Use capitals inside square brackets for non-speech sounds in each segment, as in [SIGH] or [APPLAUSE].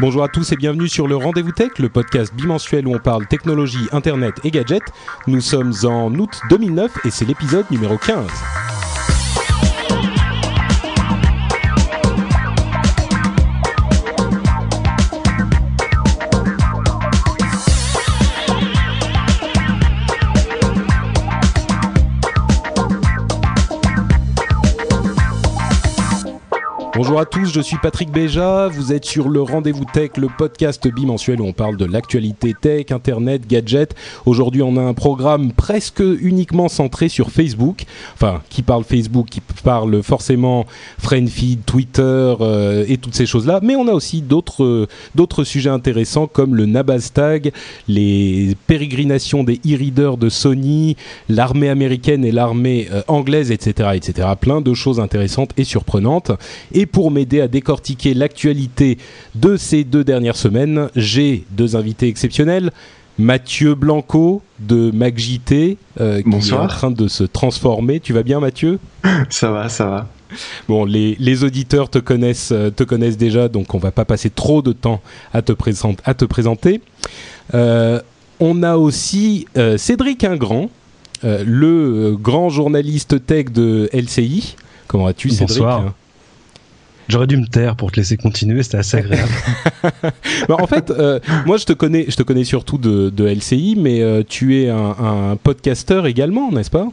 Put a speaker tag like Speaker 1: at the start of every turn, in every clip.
Speaker 1: Bonjour à tous et bienvenue sur le Rendez-vous Tech, le podcast bimensuel où on parle technologie, internet et gadgets. Nous sommes en août 2009 et c'est l'épisode numéro 15. Bonjour à tous, je suis Patrick Béja, vous êtes sur le Rendez-vous Tech, le podcast bimensuel où on parle de l'actualité tech, internet, gadgets. Aujourd'hui on a un programme presque uniquement centré sur Facebook, enfin qui parle Facebook, qui parle forcément Friendfeed, Twitter euh, et toutes ces choses-là, mais on a aussi d'autres euh, d'autres sujets intéressants comme le Nabastag, les pérégrinations des e-readers de Sony, l'armée américaine et l'armée euh, anglaise, etc., etc. Plein de choses intéressantes et surprenantes. Pour m'aider à décortiquer l'actualité de ces deux dernières semaines, j'ai deux invités exceptionnels. Mathieu Blanco de MacJT, euh, qui
Speaker 2: Bonsoir.
Speaker 1: est en train de se transformer. Tu vas bien Mathieu? [LAUGHS]
Speaker 2: Ça va, ça va.
Speaker 1: Bon, les, les auditeurs te connaissent, euh, te connaissent déjà, donc on va pas passer trop de temps à te, présent- à te présenter. on a aussi euh, Cédric Ingrand, euh, le euh, grand journaliste tech de LCI. Comment vas-tu Cédric?
Speaker 3: Bonsoir. J'aurais dû me taire pour te laisser continuer, c'était assez agréable. [LAUGHS]
Speaker 1: Bah, en fait, euh, moi je te connais, je te connais surtout de, LCI, mais euh, tu es un, un podcasteur également, n'est-ce pas?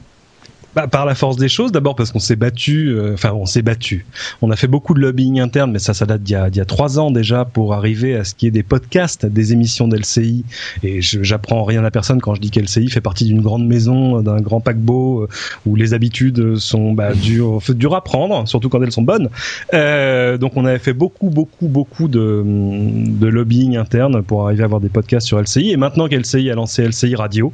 Speaker 3: Bah, par la force des choses, d'abord parce qu'on s'est battu, euh, enfin on s'est battu. On a fait beaucoup de lobbying interne, mais ça, ça date d'il y a, y trois ans déjà pour arriver à ce qui est des podcasts, des émissions d'LCI. Et j'apprends rien à personne quand je dis qu'LCI fait partie d'une grande maison, d'un grand paquebot euh, où les habitudes sont bah, dures, dures à prendre, surtout quand elles sont bonnes. Euh, donc on avait fait beaucoup, beaucoup, beaucoup de, lobbying interne pour arriver à avoir des podcasts sur LCI. Et maintenant qu'LCI a lancé LCI Radio,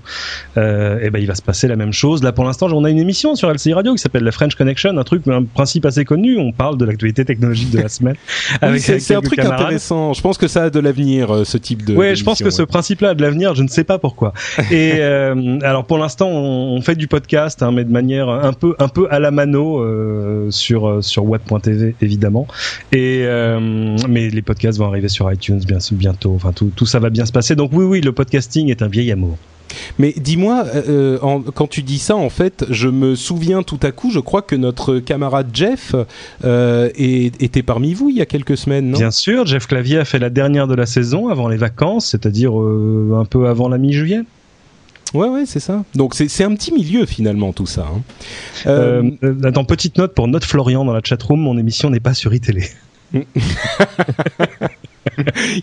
Speaker 3: euh, et ben il va se passer la même chose. Là pour l'instant, on a une émission sur LCI Radio qui s'appelle la French Connection, un truc, un principe assez connu. On parle de l'actualité technologique de la semaine.
Speaker 1: Oui, c'est un truc
Speaker 3: camarades.
Speaker 1: intéressant. Je pense que ça a de l'avenir, euh, ce type de.
Speaker 3: Ouais, je pense que ce principe-là a de l'avenir, je ne sais pas pourquoi. [LAUGHS] Et euh, alors pour l'instant, on, on fait du podcast, hein, mais de manière un peu un peu à la mano euh, sur sur watt.tv évidemment. Et euh, mais les podcasts vont arriver sur iTunes bien bientôt. Enfin tout tout ça va bien se passer. Donc oui oui, le podcasting est un vieil amour.
Speaker 1: Mais dis-moi, euh, en- quand tu dis ça, en fait, je me souviens tout à coup, je crois que notre camarade Jeff euh, est- était parmi vous il y a quelques semaines, non?
Speaker 3: Bien sûr, Jeff Clavier a fait la dernière de la saison avant les vacances, c'est-à-dire euh, un peu avant la mi-juillet.
Speaker 1: Ouais, ouais, c'est ça. Donc c'est un petit milieu finalement tout ça. hein. Euh,
Speaker 3: Euh, euh, attends, petite note pour Note Florian dans la chatroom, mon émission n'est pas sur iTélé. [LAUGHS]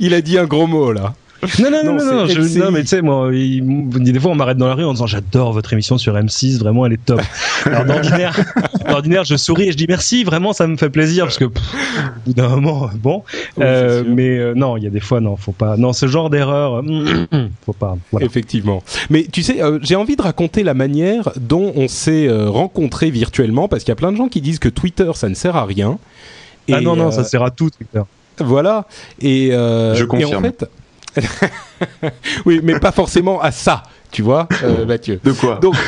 Speaker 1: il a dit un gros mot là.
Speaker 3: Non, non, non,
Speaker 1: Non,
Speaker 3: non, je- non, mais tu sais, moi, il- des fois, on m'arrête dans la rue en disant j'adore votre émission sur M6, vraiment, elle est top. Alors, d'ordinaire, [LAUGHS] d'ordinaire, je souris et je dis merci, vraiment, ça me fait plaisir parce que, pff, au bout d'un moment, bon.
Speaker 1: Oui,
Speaker 3: Euh, mais euh, non, il y a des fois, non, faut pas. Non, ce genre d'erreur, euh, [CLEARS THROAT] faut pas. Voilà.
Speaker 1: Effectivement. Mais tu sais, euh, j'ai envie de raconter la manière dont on s'est euh, rencontrés virtuellement, parce qu'il y a plein de gens qui disent que Twitter, ça ne sert à rien.
Speaker 3: ah non, non,
Speaker 1: euh,
Speaker 3: ça sert à tout, Twitter.
Speaker 1: Voilà. Et, euh,
Speaker 2: Je
Speaker 1: et en
Speaker 2: confirme.
Speaker 1: fait, [LAUGHS] oui, mais pas forcément à ça, tu vois, euh, [LAUGHS] Mathieu.
Speaker 2: De quoi?
Speaker 1: Donc, [LAUGHS]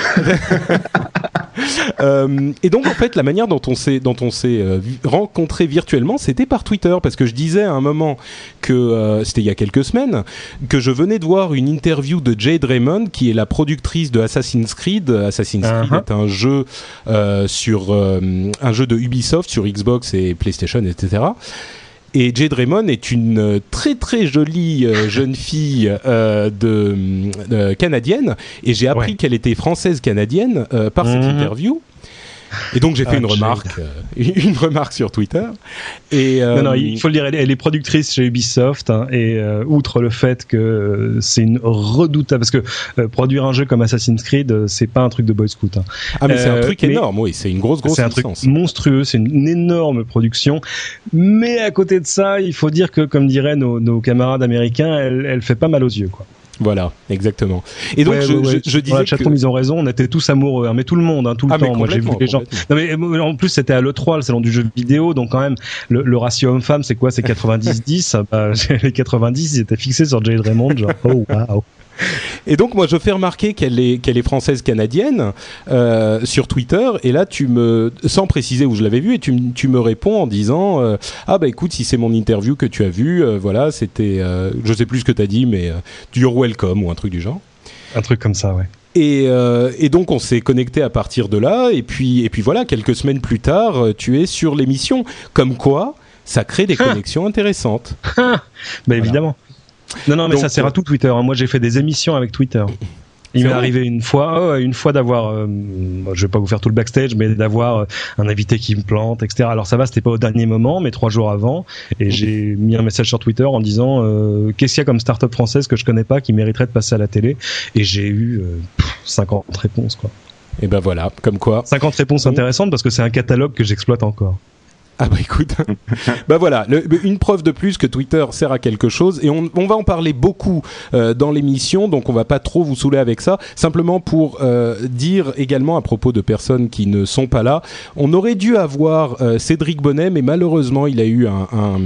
Speaker 1: Euh, et donc en fait, la manière dont on s'est dont on s'est euh, rencontré virtuellement, c'était par Twitter, parce que je disais à un moment que euh, c'était il y a quelques semaines que je venais de voir une interview de Jade Raymond, qui est la productrice de Assassin's Creed. Assassin's Creed
Speaker 3: Uh-huh.
Speaker 1: est un jeu euh, sur euh, un jeu de Ubisoft sur Xbox et PlayStation, etc. Et Jade Raymond est une euh, très très jolie euh, [LAUGHS] jeune fille euh, de, euh, canadienne et j'ai appris
Speaker 3: Ouais.
Speaker 1: qu'elle était française canadienne euh, par cette
Speaker 3: Mhm.
Speaker 1: interview. Et donc j'ai fait ah, une remarque, euh, [LAUGHS] une remarque sur Twitter.
Speaker 3: Et non, non, il faut le dire, elle, est productrice chez Ubisoft hein, et outre le fait que c'est une redoutable parce que produire un jeu comme Assassin's Creed, c'est pas un truc de Boy Scout. Hein.
Speaker 1: Ah mais c'est un truc énorme, oui, c'est une grosse grosse.
Speaker 3: C'est un truc monstrueux, c'est une énorme production. Mais à côté de ça, il faut dire que, comme diraient nos, nos camarades américains, elle, elle fait pas mal aux yeux, quoi.
Speaker 1: Voilà, exactement. Et donc je, je, disais
Speaker 3: que... ils ont raison, on était tous amoureux, hein, mais tout le monde, hein, tout le ah, temps. Moi j'ai vu les gens. Non mais euh, en plus c'était à l'E3, le salon du jeu vidéo, donc quand même le, ratio homme-femme c'est quoi? C'est [LAUGHS] 90-10. bah, [LAUGHS] les 90 ils étaient fixés sur Jade Raymond, genre oh wow.
Speaker 1: Et donc moi je fais remarquer qu'elle est qu'elle est française canadienne euh, sur Twitter et là tu me sans préciser où je l'avais vu et tu, tu me réponds en disant euh, ah bah écoute si c'est mon interview que tu as vu euh, voilà c'était je sais plus ce que tu as dit mais you're welcome ou un truc du genre.
Speaker 3: Un truc comme ça ouais.
Speaker 1: Et, et, donc on s'est connecté à partir de là et puis et puis voilà quelques semaines plus tard tu es sur l'émission comme quoi ça crée des [LAUGHS] connexions intéressantes. [LAUGHS]
Speaker 3: bah évidemment. Non, non, mais ça sert à tout Twitter. Hein. Moi, j'ai fait des émissions avec Twitter. Il m'est arrivé une fois, une fois d'avoir, euh, je vais pas vous faire tout le backstage, mais d'avoir euh, un invité qui me plante, etc. Alors ça va, c'était pas au dernier moment, mais trois jours avant, et j'ai mis un message sur Twitter en disant euh, qu'est-ce qu'il y a comme start-up française que je connais pas qui mériterait de passer à la télé, et j'ai eu 50 réponses quoi.
Speaker 1: Et ben voilà, comme quoi.
Speaker 3: 50 réponses intéressantes parce que c'est un catalogue que j'exploite encore.
Speaker 1: Ah bah écoute, [LAUGHS] bah voilà, une preuve de plus que Twitter sert à quelque chose et on, on va en parler beaucoup euh, dans l'émission, donc on va pas trop vous saouler avec ça. Simplement pour euh, dire également à propos de personnes qui ne sont pas là, on aurait dû avoir euh, Cédric Bonnet, mais malheureusement il a eu un, un,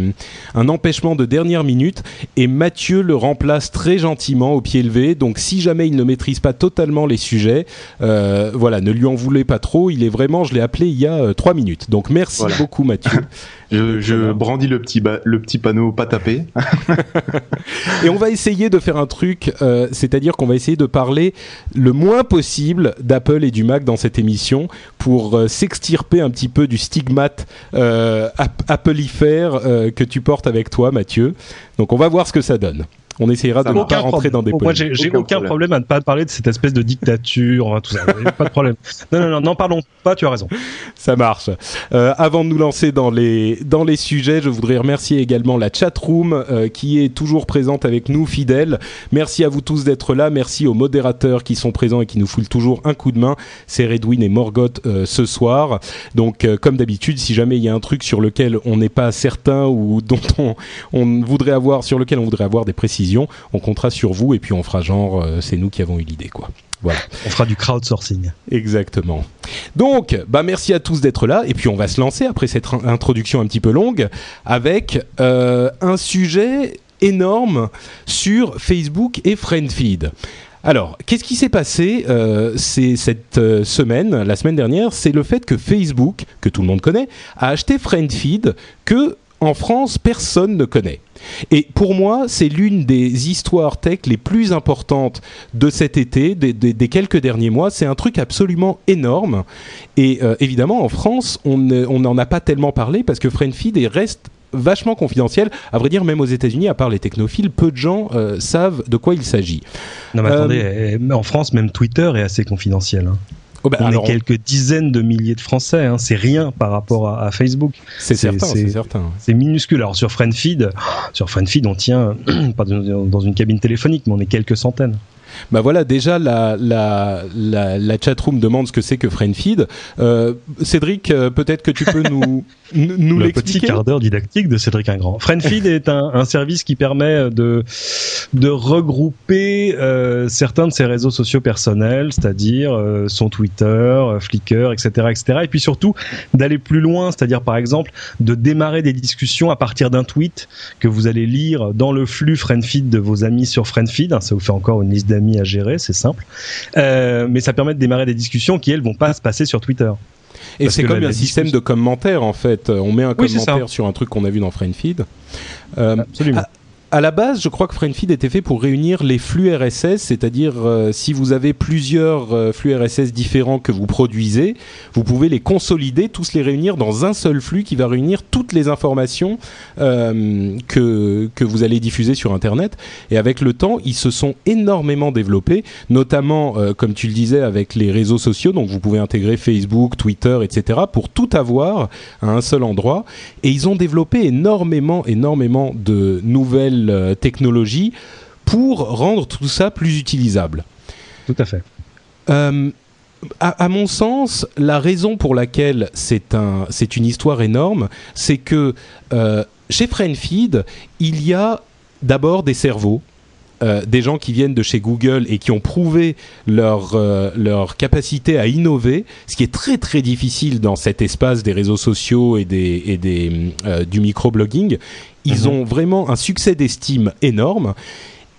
Speaker 1: un, empêchement de dernière minute et Mathieu le remplace très gentiment au pied levé. Donc si jamais il ne maîtrise pas totalement les sujets, voilà, ne lui en voulez pas trop. Il est vraiment, je l'ai appelé il y a trois minutes. Donc merci beaucoup Mathieu. [LAUGHS]
Speaker 2: je, brandis le petit, le petit panneau pas tapé. [LAUGHS]
Speaker 1: et on va essayer de faire un truc, euh, c'est-à-dire qu'on va essayer de parler le moins possible d'Apple et du Mac dans cette émission pour euh, s'extirper un petit peu du stigmate euh, Applifère euh, que tu portes avec toi, Mathieu. Donc on va voir ce que ça donne on essayera de ne pas rentrer dans des
Speaker 3: Moi, j'ai aucun, problème. à ne pas parler de cette espèce de dictature, tout ça. pas de problème. Non, non, non, n'en parlons pas. Tu as raison.
Speaker 1: Ça marche. Euh, avant de nous lancer dans les dans les sujets, je voudrais remercier également la chatroom euh, qui est toujours présente avec nous, fidèle. Merci à vous tous d'être là. Merci aux modérateurs qui sont présents et qui nous foulent toujours un coup de main. C'est Redwin et Morgoth euh, ce soir. Donc, euh, comme d'habitude, si jamais il y a un truc sur lequel on n'est pas certain ou dont on, on voudrait avoir sur lequel on voudrait avoir des précisions on comptera sur vous et puis on fera genre euh, c'est nous qui avons eu l'idée quoi. Voilà. [LAUGHS]
Speaker 3: On fera du crowdsourcing.
Speaker 1: Exactement. Donc, bah merci à tous d'être là et puis on va se lancer après cette introduction un petit peu longue avec euh, un sujet énorme sur Facebook et Friendfeed. Alors, qu'est-ce qui s'est passé euh, cette euh, semaine, la semaine dernière? C'est le fait que Facebook, que tout le monde connaît, a acheté Friendfeed que en France personne ne connaît. Et pour moi, c'est l'une des histoires tech les plus importantes de cet été, des, quelques derniers mois. C'est un truc absolument énorme. Et euh, évidemment, en France, on n'en a pas tellement parlé parce que Friendfeed reste vachement confidentiel. À vrai dire, même aux États-Unis, à part les technophiles, peu de gens euh, savent de quoi il s'agit.
Speaker 3: Non, mais attendez, euh, en France, même Twitter est assez confidentiel. Hein. Oh bah, on est quelques dizaines de milliers de Français, hein. c'est rien par rapport à, Facebook.
Speaker 1: C'est certain, c'est certain.
Speaker 3: C'est minuscule. Alors sur Friendfeed, [GASPS] sur Friendfeed, on tient [CLEARS THROAT] pas dans une cabine téléphonique, mais on est quelques centaines.
Speaker 1: Bah voilà, déjà la, la, la, la chatroom demande ce que c'est que Friendfeed. Euh, Cédric, euh, peut-être que tu peux nous, [LAUGHS] nous
Speaker 3: Le petit quart d'heure didactique de Cédric Ingrand. Friendfeed est un, un, service qui permet de, de regrouper euh, certains de ses réseaux sociaux personnels, c'est-à-dire euh, son Twitter, Flickr, etc., etc. Et puis surtout d'aller plus loin, c'est-à-dire par exemple de démarrer des discussions à partir d'un tweet que vous allez lire dans le flux Friendfeed de vos amis sur Friendfeed. Ça vous fait encore une liste d'amis à gérer, c'est simple. Euh, mais ça permet de démarrer des discussions qui elles vont pas se passer sur Twitter.
Speaker 1: Et c'est comme un système de commentaires en fait. On met un commentaire sur un truc qu'on a vu dans Friendfeed.
Speaker 3: Euh, Absolument.
Speaker 1: À la base, je crois que FriendFeed était fait pour réunir les flux RSS, c'est-à-dire euh, si vous avez plusieurs euh, flux RSS différents que vous produisez, vous pouvez les consolider, tous les réunir dans un seul flux qui va réunir toutes les informations euh, que, que vous allez diffuser sur Internet. Et avec le temps, ils se sont énormément développés, notamment, comme tu le disais, avec les réseaux sociaux. Donc vous pouvez intégrer Facebook, Twitter, etc. pour tout avoir à un seul endroit. Et ils ont développé énormément, énormément de nouvelles euh, technologie pour rendre tout ça plus utilisable.
Speaker 3: Tout à fait.
Speaker 1: Euh, à, mon sens, la raison pour laquelle c'est un, c'est une histoire énorme, c'est que euh, chez FriendFeed, il y a d'abord des cerveaux euh, des gens qui viennent de chez Google et qui ont prouvé leur, euh, leur capacité à innover, ce qui est très très difficile dans cet espace des réseaux sociaux et, des, et des, euh, du microblogging. Ils mhm. ont vraiment un succès d'estime énorme.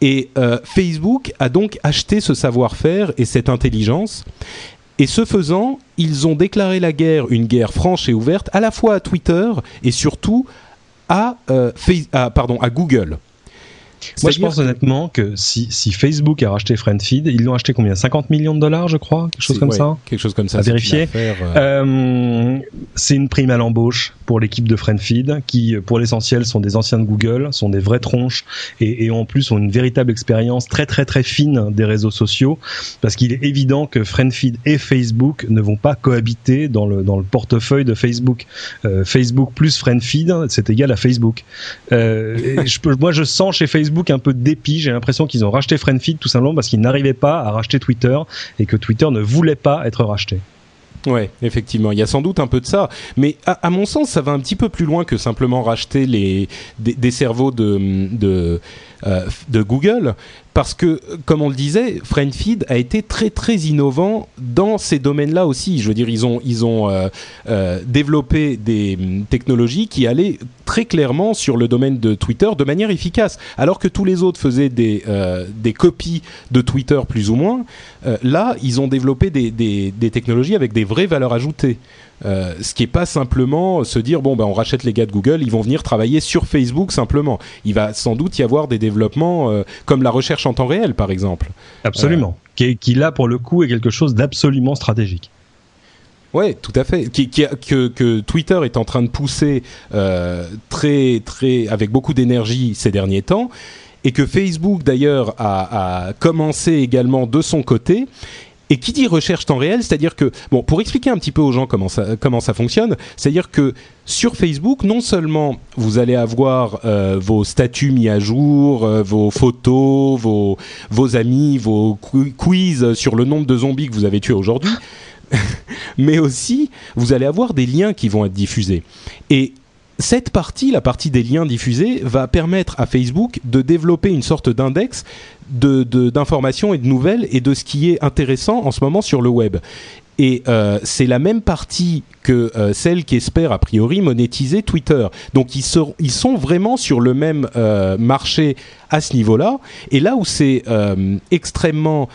Speaker 1: Et Facebook a donc acheté ce savoir-faire et cette intelligence. Et ce faisant, ils ont déclaré la guerre, une guerre franche et ouverte, à la fois à Twitter et surtout à, à, pardon, à Google.
Speaker 3: Moi, je pense honnêtement que si, si Facebook a racheté FriendFeed, ils l'ont acheté combien? 50 millions de dollars, je crois? Quelque chose comme ça?
Speaker 1: Quelque chose comme ça.
Speaker 3: À vérifier. Euh, euh, c'est une prime à l'embauche pour l'équipe de FriendFeed, qui, pour l'essentiel, sont des anciens de Google, sont des vraies tronches, et, et en plus ont une véritable expérience très très très fine des réseaux sociaux, parce qu'il est évident que FriendFeed et Facebook ne vont pas cohabiter dans le, dans le portefeuille de Facebook. Euh, Facebook plus FriendFeed, c'est égal à Facebook. Euh, je, moi, je sens chez Facebook un peu dépit. J'ai l'impression qu'ils ont racheté FriendFeed tout simplement parce qu'ils n'arrivaient pas à racheter Twitter et que Twitter ne voulait pas être racheté.
Speaker 1: Ouais, effectivement, il y a sans doute un peu de ça, mais à, mon sens, ça va un petit peu plus loin que simplement racheter les des, cerveaux de de, euh, de Google parce que, comme on le disait, FriendFeed a été très très innovant dans ces domaines-là aussi. Je veux dire, ils ont, ils ont euh, euh, développé des hum, technologies qui allaient très clairement sur le domaine de Twitter de manière efficace. Alors que tous les autres faisaient des, euh, des copies de Twitter plus ou moins, là, ils ont développé des, des, des technologies avec des vraies valeurs ajoutées. Euh, ce qui est pas simplement se dire bon ben on rachète les gars de Google, ils vont venir travailler sur Facebook simplement. Il va sans doute y avoir des développements euh, comme la recherche en temps réel par exemple.
Speaker 3: Absolument. Qui, qui là pour le coup est quelque chose d'absolument stratégique.
Speaker 1: Ouais, tout à fait. Qui, que, que, Twitter est en train de pousser euh, très, très, avec beaucoup d'énergie ces derniers temps, et que Facebook d'ailleurs a, a, commencé également de son côté. Et qui dit recherche temps réel, c'est-à-dire que, bon, pour expliquer un petit peu aux gens comment ça, fonctionne, c'est-à-dire que sur Facebook, non seulement vous allez avoir euh, vos statuts mis à jour, euh, vos photos, vos, vos amis, vos quiz sur le nombre de zombies que vous avez tués aujourd'hui, [LAUGHS] mais aussi vous allez avoir des liens qui vont être diffusés. Et cette partie, la partie des liens diffusés, va permettre à Facebook de développer une sorte d'index d'informations et de nouvelles et de ce qui est intéressant en ce moment sur le web. Et euh, c'est la même partie que euh, celle qui espère a priori monétiser Twitter. Donc ils, sont, vraiment sur le même euh, marché à ce niveau-là. Et là où c'est extrêmement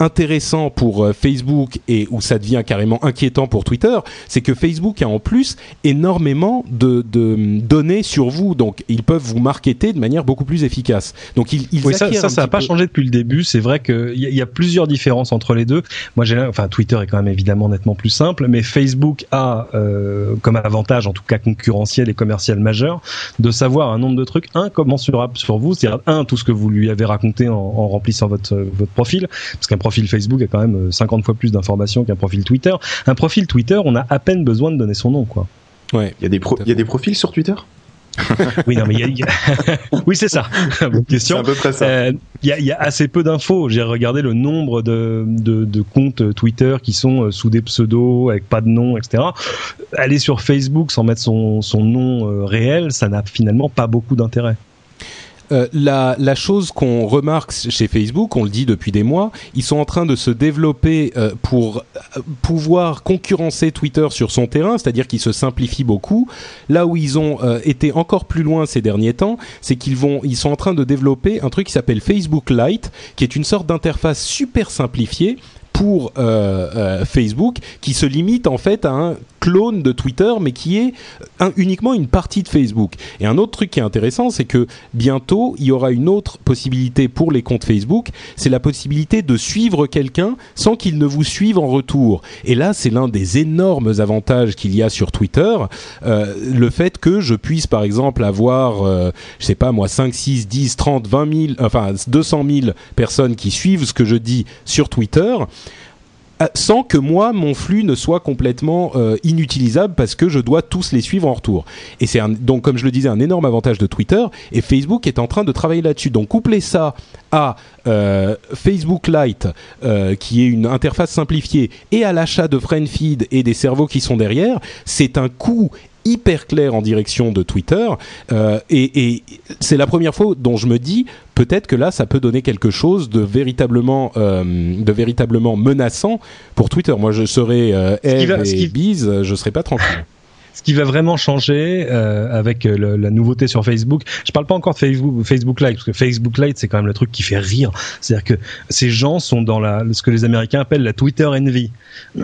Speaker 1: intéressant pour euh, Facebook et où ça devient carrément inquiétant pour Twitter, c'est que Facebook a en plus énormément de, de, données sur vous, donc ils peuvent vous marketer de manière beaucoup plus efficace. Donc ils, ils
Speaker 3: oui, ça, ça, ça n'a pas changé depuis le début. C'est vrai qu'il y, y, a plusieurs différences entre les deux. Moi, j'ai, enfin, Twitter est quand même évidemment nettement plus simple, mais Facebook a euh, comme avantage, en tout cas concurrentiel et commercial majeur, de savoir un nombre de trucs incommensurable sur vous. C'est-à-dire un tout ce que vous lui avez raconté en, en remplissant votre votre profil, parce qu'un profil Facebook a quand même 50 euh, fois plus d'informations qu'un profil Twitter. Un profil Twitter, on a à peine besoin de donner son nom, quoi.
Speaker 2: Ouais. Il y a des il y a des profils sur Twitter? [LAUGHS]
Speaker 3: Oui, non, mais il y a, [LAUGHS] oui, c'est ça. [LAUGHS] Bonne question.
Speaker 2: C'est à peu près ça. Euh,
Speaker 3: il y, a, y, a, assez peu d'infos. J'ai regardé le nombre de, de, de, comptes Twitter qui sont euh, sous des pseudos avec pas de nom, etc. Aller sur Facebook sans mettre son, son nom réel, ça n'a finalement pas beaucoup d'intérêt.
Speaker 1: Euh, la, la, chose qu'on remarque chez Facebook, on le dit depuis des mois, ils sont en train de se développer euh, pour euh, pouvoir concurrencer Twitter sur son terrain, c'est-à-dire qu'ils se simplifient beaucoup. Là où ils ont été encore plus loin ces derniers temps, c'est qu'ils vont, ils sont en train de développer un truc qui s'appelle Facebook Lite, qui est une sorte d'interface super simplifiée pour Facebook qui se limite en fait à un clone de Twitter, mais qui est uniquement une partie de Facebook. Et un autre truc qui est intéressant, c'est que bientôt, il y aura une autre possibilité pour les comptes Facebook, c'est la possibilité de suivre quelqu'un sans qu'il ne vous suive en retour. Et là, c'est l'un des énormes avantages qu'il y a sur Twitter, euh, le fait que je puisse, par exemple, avoir, euh, je sais pas moi, 5, 6, 10, 30, 20 000, enfin 200 000 personnes qui suivent ce que je dis sur Twitter. Euh, sans que moi mon flux ne soit complètement euh, inutilisable parce que je dois tous les suivre en retour. Et c'est donc comme je le disais un énorme avantage de Twitter et Facebook est en train de travailler là-dessus. Donc coupler ça à euh, Facebook Lite qui est une interface simplifiée et à l'achat de FriendFeed et des cerveaux qui sont derrière, c'est un coût hyper clair en direction de Twitter. Euh, et, c'est la première fois dont je me dis peut-être que là, ça peut donner quelque chose de véritablement, euh, de véritablement menaçant pour Twitter. Moi, je serais euh, Eve et Biz, je serais pas tranquille
Speaker 3: ce qui va vraiment changer euh, avec euh, la nouveauté sur Facebook. Je parle pas encore de Facebook, Facebook Lite parce que Facebook Lite c'est quand même le truc qui fait rire. C'est-à-dire que ces gens sont dans la ce que les Américains appellent la Twitter envy. [CLEARS THROAT]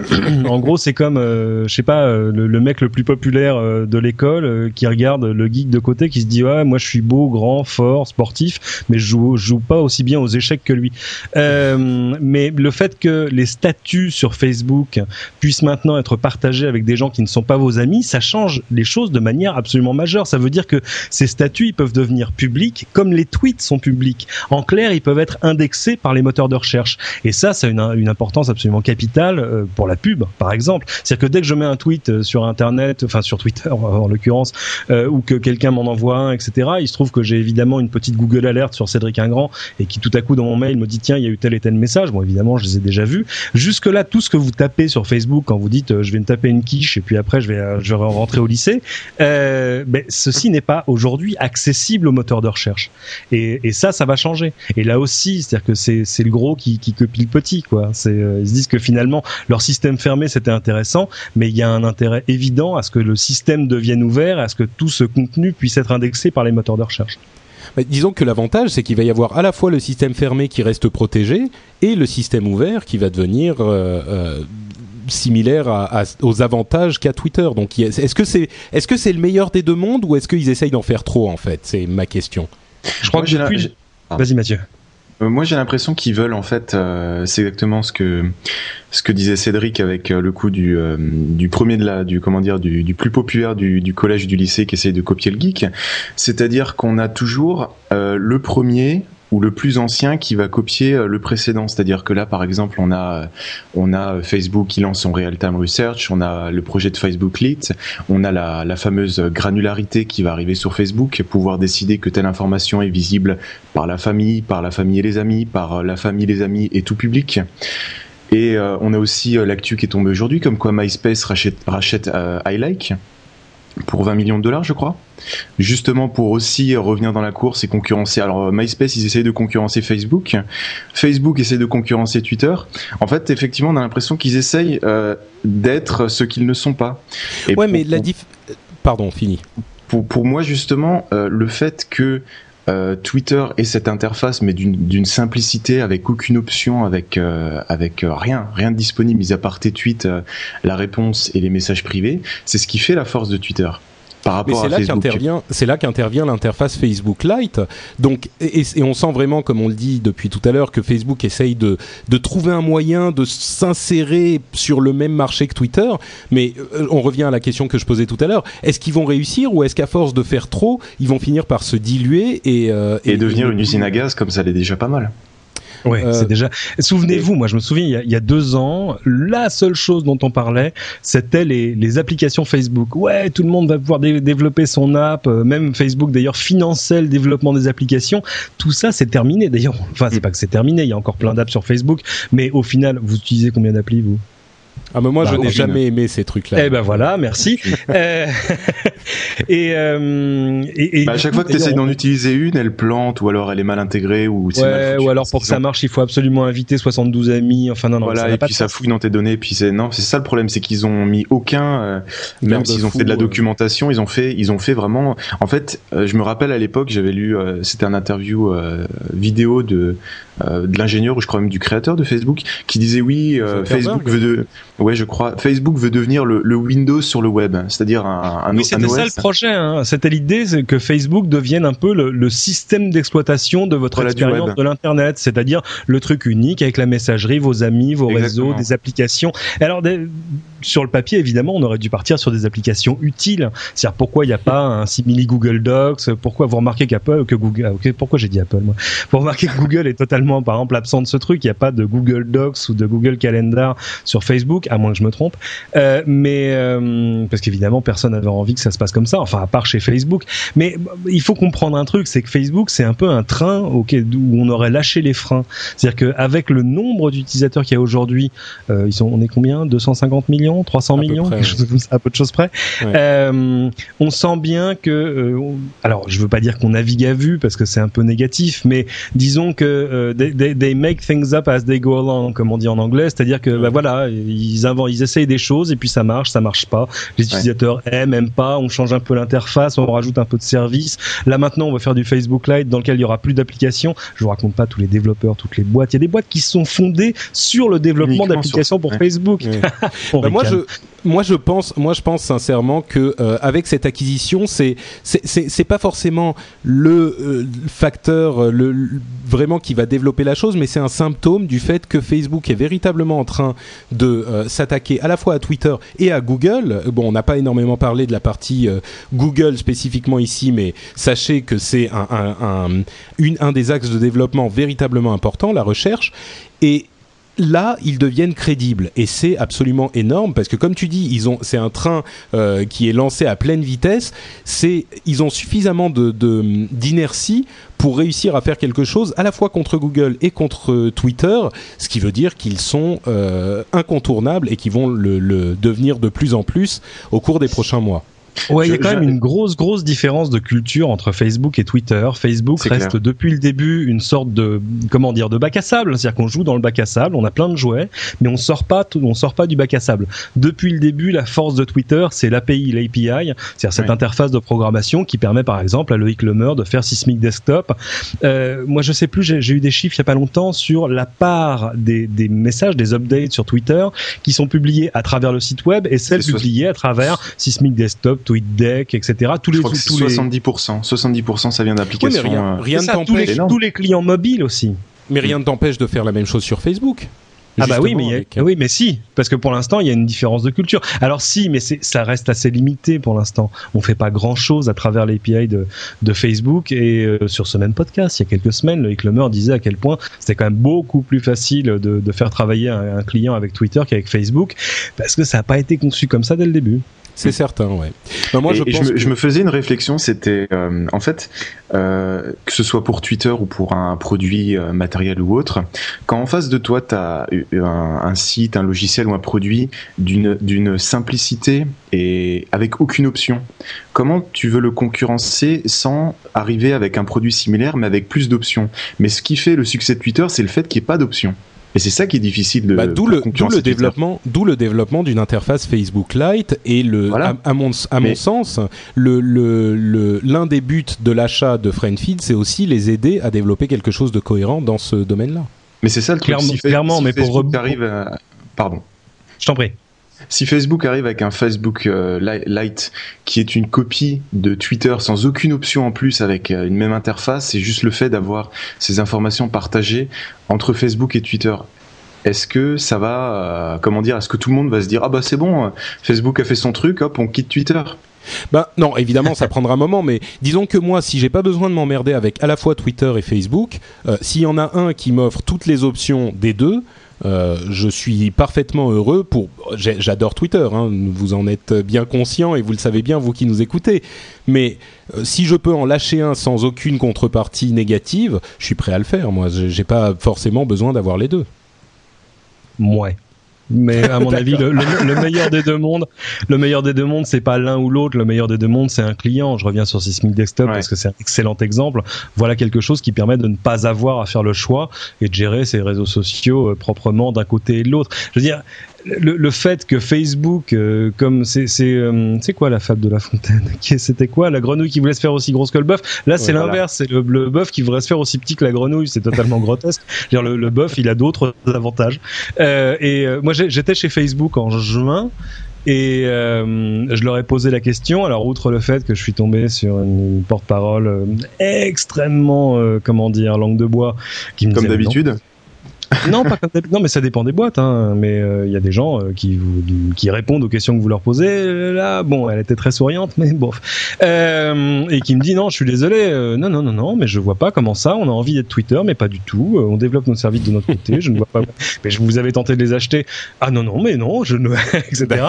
Speaker 3: en gros, c'est comme euh, je sais pas le, mec le plus populaire de l'école qui regarde le geek de côté qui se dit ouais moi je suis beau, grand, fort, sportif, mais je joue, je joue pas aussi bien aux échecs que lui. mais le fait que les statuts sur Facebook puissent maintenant être partagés avec des gens qui ne sont pas vos amis, change les choses de manière absolument majeure. Ça veut dire que ces statuts ils peuvent devenir publics comme les tweets sont publics. En clair, ils peuvent être indexés par les moteurs de recherche. Et ça, ça a une, une importance absolument capitale euh, pour la pub, par exemple. C'est-à-dire que dès que je mets un tweet euh, sur Internet, enfin sur Twitter [LAUGHS] en l'occurrence, euh, ou que quelqu'un m'en envoie un, etc., il se trouve que j'ai évidemment une petite Google Alert sur Cédric Ingrand et qui tout à coup dans mon mail me dit tiens, il y a eu tel et tel message. Bon, évidemment, je les ai déjà vus. Jusque là, tout ce que vous tapez sur Facebook quand vous dites je vais me taper une quiche et puis après je vais je vais rentrer au lycée, euh, ceci n'est pas aujourd'hui accessible au moteur de recherche. Et, ça, ça va changer. Et là aussi, c'est-à-dire que c'est, le gros qui, copie le petit, quoi. Euh, ils se disent que finalement, leur système fermé, c'était intéressant, mais il y a un intérêt évident à ce que le système devienne ouvert, à ce que tout ce contenu puisse être indexé par les moteurs de recherche.
Speaker 1: disons que l'avantage, c'est qu'il va y avoir à la fois le système fermé qui reste protégé et le système ouvert qui va devenir euh similaire à, aux avantages qu'a Twitter. Donc, est-ce que c'est est-ce que c'est le meilleur des deux mondes ou est-ce qu'ils essayent d'en faire trop en fait? C'est ma question.
Speaker 3: Je crois que j'ai Vas-y Mathieu.
Speaker 2: Euh, moi, j'ai l'impression qu'ils veulent en fait, euh, c'est exactement ce que ce que disait Cédric avec euh, le coup du du premier de la du comment dire du, du plus populaire du, du collège du lycée qui essaye de copier le geek, c'est-à-dire qu'on a toujours le premier ou le plus ancien qui va copier euh, le précédent. C'est-à-dire que là, par exemple, on a, euh, on a euh, Facebook qui lance son real-time research, on a le projet de Facebook Lite, on a la, la fameuse granularité qui va arriver sur Facebook, pouvoir décider que telle information est visible par la famille, par la famille et les amis, par la famille, les amis et tout public. Et on a aussi l'actu qui est tombé aujourd'hui, comme quoi MySpace rachète, rachète iLike pour 20 millions de dollars, je crois. Justement pour aussi revenir dans la course et concurrencer. Alors MySpace, ils essayent de concurrencer Facebook. Facebook essaie de concurrencer Twitter. En fait, effectivement, on a l'impression qu'ils essayent euh, d'être ce qu'ils ne sont pas.
Speaker 1: Et ouais, mais la diff... Pardon, fini.
Speaker 2: Pour, pour moi, justement, euh, le fait que euh, Twitter et cette interface, mais d'une simplicité avec aucune option, avec euh, avec euh, rien, rien de disponible, mis à part tes tweets, la réponse et les messages privés. C'est ce qui fait la force de Twitter
Speaker 1: mais c'est là qu'intervient, c'est là qu'intervient l'interface Facebook Lite. Donc, et, on sent vraiment, comme on le dit depuis tout à l'heure, que Facebook essaye de, de trouver un moyen de s'insérer sur le même marché que Twitter. Mais euh, on revient à la question que je posais tout à l'heure. Est-ce qu'ils vont réussir ou est-ce qu'à force de faire trop, ils vont finir par se diluer et,
Speaker 2: euh, et, devenir une usine à gaz comme ça l'est déjà pas mal
Speaker 3: Ouais, euh, c'est déjà. Souvenez-vous, moi je me souviens, il y, a, il y, a, deux ans, la seule chose dont on parlait, c'était les, les, applications Facebook. Ouais, tout le monde va pouvoir développer son app. Euh, même Facebook d'ailleurs finançait le développement des applications. Tout ça, c'est terminé. D'ailleurs, enfin, c'est pas que c'est terminé. Il y a encore plein d'apps sur Facebook, mais au final, vous utilisez combien d'applis vous?
Speaker 1: Ah mais moi je bah, n'ai jamais aimé ces trucs-là.
Speaker 3: Eh ben voilà, merci. [LAUGHS] euh, [LAUGHS]
Speaker 2: et, euh, et, et bah, à chaque fois que tu essayes d'en utiliser une, elle plante ou alors elle est mal intégrée ou
Speaker 3: ouais, mal ou alors pour que ça marche, il faut absolument inviter 72 amis. Enfin non non.
Speaker 2: Voilà et puis ça fouille dans tes données. Puis c'est non, c'est ça le problème, c'est qu'ils ont mis aucun, euh, même s'ils ont fait de la documentation, ils ont fait, ils ont fait vraiment. En fait, euh, je me rappelle à l'époque, j'avais lu, c'était un interview vidéo de de l'ingénieur ou je crois même du créateur de Facebook qui disait oui, Facebook veut de, ouais, je crois, Facebook veut devenir le, Windows sur le web, c'est-à-dire un, un,
Speaker 3: oui, c'était ça le projet. Hein. C'était l'idée que Facebook devienne un peu le, système d'exploitation de votre expérience de l'internet, c'est-à-dire le truc unique avec la messagerie, vos amis, vos réseaux, des applications. Alors sur le papier, évidemment, on aurait dû partir sur des applications utiles. C'est-à-dire pourquoi il n'y a pas un simili Google Docs? Pourquoi vous remarquez qu'Apple, que Google, pourquoi j'ai dit Apple moi? Vous remarquez que Google est totalement, par exemple, absent de ce truc. Il n'y a pas de Google Docs ou de Google Calendar sur Facebook, à moins que je me trompe. Euh, mais euh, parce qu'évidemment, personne n'avait envie que ça se passe comme ça. Enfin, à part chez Facebook. Mais il faut comprendre un truc, c'est que Facebook, c'est un peu un train où on aurait lâché les freins. C'est-à-dire qu'avec le nombre d'utilisateurs qu'il y a aujourd'hui, euh, ils sont, on est combien? 250 millions? 300 millions, à peu de choses près. Euh, on sent bien que, euh, alors je veux pas dire qu'on navigue à vue parce que c'est un peu négatif, mais disons que euh, they, make things up as they go along, comme on dit en anglais, c'est-à-dire que bah, voilà, ils inventent, ils essayent des choses et puis ça marche, ça marche pas. Les utilisateurs aiment, aiment pas, on change un peu l'interface, on rajoute un peu de service. Là maintenant, on va faire du Facebook Lite dans lequel il y aura plus d'applications. Je vous raconte pas tous les développeurs, toutes les boîtes. Il y a des boîtes qui sont fondées sur le développement d'applications pour Facebook. [LAUGHS]
Speaker 1: bah moi, je, moi, je pense, moi, je pense sincèrement que euh, avec cette acquisition, c'est c'est pas forcément le euh, facteur euh, le, vraiment qui va développer la chose, mais c'est un symptôme du fait que Facebook est véritablement en train de s'attaquer à la fois à Twitter et à Google. Bon, on n'a pas énormément parlé de la partie Google spécifiquement ici, mais sachez que c'est un, un, un, une, un des axes de développement véritablement important, la recherche. Et là, ils deviennent crédibles et c'est absolument énorme parce que comme tu dis, ils ont, c'est un train euh, qui est lancé à pleine vitesse. Ils ont suffisamment d'inertie pour réussir à faire quelque chose à la fois contre Google et contre Twitter, ce qui veut dire qu'ils sont euh, incontournables et qui vont le devenir de plus en plus au cours des prochains mois.
Speaker 3: Ouais, il y a quand même une grosse, grosse différence de culture entre Facebook et Twitter. Facebook reste depuis le début une sorte de, comment dire, de bac à sable. C'est-à-dire qu'on joue dans le bac à sable, on a plein de jouets, mais on sort pas, on sort pas du bac à sable. Depuis le début, la force de Twitter, c'est l'API, l'API, c'est-à-dire cette interface de programmation qui permet, par exemple, à Loïc Lemeur de faire Sysmic Desktop. Euh, moi, je sais plus, j'ai eu des chiffres il y a pas longtemps sur la part des, des messages, des updates sur Twitter qui sont publiés à travers le site web et celles publiées à travers Sysmic Desktop, TweetDeck, etc.
Speaker 2: Tous les, tous 70%, 70% ça vient d'applications.
Speaker 1: rien,
Speaker 3: euh, tous, les, tous les clients mobiles aussi.
Speaker 1: Mais rien ne t'empêche de faire la même chose sur Facebook.
Speaker 3: Ah bah oui, mais oui, mais si, parce que pour l'instant il y a une différence de culture. Alors si, mais ça reste assez limité pour l'instant. On fait pas grand chose à travers l'API de, de Facebook et euh, sur ce même podcast, il y a quelques semaines, Loïc Lemer disait à quel point c'était quand même beaucoup plus facile de, de faire travailler un, un client avec Twitter qu'avec Facebook, parce que ça n'a pas été conçu comme ça dès le début.
Speaker 1: C'est certain, ouais.
Speaker 2: Ben, moi, je, je, me, faisais une réflexion, c'était euh, en fait euh, que ce soit pour Twitter ou pour un produit euh, matériel ou autre, quand en face de toi tu as un, un, site, un logiciel ou un produit d'une d'une simplicité et avec aucune option, comment tu veux le concurrencer sans arriver avec un produit similaire mais avec plus d'options? Mais ce qui fait le succès de Twitter, c'est le fait qu'il n'y ait pas d'options. Et c'est ça qui est difficile de.
Speaker 1: Bah, d'où le, le développement, d'où le développement d'une interface Facebook Lite et le, à, mon, à mon sens, le, le, l'un des buts de l'achat de FriendFeed, c'est aussi les aider à développer quelque chose de cohérent dans ce domaine-là.
Speaker 2: Mais c'est ça le truc.
Speaker 3: Clairement, clairement mais pour
Speaker 2: arrive pardon.
Speaker 3: Je t'en prie
Speaker 2: si Facebook arrive avec un Facebook euh, Lite qui est une copie de Twitter sans aucune option en plus avec euh, une même interface, c'est juste le fait d'avoir ces informations partagées entre Facebook et Twitter. Est-ce que ça va, euh, comment dire, est-ce que tout le monde va se dire ah bah c'est bon, Facebook a fait son truc, hop on quitte Twitter?
Speaker 1: Ben non, évidemment, ça prendra un moment, mais disons que moi, si j'ai pas besoin de m'emmerder avec à la fois Twitter et Facebook, s'il y en a un qui m'offre toutes les options des deux, euh, je suis parfaitement heureux pour. J'adore Twitter, hein, vous en êtes bien conscient et vous le savez bien, vous qui nous écoutez. Mais euh, si je peux en lâcher un sans aucune contrepartie négative, je suis prêt à le faire. Moi, j'ai pas forcément besoin d'avoir les deux.
Speaker 3: Ouais. Mais à mon avis, le, meilleur des deux mondes, le meilleur des deux mondes, c'est pas l'un ou l'autre. Le meilleur des deux mondes, c'est un client. Je reviens sur Sysmic Desktop parce que c'est un excellent exemple. Voilà quelque chose qui permet de ne pas avoir à faire le choix et de gérer ses réseaux sociaux euh, proprement d'un côté et de l'autre. Je veux dire, le, le, fait que Facebook, euh, comme c'est c'est euh, quoi la fable de La Fontaine [LAUGHS] C'était quoi la grenouille qui voulait se faire aussi grosse que le bœuf? Là, c'est l'inverse, c'est le, le bœuf qui voudrait se faire aussi petit que la grenouille. C'est totalement [LAUGHS] grotesque. Dire le, le bœuf, il a d'autres avantages. Euh, et moi, j'étais chez Facebook en juin. Et euh, je leur ai posé la question. Alors, outre le fait que je suis tombé sur une porte-parole extrêmement, comment dire, langue de bois,
Speaker 2: qui me comme d'habitude [LAUGHS]
Speaker 3: non, pas non, mais ça dépend des boîtes. Hein. Mais euh, il y a des gens euh, qui qui répondent aux questions que vous leur posez. Là, bon, elle était très souriante, [LAUGHS] mais bon, euh, et qui me dit non, je suis désolé. Euh, non, non, non, non, mais je vois pas comment ça. On a envie d'être Twitter, mais pas du tout. on développe nos services de notre côté. Je ne vois pas. Mais je vous avais tenté de les acheter. Ah non, non, mais non, je ne, [LAUGHS] etc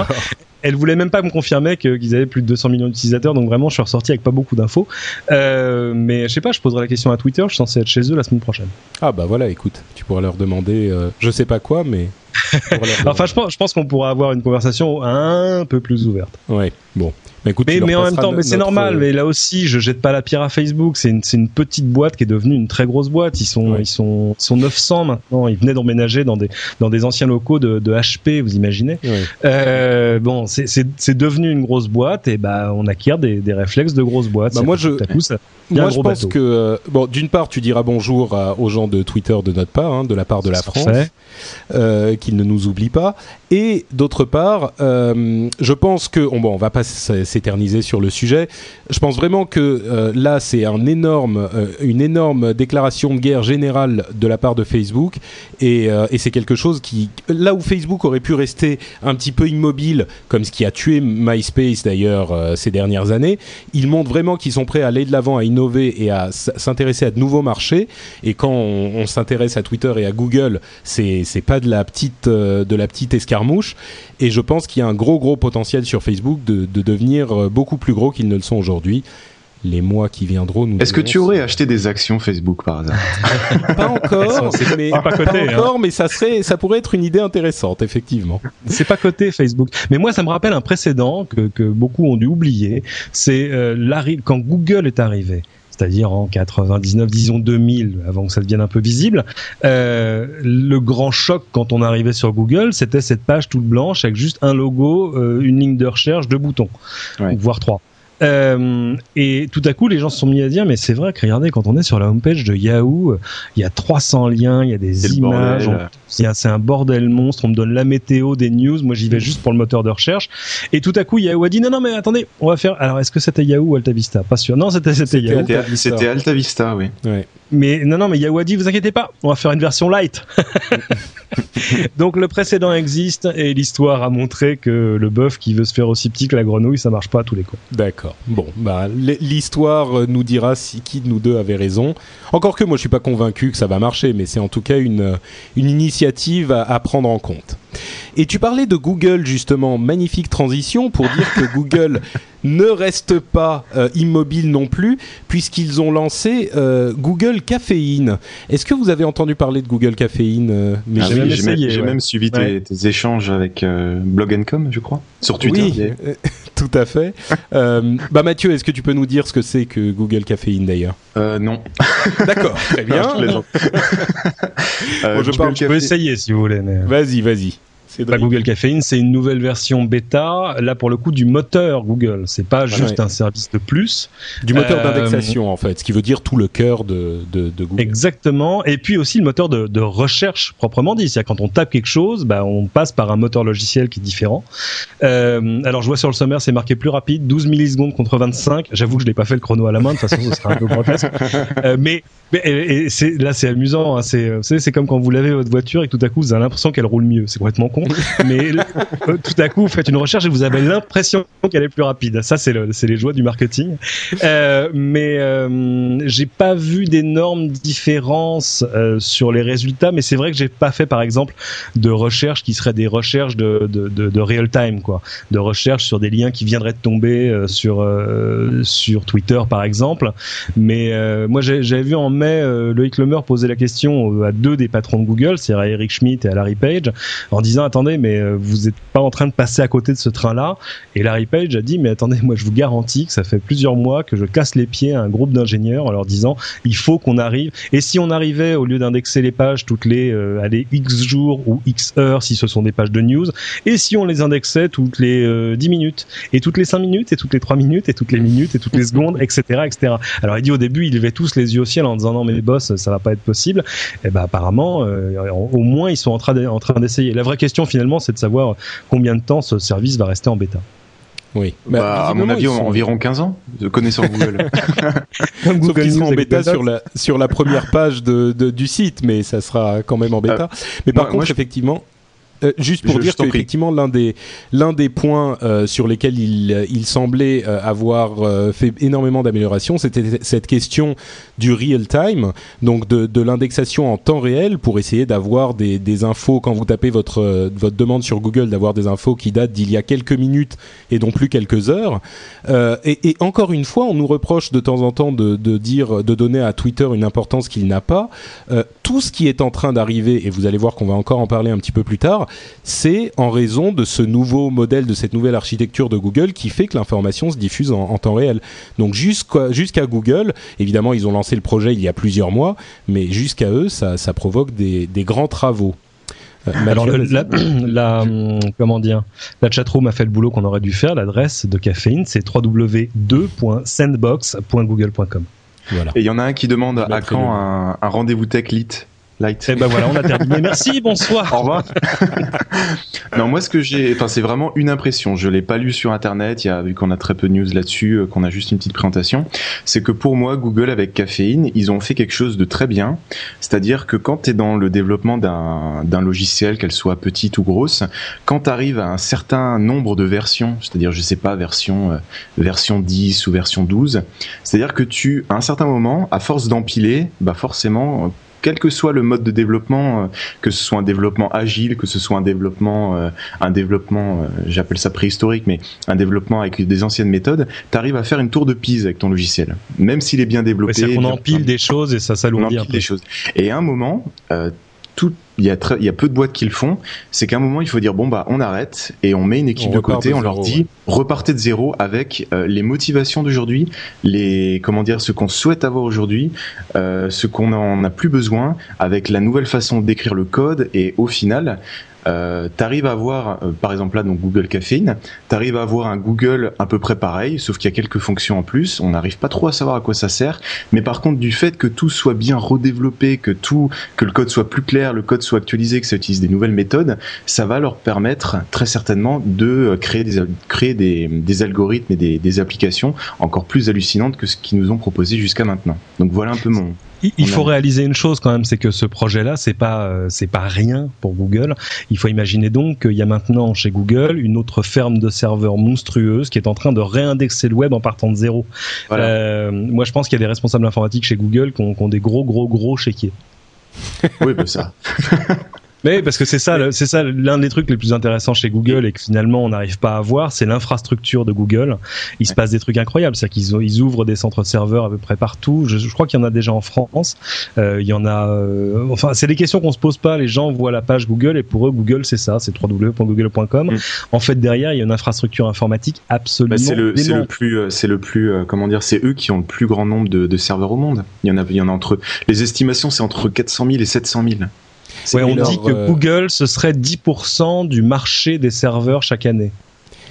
Speaker 3: elle voulait même pas me confirmer qu'ils avaient plus de 200 millions d'utilisateurs, donc vraiment je suis ressorti avec pas beaucoup d'infos. Euh, mais je sais pas, je poserai la question à Twitter, je suis censé être chez eux la semaine prochaine.
Speaker 1: Ah bah voilà, écoute, tu pourras leur demander, euh, je sais pas quoi, mais. [LAUGHS]
Speaker 3: enfin, je pense, je pense qu'on pourra avoir une conversation un peu plus ouverte.
Speaker 1: Ouais, bon
Speaker 3: mais, en même temps, mais c'est normal. Euh, mais là aussi, je jette pas la pierre à Facebook. C'est une, une, petite boîte qui est devenue une très grosse boîte. Ils sont, ils sont, ils sont 900 maintenant. Ils venaient d'emménager dans des, dans des anciens locaux de, de HP, vous imaginez. Euh, bon, c'est devenu une grosse boîte et bah on acquiert des, des réflexes de grosse boîte.
Speaker 1: Bah moi, je, moi, je pense que euh, bon, d'une part, tu diras bonjour aux gens de Twitter de notre part, hein, de la part de la France, euh, qu'ils ne nous oublient pas. Et d'autre part, euh, je pense que bon, on va pas s'éterniser sur le sujet. Je pense vraiment que euh, là, c'est euh, une énorme déclaration de guerre générale de la part de Facebook, et, c'est quelque chose qui, là où Facebook aurait pu rester un petit peu immobile, comme ce qui a tué MySpace d'ailleurs ces dernières années, ils montrent vraiment qu'ils sont prêts à aller de l'avant, à innover et à s'intéresser à de nouveaux marchés. Et quand on, on s'intéresse à Twitter et à Google, c'est pas de la petite de la petite escarmouche. Et je pense qu'il y a un gros gros potentiel sur Facebook de, de devenir beaucoup plus gros qu'ils ne le sont aujourd'hui les mois qui viendront nous.
Speaker 2: Est-ce que tu aurais acheté des actions Facebook par hasard [LAUGHS]
Speaker 1: Pas encore, mais pas, coté, hein. encore, mais ça serait, ça pourrait être une idée intéressante, effectivement.
Speaker 3: C'est pas coté Facebook, mais moi ça me rappelle un précédent que, que beaucoup ont dû oublier. C'est euh, quand Google est arrivé c'est-à-dire en 99, disons 2000, avant que ça devienne un peu visible. Euh, le grand choc quand on arrivait sur Google, c'était cette page toute blanche avec juste un logo, euh, une ligne de recherche, deux boutons, voire trois. Euh, et tout à coup, les gens se sont mis à dire, mais c'est vrai que regardez, quand on est sur la homepage de Yahoo, il y a 300 liens, il y a des images, c'est un bordel monstre, on me donne la météo, des news, moi j'y vais juste pour le moteur de recherche. Et tout à coup, Yahoo a dit, non, non, mais attendez, on va faire, alors est-ce que c'était Yahoo ou AltaVista Pas sûr. Non, c'était Yahoo.
Speaker 2: C'était AltaVista, oui.
Speaker 3: Ouais. Mais non, non, mais Yahoo a dit, vous inquiétez pas, on va faire une version light. [LAUGHS] [LAUGHS] Donc le précédent existe et l'histoire a montré que le bœuf qui veut se faire aussi petit que la grenouille, ça marche pas à tous les coups.
Speaker 1: D'accord. Bon, bah l'histoire nous dira si qui de nous deux avait raison. Encore que moi je suis pas convaincu que ça va marcher, mais c'est en tout cas une une initiative à prendre en compte. Et tu parlais de Google justement, magnifique transition pour dire que [LAUGHS] Google ne reste pas euh, immobile non plus, puisqu'ils ont lancé euh, Google Caféine. Est-ce que vous avez entendu parler de Google Caféine
Speaker 2: euh, mais ah J'ai même, suivi tes, échanges avec Blog.com, je crois, sur Twitter.
Speaker 1: Oui, [LAUGHS] tout à fait. bah Mathieu, est-ce que tu peux nous dire ce que c'est que Google Caféine d'ailleurs?
Speaker 2: Non. [LAUGHS]
Speaker 1: D'accord, très bien.
Speaker 3: je, peux essayer si vous voulez.
Speaker 1: Vas-y, vas-y.
Speaker 3: Google Caffeine, c'est une nouvelle version bêta, là pour le coup du moteur Google. C'est pas ah juste un service de plus.
Speaker 1: Du moteur euh, d'indexation en fait, ce qui veut dire tout le cœur de, de, de, Google.
Speaker 3: Exactement. Et puis aussi le moteur de, de recherche proprement dit. C'est-à-dire quand on tape quelque chose, bah, on passe par un moteur logiciel qui est différent. Euh, alors je vois sur le sommaire, c'est marqué plus rapide, 12 millisecondes contre 25. J'avoue que je l'ai pas fait le chrono à la main, de toute façon ce sera un peu grotesque. [LAUGHS] Euh, mais mais et, c'est là c'est amusant. Hein, c'est c'est comme quand vous lavez votre voiture et tout à coup vous avez l'impression qu'elle roule mieux. C'est complètement con [LAUGHS] mais euh, tout à coup, vous faites une recherche et vous avez l'impression qu'elle est plus rapide. Ça, c'est le, les joies du marketing. Euh, mais euh, j'ai pas vu d'énormes différences euh, sur les résultats, mais c'est vrai que j'ai pas fait, par exemple, de recherches qui seraient des recherches de, de, de, de real time, quoi, de recherches sur des liens qui viendraient de tomber euh, sur sur Twitter, par exemple. Mais moi, j'avais vu en mai Loïc Lemer poser la question à deux des patrons de Google, c'est à Eric Schmidt et à Larry Page, en disant attendez, mais euh, vous n'êtes pas en train de passer à côté de ce train-là. Et Larry Page a dit, mais attendez, moi je vous garantis que ça fait plusieurs mois que je casse les pieds à un groupe d'ingénieurs en leur disant, il faut qu'on arrive. Et si on arrivait, au lieu d'indexer les pages toutes les, euh, allez, X jours ou X heures, si ce sont des pages de news, et si on les indexait toutes les euh, 10 minutes, et toutes les 5 minutes, et toutes les 3 minutes, et toutes les minutes, et toutes les secondes, etc., etc. Alors il dit au début, il levait tous les yeux au ciel en disant, non mais les boss, ça va pas être possible. Et ben apparemment, euh, au moins ils sont en train d'essayer. La vraie question finalement, c'est de savoir combien de temps ce service va rester en bêta.
Speaker 1: Oui.
Speaker 2: Bah, à mon avis, environ 15 ans, de connaissant Google. [LAUGHS]
Speaker 1: Comme Google Sauf qu'ils seront en bêta sur la, sur la première page de, de, du site, mais ça sera quand même en bêta. Euh, mais par contre, effectivement, euh, juste pour dire qu'effectivement l'un des l'un des points euh, sur lesquels il, il semblait euh, avoir fait énormément d'améliorations, c'était cette question du real time, donc de, de l'indexation en temps réel pour essayer d'avoir des, des infos quand vous tapez votre votre demande sur Google, d'avoir des infos qui datent d'il y a quelques minutes et non plus quelques heures. Et, et, encore une fois, on nous reproche de temps en temps de, de dire de donner à Twitter une importance qu'il n'a pas. tout ce qui est en train d'arriver, et vous allez voir qu'on va encore en parler un petit peu plus tard c'est en raison de ce nouveau modèle, de cette nouvelle architecture de Google qui fait que l'information se diffuse en, temps réel. Donc jusqu'à Google, évidemment, ils ont lancé le projet il y a plusieurs mois, mais jusqu'à eux, ça, provoque des, grands travaux.
Speaker 3: Euh, Alors [CLEARS THROAT] la, comment dire, la chatroom a fait le boulot qu'on aurait dû faire. L'adresse de caféine, c'est www.2.sandbox.google.com.
Speaker 2: Voilà. Et il y en a un qui demande à quand un, un rendez-vous tech lit
Speaker 3: Light. Et eh ben voilà, on a terminé. Merci, [LAUGHS] bonsoir.
Speaker 2: Au revoir. non, moi ce que j'ai, enfin c'est vraiment une impression. Je l'ai pas lu sur internet. Il y a vu qu'on a très peu de news là-dessus, euh, qu'on a juste une petite présentation. C'est que pour moi, Google avec Caféine, ils ont fait quelque chose de très bien. C'est-à-dire que quand tu es dans le développement d'un d'un logiciel, qu'elle soit petite ou grosse, quand tu arrives à un certain nombre de versions, c'est-à-dire je sais pas version euh, version 10 ou version 12, c'est-à-dire que tu à un certain moment, à force d'empiler, bah forcément quel que soit le mode de développement, euh, que ce soit un développement agile, que ce soit un développement, euh, un développement, euh, j'appelle ça préhistorique, mais un développement avec des anciennes méthodes, tu arrives à faire une tour de Pise avec ton logiciel, même s'il est bien développé.
Speaker 3: C'est qu'on empile des choses et ça s'alourdit un peu.
Speaker 2: Des choses. Et à un moment, tout il y a il y a peu de boîtes qui le font, c'est qu'à un moment il faut dire bon bah on arrête et on met une équipe de côté, on leur dit repartez de zéro avec euh, les motivations d'aujourd'hui, les comment dire ce qu'on souhaite avoir aujourd'hui, euh, ce qu'on en a plus besoin, avec la nouvelle façon d'écrire le code et au final euh, t'arrives à avoir, euh, par exemple là, donc Google Caffeine, t'arrives à avoir un Google à peu près pareil, sauf qu'il y a quelques fonctions en plus. On n'arrive pas trop à savoir à quoi ça sert, mais par contre du fait que tout soit bien redéveloppé, que tout, que le code soit plus clair, le code soit actualisé, que ça utilise des nouvelles méthodes, ça va leur permettre très certainement de euh, créer des créer des, des algorithmes et des, des applications encore plus hallucinantes que ce qu'ils nous ont proposé jusqu'à maintenant. Donc voilà un peu mon
Speaker 3: il, faut réaliser une chose quand même, c'est que ce projet-là, c'est pas euh, c'est pas rien pour Google. Il faut imaginer donc qu'il y a maintenant chez Google une autre ferme de serveurs monstrueuse qui est en train de réindexer le web en partant de zéro. Euh, moi, je pense qu'il y a des responsables informatiques chez Google qui ont, qui ont des gros gros gros chéquiers.
Speaker 2: oui, ben ça. [LAUGHS]
Speaker 3: Mais parce que c'est ça, c'est ça l'un des trucs les plus intéressants chez Google et que finalement on n'arrive pas à voir, c'est l'infrastructure de Google. Il se passe des trucs incroyables, c'est qu'ils ils ouvrent des centres serveurs à peu près partout. Je, je crois qu'il y en a déjà en France. Euh, il y en a. Euh, enfin, c'est des questions qu'on se pose pas. Les gens voient la page Google et pour eux Google c'est ça, c'est www.google.com. Mm. En fait derrière il y a une infrastructure informatique absolument. Bah,
Speaker 2: c'est le, plus, euh, c'est le plus, euh, comment dire, c'est eux qui ont le plus grand nombre de, de serveurs au monde. Il y en a, il y en a entre. Les estimations c'est entre 400 000 et 700 000
Speaker 3: on dit que euh, Google, ce serait 10% du marché des serveurs chaque année.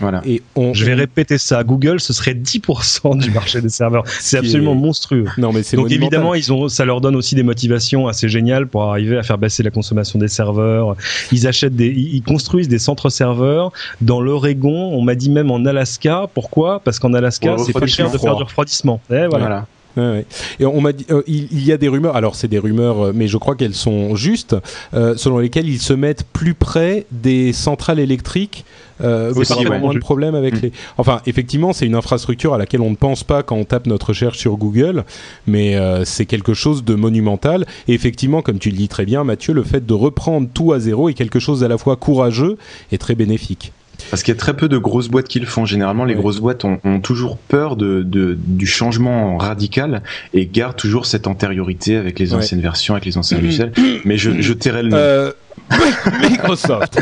Speaker 3: Voilà. Et je vais répéter ça. Google, ce serait 10% du marché des serveurs. [LAUGHS] C'est absolument monstrueux. Non, mais Donc évidemment, ils ont, ça leur donne aussi des motivations assez géniales pour arriver à faire baisser la consommation des serveurs. Ils achètent des, ils construisent des centres serveurs dans l'Oregon. On m'a dit même en Alaska. Pourquoi? Parce qu'en Alaska, c'est pas cher de faire du refroidissement. Eh, voilà.
Speaker 1: Et on m'a dit, euh, il, y a des rumeurs. Alors c'est des rumeurs, euh, mais je crois qu'elles sont justes, euh, selon lesquelles ils se mettent plus près des centrales électriques. Euh, ouais. moins de problèmes avec mm. les. Enfin, effectivement, c'est une infrastructure à laquelle on ne pense pas quand on tape notre recherche sur Google, mais c'est quelque chose de monumental. Et effectivement, comme tu le dis très bien, Mathieu, le fait de reprendre tout à zéro est quelque chose à la fois courageux et très bénéfique.
Speaker 2: Parce qu'il y a très peu de grosses boîtes qui le font. Généralement, les grosses boîtes ont, toujours peur de, du changement radical et gardent toujours cette antériorité avec les anciennes versions, avec les anciens logiciels. Mais je, je tairai le nom. Euh, [LAUGHS]
Speaker 1: Microsoft.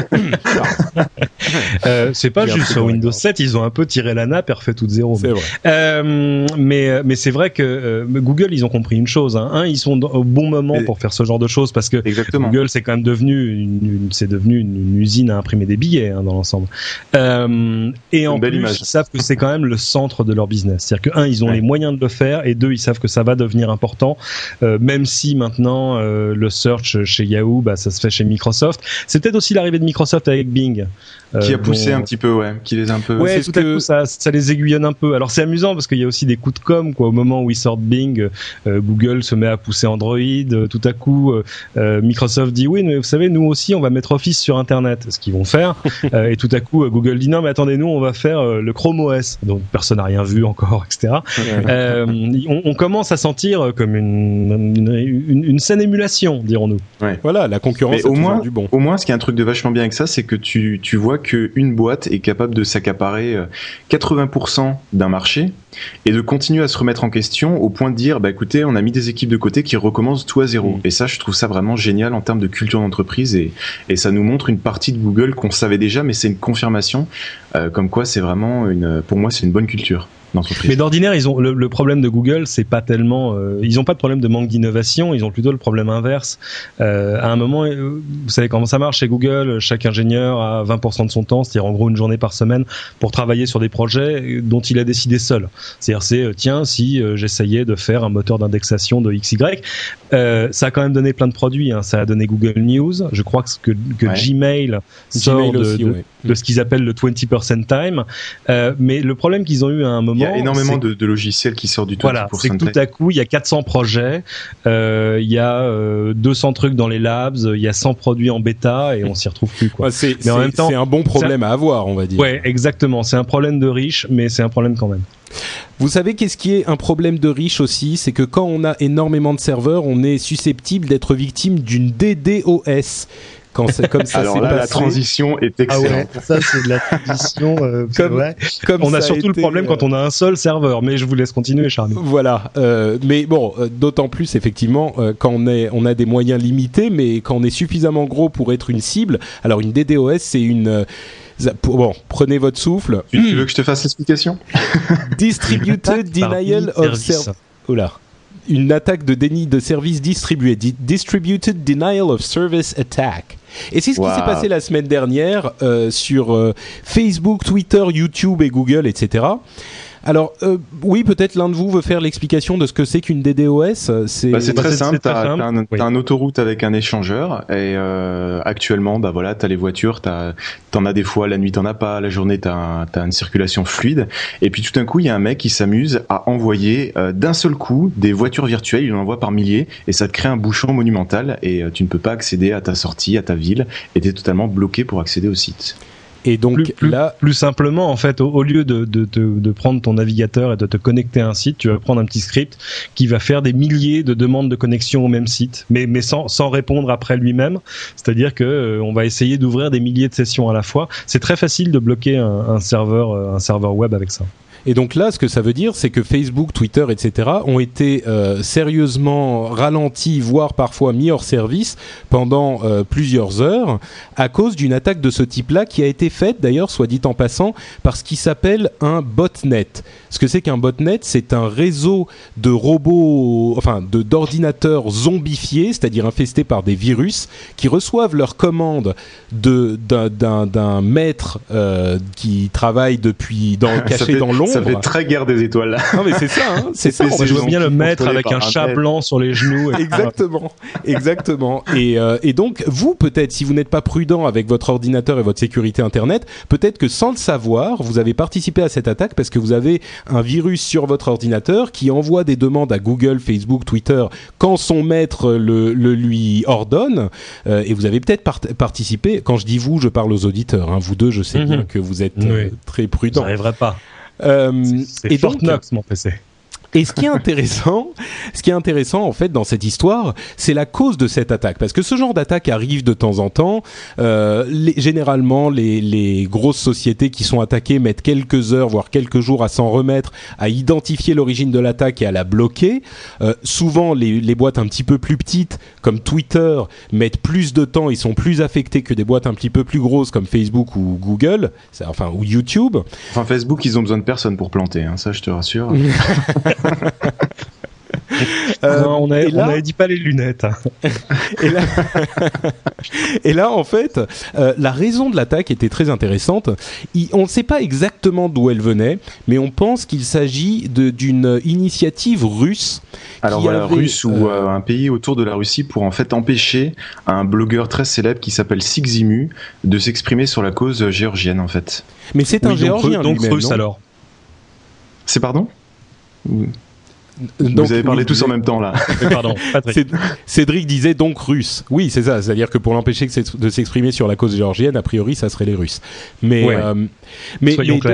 Speaker 3: euh, c'est pas juste sur Windows 7, ils ont un peu tiré la nappe et refait tout de zéro.
Speaker 1: C'est vrai.
Speaker 3: Euh, mais mais c'est vrai que euh, Google, ils ont compris une chose. Hein. Un, ils sont au bon moment
Speaker 2: Et-
Speaker 3: pour faire ce genre de choses parce que
Speaker 2: Exactement.
Speaker 3: Google, c'est quand même devenu une, une- c'est devenu une, une usine à imprimer des billets hein, dans l'ensemble. Euh, et en plus,
Speaker 2: image.
Speaker 3: ils savent que c'est quand même le centre de leur business. C'est-à-dire que un, ils ont
Speaker 2: Ouais.
Speaker 3: les moyens de le faire, et deux, ils savent que ça va devenir important. Euh, même si maintenant euh, le search chez Yahoo, bah, ça se fait chez Microsoft. C'est peut-être aussi l'arrivée de Microsoft avec Bing. euh,
Speaker 2: Qui a poussé
Speaker 3: dont-
Speaker 2: un petit peu, ouais, qui les a un peu.
Speaker 3: Ouais, tout à coup, ça, ça les aiguillonne un peu. Alors c'est amusant parce qu'il y a aussi des coups de com, quoi. Au moment où ils sortent Bing, euh, Google se met à pousser Android. euh, tout à coup, euh, Microsoft dit oui, mais vous savez, nous aussi, on va mettre Office sur Internet. Ce qu'ils vont faire. [LAUGHS] Euh, et tout à coup, euh, Google dit non, mais attendez, nous, on va faire euh, le Chrome OS. Donc personne n'a rien vu encore, etc. Euh, on, on commence à sentir comme une, une, une, une saine émulation, dirons-nous.
Speaker 1: Voilà, la concurrence
Speaker 2: Mais au
Speaker 1: toujours
Speaker 2: moins,
Speaker 1: du bon.
Speaker 2: au moins, ce qui est un truc de vachement bien avec ça, c'est que tu, tu vois qu'une boîte est capable de s'accaparer euh, 80% d'un marché et de continuer à se remettre en question au point de dire, bah écoutez, on a mis des équipes de côté qui recommencent tout à zéro.
Speaker 1: Mm.
Speaker 2: Et ça, je trouve ça vraiment génial en termes de culture d'entreprise et, et ça nous montre une partie de Google qu'on savait déjà, mais c'est une confirmation, euh, comme quoi c'est vraiment une, pour moi, c'est une bonne culture d'entreprise.
Speaker 3: Mais d'ordinaire, ils ont le, le problème de Google, c'est pas tellement, euh, ils ont pas de problème de manque d'innovation, ils ont plutôt le problème inverse. Euh, à un moment, euh, vous savez comment ça marche chez Google, chaque ingénieur a 20% de son temps, c'est-à-dire en gros une journée par semaine, pour travailler sur des projets dont il a décidé seul. C'est-à-dire, c'est euh, tiens, si euh, j'essayais de faire un moteur d'indexation de XY, euh, ça a quand même donné plein de produits. Hein. Ça a donné Google News. Je crois que, que, que
Speaker 2: Ouais.
Speaker 3: Gmail sort
Speaker 1: Gmail
Speaker 3: de,
Speaker 1: aussi,
Speaker 3: de-
Speaker 1: ouais.
Speaker 3: de ce qu'ils appellent le 20% time. Euh, mais le problème qu'ils ont eu à un moment,
Speaker 2: y a énormément de, de logiciels qui sortent du tout
Speaker 3: voilà, c'est que tout à coup, il y a 400 projets, euh, il y a euh, 200 trucs dans les labs, il y a 100 produits en bêta et on s'y retrouve plus. Quoi.
Speaker 1: Ouais, c'est
Speaker 3: Mais en même temps,
Speaker 1: c'est un bon problème à avoir, on va dire.
Speaker 3: Ouais, exactement. C'est un problème de riche, mais c'est un problème quand même.
Speaker 1: Vous savez qu'est-ce qui est un problème de riche aussi? C'est que quand on a énormément de serveurs, on est susceptible d'être victime d'une DDoS. Quand c'est comme ça
Speaker 2: Alors là, la
Speaker 1: passé.
Speaker 2: transition est excellente.
Speaker 3: ça c'est de la tradition.
Speaker 1: Comme- comme
Speaker 3: on a surtout
Speaker 1: été,
Speaker 3: le problème
Speaker 1: euh,
Speaker 3: quand on a un seul serveur, mais je vous laisse continuer, Charlie.
Speaker 1: Voilà, euh, mais bon, euh, d'autant plus effectivement euh, quand on, est, on a des moyens limités, mais quand on est suffisamment gros pour être une cible. Alors une DDoS, c'est une euh, bon, prenez votre souffle.
Speaker 2: Tu, tu veux que je te fasse l'explication?
Speaker 1: Distributed denial of service. Oula. Une attaque de déni de service distribué. Di- Distributed Denial of Service Attack. Et c'est ce qui s'est passé la semaine dernière euh, sur euh, Facebook, Twitter, YouTube et Google, etc. Alors, euh, oui, peut-être l'un de vous veut faire l'explication de ce que c'est qu'une DDoS. C'est
Speaker 2: Bah, c'est
Speaker 3: Bah,
Speaker 2: très simple.
Speaker 3: simple,
Speaker 2: t'as un,
Speaker 3: oui.
Speaker 2: t'as un autoroute avec un échangeur et euh, actuellement, bah voilà, t'as les voitures, t'as, t'en as des fois la nuit, t'en as pas, la journée, t'as, un- t'as une circulation fluide. Et puis tout d'un coup, il y a un mec qui s'amuse à envoyer euh, d'un seul coup des voitures virtuelles. Il en envoie par milliers et ça te crée un bouchon monumental et euh, tu ne peux pas accéder à ta sortie, à ta ville et t'es totalement bloqué pour accéder au site.
Speaker 1: Et donc
Speaker 3: Plus, plus-
Speaker 1: là,
Speaker 3: plus simplement, en fait, au, au lieu de, de, de, de prendre ton navigateur et de te connecter à un site, tu vas prendre un petit script qui va faire des milliers de demandes de connexion au même site, mais, mais sans, sans répondre après lui-même. C'est-à-dire que euh, on va essayer d'ouvrir des milliers de sessions à la fois. C'est très facile de bloquer un, un serveur, euh, un serveur web avec ça.
Speaker 1: Et donc là, ce que ça veut dire, c'est que Facebook, Twitter, etc. ont été euh, sérieusement ralentis, voire parfois mis hors service pendant euh, plusieurs heures à cause d'une attaque de ce type-là qui a été faite, d'ailleurs, soit dit en passant, par ce qui s'appelle un botnet. Ce que c'est qu'un botnet, c'est un réseau de robots, enfin de d'ordinateurs zombifiés, c'est-à-dire infestés par des virus, qui reçoivent leurs commandes de d'un- d'un d'un maître euh, qui travaille depuis dans [LAUGHS] caché
Speaker 2: fait-
Speaker 1: dans l'ombre.
Speaker 2: Ça fait très guerre des étoiles là.
Speaker 1: Non mais c'est ça, hein, [LAUGHS] c'est ça.
Speaker 2: C'est-
Speaker 1: on
Speaker 3: veux bien le
Speaker 2: contrôlé
Speaker 3: avec un chat
Speaker 2: tel.
Speaker 3: blanc sur les genoux. et- [LAUGHS]
Speaker 1: Exactement, exactement. Et, euh, et donc, vous, peut-être, si vous n'êtes pas prudent avec votre ordinateur et votre sécurité Internet, peut-être que sans le savoir, vous avez participé à cette attaque parce que vous avez un virus sur votre ordinateur qui envoie des demandes à Google, Facebook, Twitter quand son maître le, le lui ordonne. Euh, et vous avez peut-être part- participé. Quand je dis vous, je parle aux auditeurs. hein. Vous deux, je sais
Speaker 3: Mhm.
Speaker 1: bien que vous êtes euh,
Speaker 3: Oui.
Speaker 1: très
Speaker 3: Ça
Speaker 1: prudents.
Speaker 3: n'arriverait pas.
Speaker 1: Euh,
Speaker 3: C'est
Speaker 1: et donc,
Speaker 3: Fort Knox, mon PC.
Speaker 1: Et ce qui est intéressant, ce qui est intéressant en fait dans cette histoire, c'est la cause de cette attaque, parce que ce genre d'attaque arrive de temps en temps. Euh, les, généralement, les, les, grosses sociétés qui sont attaquées mettent quelques heures, voire quelques jours à s'en remettre, à identifier l'origine de l'attaque et à la bloquer. Euh, souvent, les, les, boîtes un petit peu plus petites, comme Twitter, mettent plus de temps, ils sont plus affectés que des boîtes un petit peu plus grosses comme Facebook ou Google, enfin ou YouTube.
Speaker 2: Enfin, Facebook, ils ont besoin de personne pour planter, hein, ça je te rassure. [LAUGHS]
Speaker 3: Euh, on n'avait dit pas les lunettes. Hein. [LAUGHS] [LAUGHS]
Speaker 1: et, là, en fait, euh, la raison de l'attaque était très intéressante. on ne sait pas exactement d'où elle venait, mais on pense qu'il s'agit d'une initiative russe.
Speaker 2: Alors voilà, russe ou euh, un pays autour de la Russie pour en fait empêcher un blogueur très célèbre qui s'appelle Siximu de s'exprimer sur la cause géorgienne en fait.
Speaker 1: Mais c'est un géorgien
Speaker 3: donc, donc russe alors.
Speaker 2: C'est pardon? Vous avez parlé tous en même temps là. [LAUGHS]
Speaker 3: Pardon, [LAUGHS]
Speaker 1: Cédric disait donc russe. Oui, c'est ça. C'est-à-dire que pour l'empêcher de s'exprimer sur la cause géorgienne, a priori, ça serait les Russes. Mais, euh, mais, mais donc,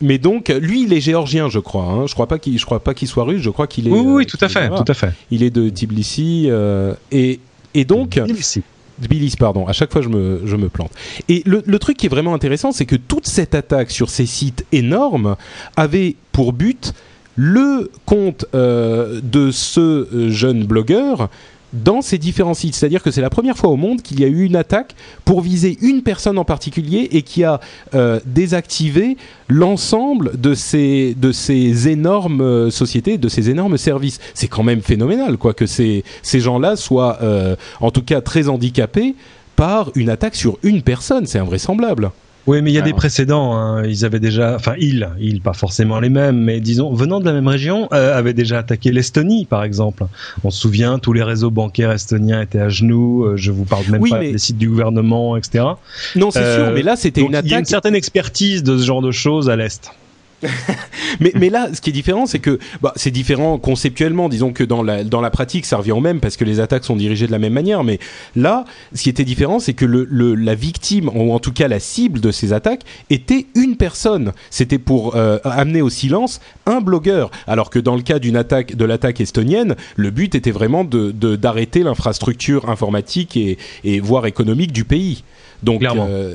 Speaker 1: mais donc, lui, il est géorgien, je crois. Hein. Je crois pas qu'il, je crois pas qu'il soit russe. Je crois qu'il est.
Speaker 3: Oui, oui, euh, tout à fait, tout à fait.
Speaker 1: Il est de Tbilisi euh, et et donc.
Speaker 3: Tbilisi.
Speaker 1: Tbilisi, pardon. À chaque fois, je me, je me plante. Et le, le truc qui est vraiment intéressant, c'est que toute cette attaque sur ces sites énormes avait pour but le compte euh, de ce euh, jeune blogueur dans ces différents sites. C'est-à-dire que c'est la première fois au monde qu'il y a eu une attaque pour viser une personne en particulier et qui a euh, désactivé l'ensemble de ces, de ces énormes sociétés, de ces énormes services. C'est quand même phénoménal, quoi, que ces, ces gens-là soient, en tout cas, très handicapés par une attaque sur une personne. C'est invraisemblable.
Speaker 3: Oui, mais il y a des précédents. Hein. Ils avaient déjà, enfin, ils, ils, pas forcément les mêmes, mais disons, venant de la même région, euh, avaient déjà attaqué l'Estonie, par exemple. On se souvient, tous les réseaux bancaires estoniens étaient à genoux. Euh, je vous parle même pas des sites du gouvernement, etc.
Speaker 1: Non, c'est sûr, euh, mais là, c'était une attaque. Il y
Speaker 3: a une certaine expertise de ce genre de choses à l'est. [LAUGHS]
Speaker 1: mais, mais là, ce qui est différent, c'est que bah, c'est différent conceptuellement. Disons que dans la, dans la pratique, ça revient au même parce que les attaques sont dirigées de la même manière. Mais là, ce qui était différent, c'est que le, le, la victime, ou en tout cas la cible de ces attaques, était une personne. C'était pour euh, amener au silence un blogueur. Alors que dans le cas d'une attaque, de l'attaque estonienne, le but était vraiment de d'arrêter l'infrastructure informatique et, et voire économique du pays. Donc,
Speaker 3: euh,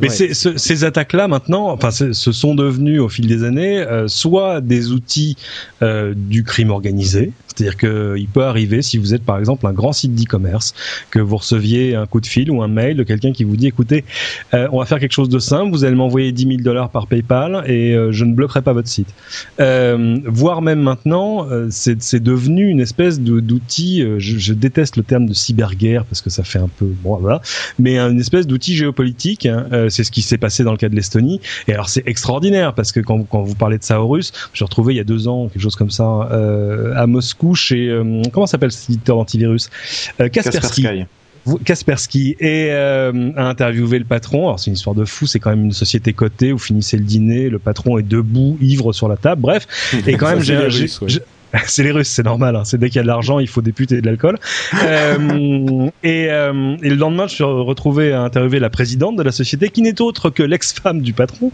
Speaker 3: mais ces attaques-là, maintenant, enfin, ce sont devenus au fil des années euh, soit des outils euh, du crime organisé, c'est-à-dire qu'il peut arriver, si vous êtes par exemple un grand site d'e-commerce, que vous receviez un coup de fil ou un mail de quelqu'un qui vous dit écoutez, euh, on va faire quelque chose de simple, vous allez m'envoyer 10 000 dollars par PayPal et euh, je ne bloquerai pas votre site. Euh, voire même maintenant, euh, c'est devenu une espèce d'outil, je, je, déteste le terme de cyberguerre parce que ça fait un peu, bon voilà, mais une espèce d'outil géopolitique. Hein, c'est ce qui s'est passé dans le cas de l'Estonie. Et alors c'est extraordinaire parce que quand, quand vous parlez de ça aux Russes, j'ai retrouvé il y a deux ans quelque chose comme ça à Moscou chez euh, comment s'appelle ce éditeur d'antivirus?
Speaker 2: Euh, Kaspersky.
Speaker 3: Kaspersky et euh, a interviewé le patron. Alors c'est une histoire de fou, c'est quand même une société cotée. Vous finissez le dîner, le patron est debout, ivre sur la table. Bref, [LAUGHS] et quand même j'ai [LAUGHS] c'est les Russes, c'est normal. Hein. C'est dès qu'il y a de l'argent, il faut des putes et de l'alcool. euh, [LAUGHS] et, euh, et, le lendemain, je suis retrouvé à interviewer la présidente de la société, qui n'est autre que l'ex-femme du patron,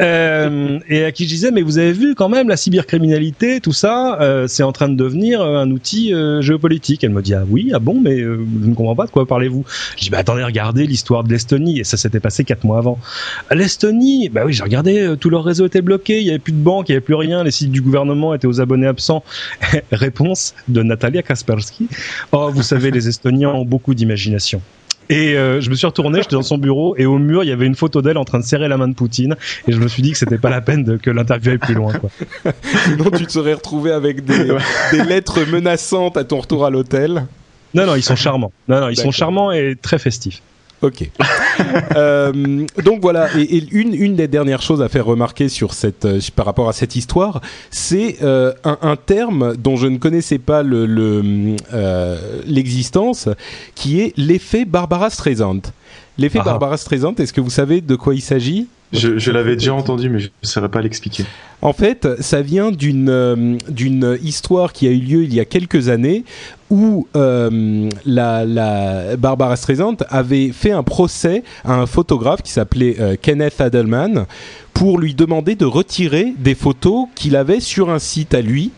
Speaker 3: euh, et à qui je disais, mais vous avez vu quand même la cybercriminalité, tout ça, euh, c'est en train de devenir euh, un outil euh, géopolitique. Elle me dit, ah oui, ah bon, mais je ne comprends pas de quoi parlez-vous. Je dis, bah attendez, regardez l'histoire de l'Estonie, et ça s'était passé quatre mois avant. L'Estonie, bah oui, j'ai regardé, tout leur réseau était bloqué, il y avait plus de banque, il y avait plus rien, les sites du gouvernement étaient aux abonnés absents. [LAUGHS] Réponse de Natalia Kaspersky. Oh, vous savez, les Estoniens ont beaucoup d'imagination. Et euh, je me suis retourné, j'étais dans son bureau et au mur il y avait une photo d'elle en train de serrer la main de Poutine et je me suis dit que c'était pas la peine de, que l'interview aille plus loin. Quoi. [LAUGHS]
Speaker 1: Sinon tu te serais retrouvé avec des, des lettres menaçantes à ton retour à l'hôtel.
Speaker 3: Non non ils sont charmants. Non non ils sont charmants et très festifs.
Speaker 1: Ok. [LAUGHS] euh, donc voilà, et, et, une, une des dernières choses à faire remarquer sur cette, euh, par rapport à cette histoire, c'est euh, un, un, terme dont je ne connaissais pas l'existence, le, le, qui est l'effet Barbara Streisand. L'effet ah. Barbara Streisand, est-ce que vous savez de quoi il s'agit?
Speaker 2: Je, l'avais déjà entendu, mais je ne saurais pas l'expliquer.
Speaker 1: En fait, ça vient d'une euh, histoire qui a eu lieu il y a quelques années où euh, la, la, Barbara Streisand avait fait un procès à un photographe qui s'appelait euh, Kenneth Adelman pour lui demander de retirer des photos qu'il avait sur un site à lui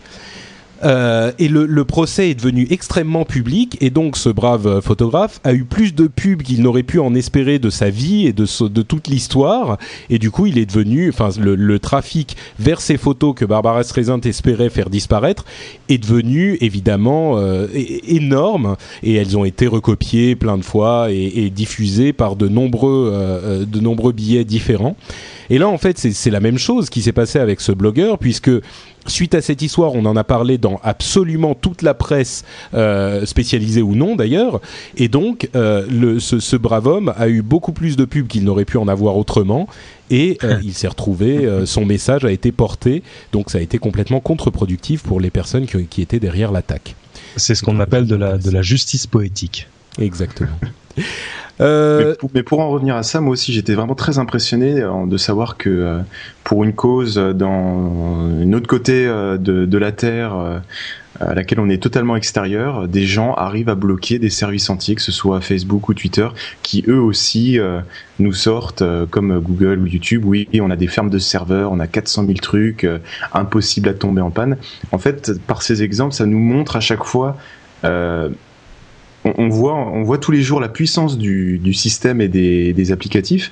Speaker 1: euh, et le, le, procès est devenu extrêmement public et donc ce brave euh, photographe a eu plus de pubs qu'il n'aurait pu en espérer de sa vie et de, de toute l'histoire et du coup il est devenu, enfin le, le, trafic vers ces photos que Barbara Streisand espérait faire disparaître est devenu évidemment euh, énorme et elles ont été recopiées plein de fois et, et diffusées par de nombreux, euh, euh de nombreux billets différents. Et là en fait c'est la même chose qui s'est passé avec ce blogueur puisque Suite à cette histoire, on en a parlé dans absolument toute la presse, euh, spécialisée ou non d'ailleurs, et donc euh, le, ce, ce, brave homme a eu beaucoup plus de pubs qu'il n'aurait pu en avoir autrement, et euh, [LAUGHS] il s'est retrouvé, son message a été porté, donc ça a été complètement contre-productif pour les personnes qui, qui étaient derrière l'attaque.
Speaker 3: C'est ce qu'on appelle de la, de la justice poétique.
Speaker 1: Exactement.
Speaker 2: Euh... Mais, pour, en revenir à ça, moi aussi j'étais vraiment très impressionné euh, de savoir que euh, pour une cause dans une autre côté de, la Terre à laquelle on est totalement extérieur, des gens arrivent à bloquer des services entiers, que ce soit Facebook ou Twitter, qui eux aussi nous sortent, comme Google ou YouTube, oui, on a des fermes de serveurs, on a 400 000 trucs, impossible à tomber en panne. En fait, par ces exemples, ça nous montre à chaque fois on, voit, on voit tous les jours la puissance du, système et des, applicatifs.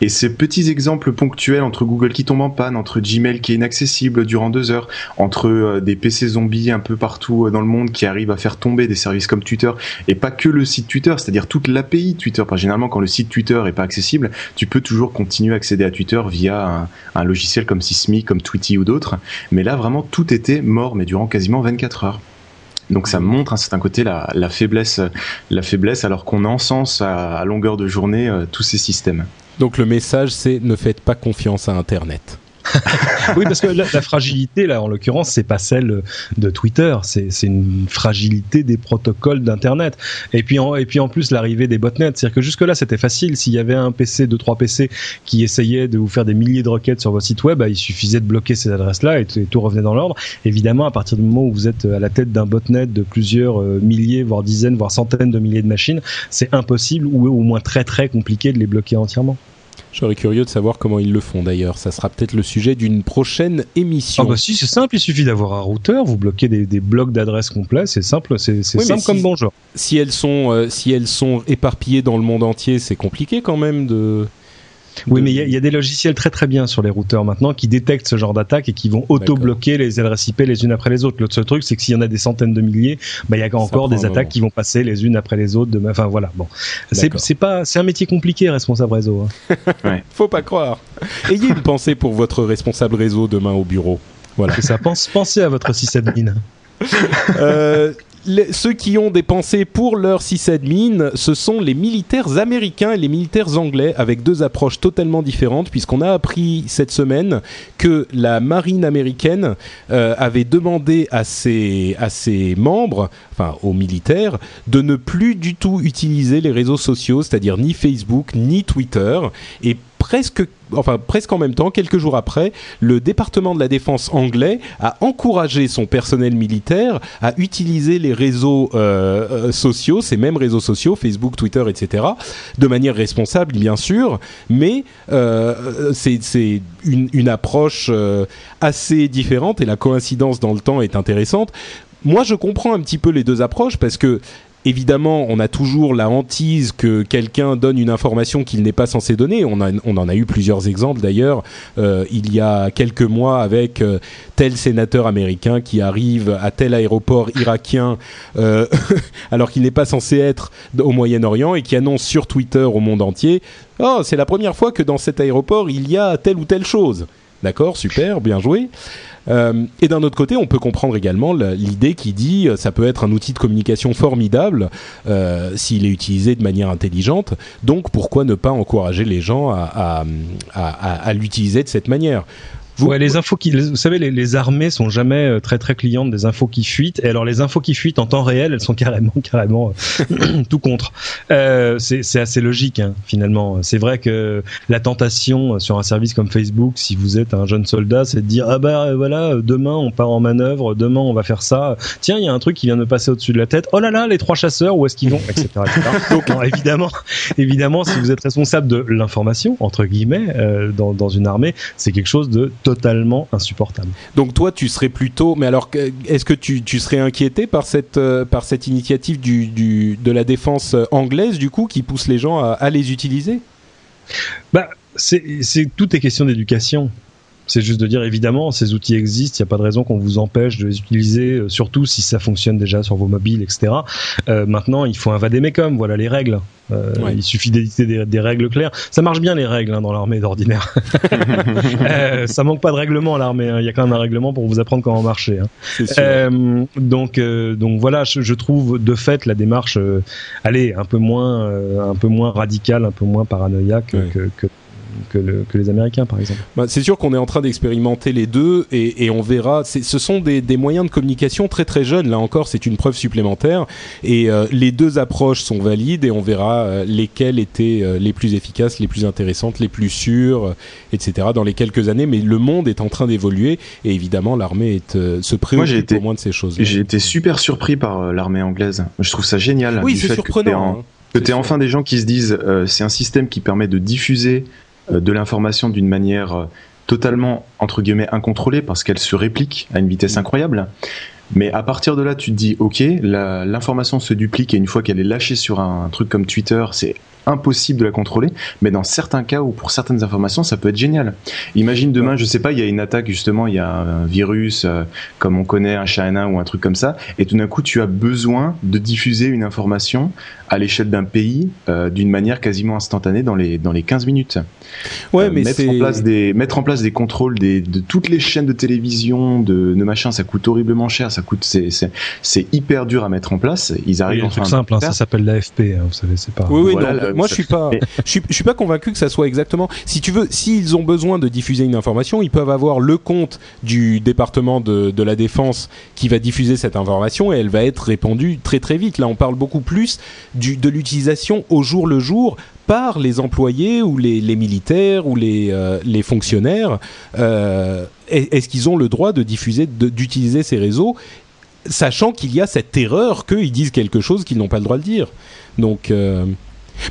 Speaker 2: Et ces petits exemples ponctuels entre Google qui tombe en panne, entre Gmail qui est inaccessible durant deux heures, entre euh, des PC zombies un peu partout euh, dans le monde qui arrivent à faire tomber des services comme Twitter, et pas que le site Twitter, c'est-à-dire toute l'API Twitter. Généralement, quand le site Twitter est pas accessible, tu peux toujours continuer à accéder à Twitter via un, un logiciel comme Sysme, comme Tweety ou d'autres. Mais là, vraiment, tout était mort, mais durant quasiment 24 heures. Donc ça montre un certain côté la, faiblesse, la faiblesse alors qu'on encense à, à, longueur de journée euh, tous ces systèmes.
Speaker 1: Donc le message c'est ne faites pas confiance à Internet. [LAUGHS]
Speaker 3: oui, parce que la, fragilité, là, en l'occurrence, c'est pas celle de Twitter, c'est une fragilité des protocoles d'Internet. Et puis, en, et puis en plus, l'arrivée des botnets, c'est-à-dire que jusque-là, c'était facile. S'il y avait un PC, deux, trois PC qui essayaient de vous faire des milliers de requêtes sur votre site web, bah, il suffisait de bloquer ces adresses-là et, et, tout revenait dans l'ordre. Évidemment, à partir du moment où vous êtes à la tête d'un botnet de plusieurs euh, milliers, voire dizaines, voire centaines de milliers de machines, c'est impossible ou au moins très très compliqué de les bloquer entièrement.
Speaker 1: Je serais curieux de savoir comment ils le font d'ailleurs. Ça sera peut-être le sujet d'une prochaine émission.
Speaker 3: Ah bah si, c'est simple, il suffit d'avoir un routeur, vous bloquez des, des blocs d'adresses complets, c'est simple, c'est oui, simple si, comme bonjour.
Speaker 1: Si elles sont, euh, si elles sont éparpillées dans le monde entier, c'est compliqué quand même de.
Speaker 3: Oui, mais il y, y, a des logiciels très très bien sur les routeurs maintenant qui détectent ce genre d'attaque et qui vont auto-bloquer les adresses IP les unes après les autres. L'autre seul truc, c'est que s'il y en a des centaines de milliers, bah, il y a encore des attaques qui vont passer les unes après les autres. De... Enfin voilà, bon, c'est pas, c'est un métier compliqué, responsable réseau.
Speaker 1: Hein. [LAUGHS] ouais. Faut pas croire. Ayez une pensée pour votre responsable réseau demain au bureau. Voilà.
Speaker 3: ça pense, pensez à votre sysadmin.
Speaker 1: euh, ceux qui ont des pensées pour leur sysadmin, ce sont les militaires américains et les militaires anglais, avec deux approches totalement différentes, puisqu'on a appris cette semaine que la marine américaine euh, avait demandé à ses, à ses membres, enfin aux militaires, de ne plus du tout utiliser les réseaux sociaux, c'est-à-dire ni Facebook ni Twitter, et presque enfin presque en même temps, quelques jours après, le département de la défense anglais a encouragé son personnel militaire à utiliser les réseaux euh, sociaux, ces mêmes réseaux sociaux, Facebook, Twitter, etc., de manière responsable, bien sûr, mais euh, c'est une, approche euh, assez différente et la coïncidence dans le temps est intéressante. Moi, je comprends un petit peu les deux approches parce que évidemment, on a toujours la hantise que quelqu'un donne une information qu'il n'est pas censé donner. On, en a eu plusieurs exemples d'ailleurs. Euh, il y a quelques mois avec euh, tel sénateur américain qui arrive à tel aéroport irakien euh, [LAUGHS] alors qu'il n'est pas censé être au Moyen-Orient et qui annonce sur Twitter au monde entier Oh, c'est la première fois que dans cet aéroport il y a telle ou telle chose. D'accord, super, bien joué. Euh, et d'un autre côté, on peut comprendre également l'idée qui dit euh, ça peut être un outil de communication formidable euh, s'il est utilisé de manière intelligente. Donc pourquoi ne pas encourager les gens à, l'utiliser de cette manière?
Speaker 3: Vous, ouais, les infos qui, vous savez, les, les, armées sont jamais euh, très très clientes des infos qui fuitent. Et alors les infos qui fuitent en temps réel, elles sont [LAUGHS] carrément carrément euh, [CLEARS THROAT] tout contre. Euh, c'est assez logique hein, finalement. C'est vrai que la tentation sur un service comme Facebook, si vous êtes un jeune soldat, c'est de dire ah bah voilà, demain on part en manœuvre, demain on va faire ça. Tiens, il y a un truc qui vient de passer au-dessus de la tête. Oh là là, les trois chasseurs, où est-ce qu'ils vont, etc. [LAUGHS] Donc évidemment, évidemment, si vous êtes responsable de l'information entre guillemets euh, dans, dans une armée, c'est quelque chose de totalement insupportable.
Speaker 1: Donc toi, tu serais plutôt. Mais alors, est-ce que tu, tu, serais inquiété par cette euh, par cette initiative du, du, de la défense anglaise du coup qui pousse les gens à, à les utiliser?
Speaker 3: Bah, c'est tout est question d'éducation. C'est juste de dire évidemment ces outils existent, il n'y a pas de raison qu'on vous empêche de les utiliser, euh, surtout si ça fonctionne déjà sur vos mobiles, etc. Euh, maintenant, il faut un vadémécum, voilà les règles. Euh, ouais. Il suffit d'éditer des, des, règles claires. Ça marche bien les règles hein, dans l'armée d'ordinaire. [LAUGHS] euh, ça manque pas de règlement à l'armée. Hein. Il y a quand même un règlement pour vous apprendre comment marcher. Hein. Euh, donc, euh, donc voilà, je, je, trouve de fait la démarche, allez, un peu moins, un peu moins radicale, un peu moins paranoïaque ouais. que, que que, le, que, les Américains, par exemple.
Speaker 1: Bah, c'est sûr qu'on est en train d'expérimenter les deux et, et on verra. Ce sont des, des, moyens de communication très très jeunes. Là encore, c'est une preuve supplémentaire. Et euh, les deux approches sont valides et on verra euh, lesquelles étaient euh, les plus efficaces, les plus intéressantes, les plus sûres, euh, etc. dans les quelques années. Mais le monde est en train d'évoluer et évidemment, l'armée euh, se préoccupe
Speaker 2: été,
Speaker 1: au moins de ces choses.
Speaker 2: J'ai été super surpris par l'armée anglaise. Je trouve ça génial.
Speaker 1: Oui, c'est surprenant.
Speaker 2: Que tu hein. enfin des gens qui se disent c'est un système qui permet de diffuser de l'information d'une manière totalement entre guillemets incontrôlée parce qu'elle se réplique à une vitesse incroyable. Mais à partir de là, tu te dis ok, l'information se duplique et une fois qu'elle est lâchée sur un truc comme Twitter, c'est impossible de la contrôler, mais dans certains cas ou pour certaines informations, ça peut être génial. Imagine demain, je sais pas, il y a une attaque justement, il y a un virus euh, comme on connaît un China ou un truc comme ça, et tout d'un coup, tu as besoin de diffuser une information à l'échelle d'un pays euh, d'une manière quasiment instantanée dans les dans les 15 minutes.
Speaker 1: Ouais, euh, mais
Speaker 2: mettre en place des mettre en place des contrôles des, de toutes les chaînes de télévision, de, de machin, ça coûte horriblement cher, ça coûte c'est c'est hyper dur à mettre en place. Ils arrivent.
Speaker 3: Oui, un truc simple, hein, ça s'appelle l'AFP, hein, vous savez, c'est pas.
Speaker 1: Oui, oui, voilà, non, moi je suis pas, [LAUGHS] je suis, je suis pas convaincu que ça soit exactement. Si tu veux, s'ils ont besoin de diffuser une information, ils peuvent avoir le compte du département de, de la défense qui va diffuser cette information et elle va être répandue très très vite. Là, on parle beaucoup plus du, de l'utilisation au jour le jour par les employés ou les, les militaires ou les, euh, les fonctionnaires. Euh, Est-ce qu'ils ont le droit de diffuser, d'utiliser ces réseaux, sachant qu'il y a cette erreur qu'ils disent quelque chose qu'ils n'ont pas le droit de dire? Donc euh,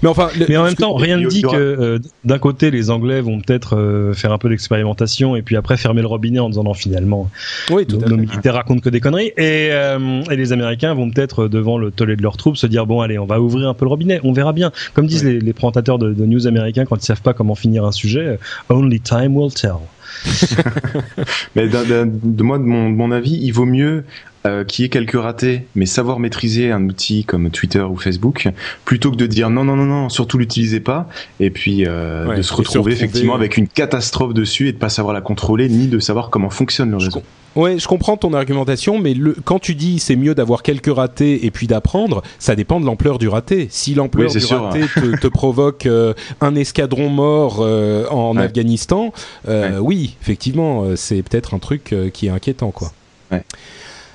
Speaker 3: mais enfin, le, mais en même temps, rien ne dit que euh, d'un côté les Anglais vont peut-être euh, faire un peu d'expérimentation et puis après fermer le robinet en disant non finalement,
Speaker 1: oui, tout
Speaker 3: nos, nos militaires racontent que des conneries et, euh, et les Américains vont peut-être devant le tollé de leurs troupes se dire bon allez on va ouvrir un peu le robinet, on verra bien. Comme disent oui. les, les, présentateurs de, de, news américains quand ils savent pas comment finir un sujet, only time will tell. [LAUGHS]
Speaker 2: mais de moi, de mon, de mon avis, il vaut mieux euh, qui est quelques ratés, mais savoir maîtriser un outil comme Twitter ou Facebook, plutôt que de dire non, non, non, non, surtout l'utilisez pas, et puis euh, ouais, de se retrouver effectivement avec une catastrophe dessus et de pas savoir la contrôler, ni de savoir comment fonctionne le réseau.
Speaker 1: Ouais, je comprends ton argumentation, mais le, quand tu dis c'est mieux d'avoir quelques ratés et puis d'apprendre, ça dépend de l'ampleur du raté. Si l'ampleur
Speaker 2: oui,
Speaker 1: du
Speaker 2: sûr,
Speaker 1: raté te, te, provoque euh, un escadron mort euh, en ouais. Afghanistan, euh, ouais. oui, effectivement, c'est peut-être un truc qui est inquiétant, quoi.
Speaker 2: Ouais.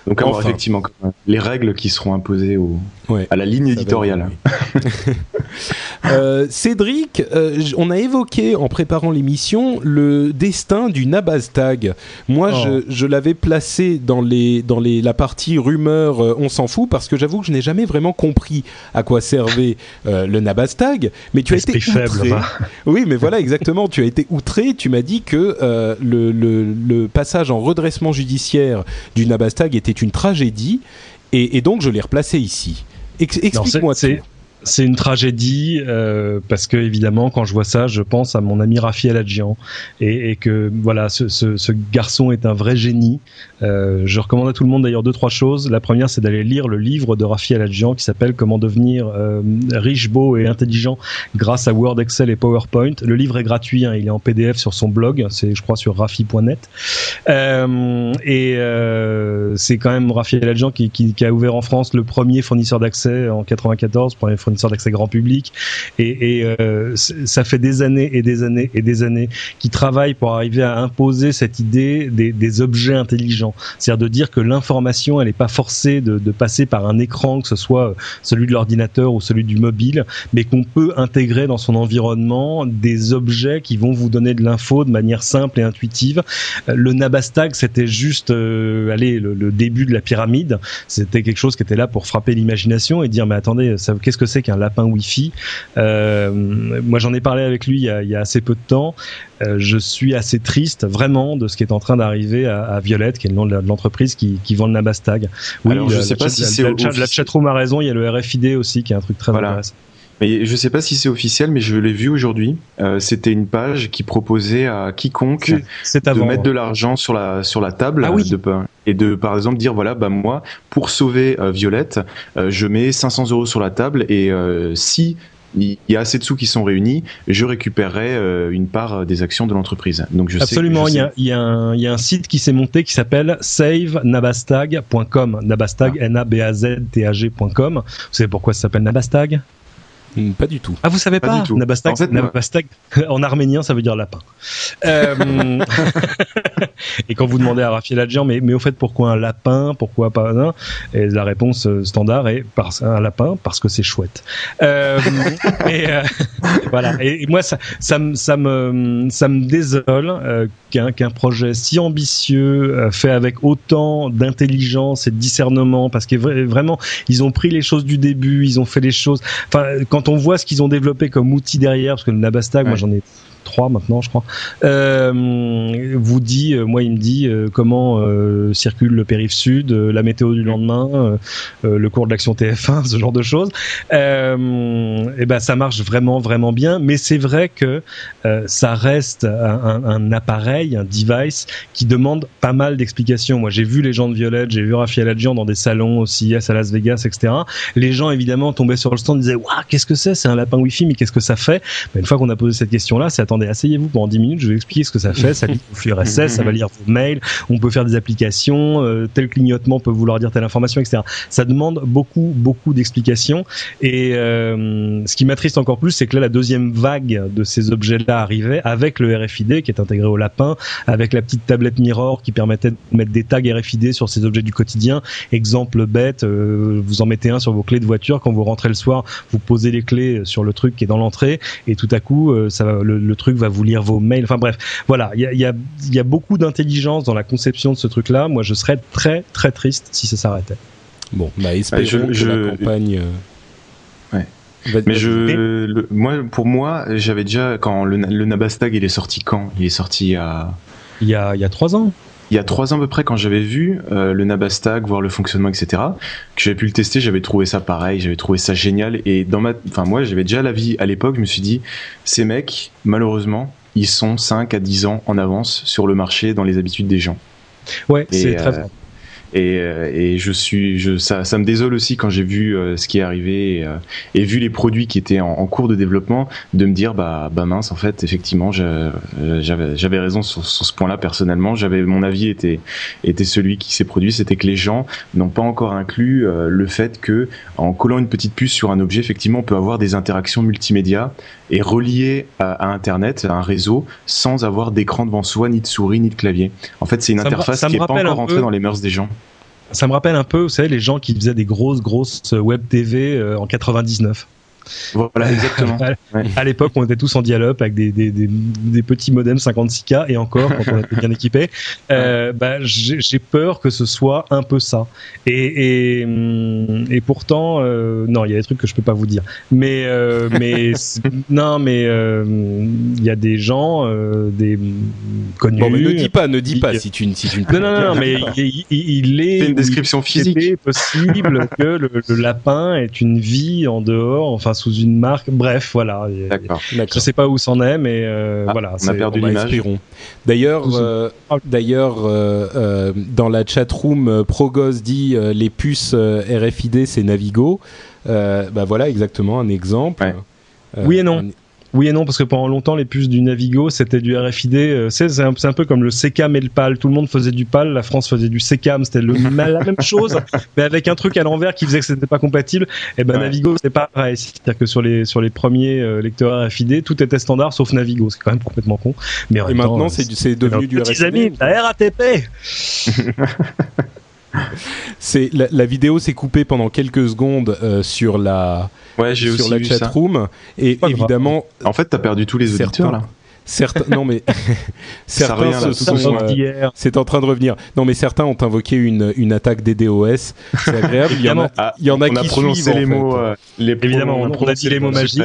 Speaker 2: Donc enfin. effectivement les règles qui seront imposées au, ouais, à la ligne éditoriale. [LAUGHS]
Speaker 1: euh, Cédric, euh, on a évoqué en préparant l'émission le destin du Nabaztag. Moi, oh. je, je l'avais placé dans, les, dans les, la partie rumeur, euh, on s'en fout, parce que j'avoue que je n'ai jamais vraiment compris à quoi servait euh, le Nabaztag. Mais tu
Speaker 3: Esprit
Speaker 1: as été outré.
Speaker 3: Faible, [LAUGHS]
Speaker 1: oui, mais voilà, exactement. tu as été outré. Tu m'as dit que euh, le, le, le passage en redressement judiciaire du Nabaztag était une tragédie et, et donc je l'ai replacé ici. Ex Explique-moi
Speaker 3: c'est une tragédie euh, parce que évidemment quand je vois ça je pense à mon ami Rafi Aladjian et, et que voilà ce, ce, ce, garçon est un vrai génie. Euh, je recommande à tout le monde d'ailleurs deux trois choses. La première c'est d'aller lire le livre de Rafi Aladjian qui s'appelle comment devenir euh, riche beau et intelligent grâce à Word Excel et PowerPoint. Le livre est gratuit hein, il est en PDF sur son blog. C'est je crois sur rafi.net euh, et euh, c'est quand même Rafi Aladjian qui, qui, qui, a ouvert en France le premier fournisseur d'accès en 94 premier fournisseur fournisseur d'accès grand public, et, et ça fait des années et des années et des années qu'ils travaillent pour arriver à imposer cette idée des, objets intelligents, c'est-à-dire de dire que l'information, elle n'est pas forcée de, passer par un écran, que ce soit celui de l'ordinateur ou celui du mobile, mais qu'on peut intégrer dans son environnement des objets qui vont vous donner de l'info de manière simple et intuitive. Euh, le Nabastag, c'était juste, euh, allez, le, début de la pyramide. C'était quelque chose qui était là pour frapper l'imagination et dire mais attendez, qu'est-ce que c'est qu'un lapin Wi-Fi euh, Moi, j'en ai parlé avec lui il y a, il y a assez peu de temps. Euh, je suis assez triste vraiment de ce qui est en train d'arriver à, à, Violette, qui est le nom de l'entreprise qui, qui, vend le Nabastag.
Speaker 2: Oui, Alors, je sais pas si c'est
Speaker 3: la, chatroom a raison. Il y a le RFID aussi qui est un truc très voilà. intéressant.
Speaker 2: Mais je sais pas si c'est officiel, mais je l'ai vu aujourd'hui. Euh, C'était une page qui proposait à quiconque de mettre de l'argent sur la sur la table
Speaker 3: ah oui.
Speaker 2: de, et de par exemple dire voilà bah moi pour sauver euh, Violette, euh, je mets 500 euros sur la table et si il y a assez de sous qui sont réunis, je récupérerai une part des actions de l'entreprise. Donc je
Speaker 3: Absolument,
Speaker 2: sais,
Speaker 3: il, y a, il, y a un, il y a un site qui s'est monté qui s'appelle savenabastag.com. Nabastag, N-A-B-A-Z-T-A-G.com. Vous savez pourquoi ça s'appelle Nabastag?
Speaker 1: Hmm, pas du tout.
Speaker 3: Ah, vous savez pas, Nabastag, en, fait, Nabastag [LAUGHS] en arménien, ça veut dire lapin. Euh... [LAUGHS] et quand vous demandez à Raphaël Adjian, mais, mais au fait, pourquoi un lapin Pourquoi pas un Et la réponse euh, standard est parce, un lapin, parce que c'est chouette. Euh, [LAUGHS] et euh, voilà. Et, moi, ça, ça, me, ça, me, ça me désole euh, qu'un qu'un projet si ambitieux, fait avec autant d'intelligence et de discernement, parce que vraiment, ils ont pris les choses du début, ils ont fait les choses. Enfin, quand on voit ce qu'ils ont développé comme outil derrière, parce que le Nabastag, ouais. moi j'en ai maintenant, je crois, euh, vous dit, euh, moi il me dit euh, comment circule le périph' sud, la météo du lendemain, le cours de l'action TF1, [LAUGHS] ce genre de choses. et ben ça marche vraiment vraiment bien, mais c'est vrai que ça reste un, appareil, un device qui demande pas mal d'explications. Moi j'ai vu les gens de Violette, j'ai vu Raphaël Adjian dans des salons aussi à Las Vegas, etc. Les gens évidemment tombaient sur le stand, disaient waouh qu'est-ce que c'est, c'est un lapin Wi-Fi, mais qu'est-ce que ça fait? Ben, Une fois qu'on a posé cette question-là, c'est attendez, asseyez-vous pendant 10 minutes, je vais expliquer ce que ça fait, ça lit vos flux RSS, ça va lire vos mails, on peut faire des applications, euh, tel clignotement peut vouloir dire telle information, etc. Ça demande beaucoup, beaucoup d'explications. Et euh, ce qui m'attriste encore plus, c'est que là, la deuxième vague de ces objets-là arrivait avec le RFID qui est intégré au lapin, avec la petite tablette Mirror qui permettait de mettre des tags RFID sur ces objets du quotidien. Exemple bête, euh, vous en mettez un sur vos clés de voiture, quand vous rentrez le soir, vous posez les clés sur le truc qui est dans l'entrée, et tout à coup, ça le, le, truc va vous lire vos mails. Enfin bref, voilà, il y a, y, a, y a beaucoup d'intelligence dans la conception de ce truc-là. Moi, je serais très très triste si ça s'arrêtait.
Speaker 1: Bon, bah espérons je, que je... la campagne.
Speaker 2: Euh... Ouais. Mais je, le, moi, pour moi, j'avais déjà quand le, le Nabastag, il est sorti quand? Il est sorti à.
Speaker 3: Il y a, il y a trois ans
Speaker 2: il y a trois ans à peu près quand j'avais vu euh, le Nabastag, voir le fonctionnement, etc. Que j'avais pu le tester, j'avais trouvé ça pareil, j'avais trouvé ça génial. Et dans ma, enfin moi, j'avais déjà la vie à l'époque. Je me suis dit, ces mecs, malheureusement, ils sont 5 à 10 ans en avance sur le marché dans les habitudes des gens.
Speaker 3: Ouais, c'est très euh,
Speaker 2: et, euh, et je suis, je, ça, ça me désole aussi quand j'ai vu euh, ce qui est arrivé et, euh, et, vu les produits qui étaient en, en, cours de développement, de me dire bah, bah mince en fait effectivement j'avais raison sur, sur ce point-là personnellement. J'avais mon avis était était celui qui s'est produit, c'était que les gens n'ont pas encore inclus le fait que en collant une petite puce sur un objet, effectivement, on peut avoir des interactions multimédia et reliées à, à Internet, à un réseau, sans avoir d'écran devant soi, ni de souris, ni de clavier. En fait, c'est une ça interface qui n'est pas encore entrée dans les mœurs des gens.
Speaker 3: Ça me rappelle un peu, vous savez, les gens qui faisaient des grosses, grosses web TV euh, en 99.
Speaker 2: Voilà, exactement. [LAUGHS]
Speaker 3: à l'époque, on était tous en dial-up avec des, des, des, des, petits modems 56K et encore, quand on était bien équipé. Euh, bah, j'ai peur que ce soit un peu ça. Et, et, hum, et pourtant, euh, non, il y a des trucs que je peux pas vous dire. Mais, euh, mais [LAUGHS] non, mais euh, il y a des gens, euh, des connus.
Speaker 1: Bon, mais ne dis pas, ne dis pas si tu, si tu
Speaker 3: ne. Non, non, non, mais il, il, est.
Speaker 2: C'est une description physique.
Speaker 3: Possible que le, le lapin est une vie en dehors. Enfin, sous une marque. Bref, voilà.
Speaker 2: D'accord.
Speaker 3: Je sais pas où c'en est, mais euh, ah, voilà.
Speaker 2: On a perdu l'image.
Speaker 1: D'ailleurs, euh, d'ailleurs, euh, euh dans la chat room, Progos dit les puces RFID, c'est Navigo. bah voilà, exactement un exemple.
Speaker 3: Ouais. oui et non. Oui et non, parce que pendant longtemps, les puces du Navigo, c'était du RFID. Euh, c'est un, un, peu comme le SECAM et le PAL. Tout le monde faisait du PAL, la France faisait du SECAM. C'était [LAUGHS] la même chose, mais avec un truc à l'envers qui faisait que c'était pas compatible. Et eh ben Navigo, c'est pas pareil. C'est-à-dire que sur les sur les premiers euh, lecteurs RFID, tout était standard sauf Navigo. C'est quand même complètement con.
Speaker 1: Mais et maintenant, c'est devenu du RFID.
Speaker 3: Amis, la RATP. [LAUGHS] [LAUGHS]
Speaker 1: c'est la, la, vidéo s'est coupée pendant quelques secondes euh, sur la
Speaker 2: ouais, sur
Speaker 1: la chat room et évidemment
Speaker 2: en fait t'as perdu tous les auditeurs là
Speaker 1: Certains, non mais [LAUGHS] [LAUGHS] certains se sont, euh, c'est en train de revenir. Non mais certains ont invoqué une, une attaque des DOS. C'est agréable. Il y en a, ah, il y en a qui a
Speaker 2: prononcé
Speaker 1: suivent,
Speaker 2: les mots, euh, les
Speaker 3: évidemment, on, on, a dit les mots magiques.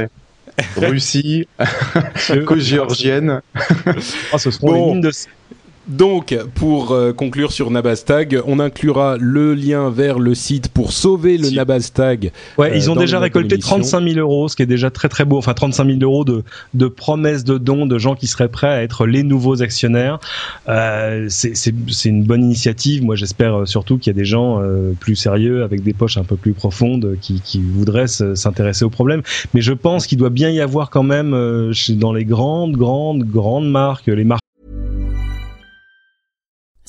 Speaker 2: Russie, co-géorgienne.
Speaker 3: oh, ce seront bon. les mines de
Speaker 1: donc, pour euh, conclure sur Nabastag, on inclura le lien vers le site pour sauver le Nabastag.
Speaker 3: Ouais, ils ont euh, déjà récolté 35 000 euros, ce qui est déjà très très beau. Enfin, 35 000 euros de, de promesses de dons de gens qui seraient prêts à être les nouveaux actionnaires. Euh, c'est une bonne initiative. Moi, j'espère surtout qu'il y a des gens euh, plus sérieux, avec des poches un peu plus profondes, qui, qui voudraient s'intéresser au problème. Mais je pense qu'il doit bien y avoir quand même dans les grandes, grandes, grandes marques, les marques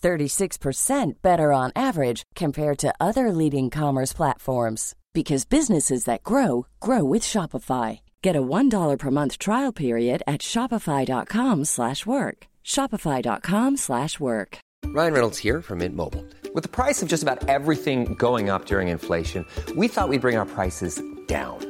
Speaker 4: 36% better on average compared to other leading commerce platforms because businesses that grow grow with Shopify. Get a $1 per month trial period at shopify.com/work. shopify.com/work.
Speaker 5: Ryan Reynolds here from Mint Mobile. With the price of just about everything going up during inflation, we thought we'd bring our prices down.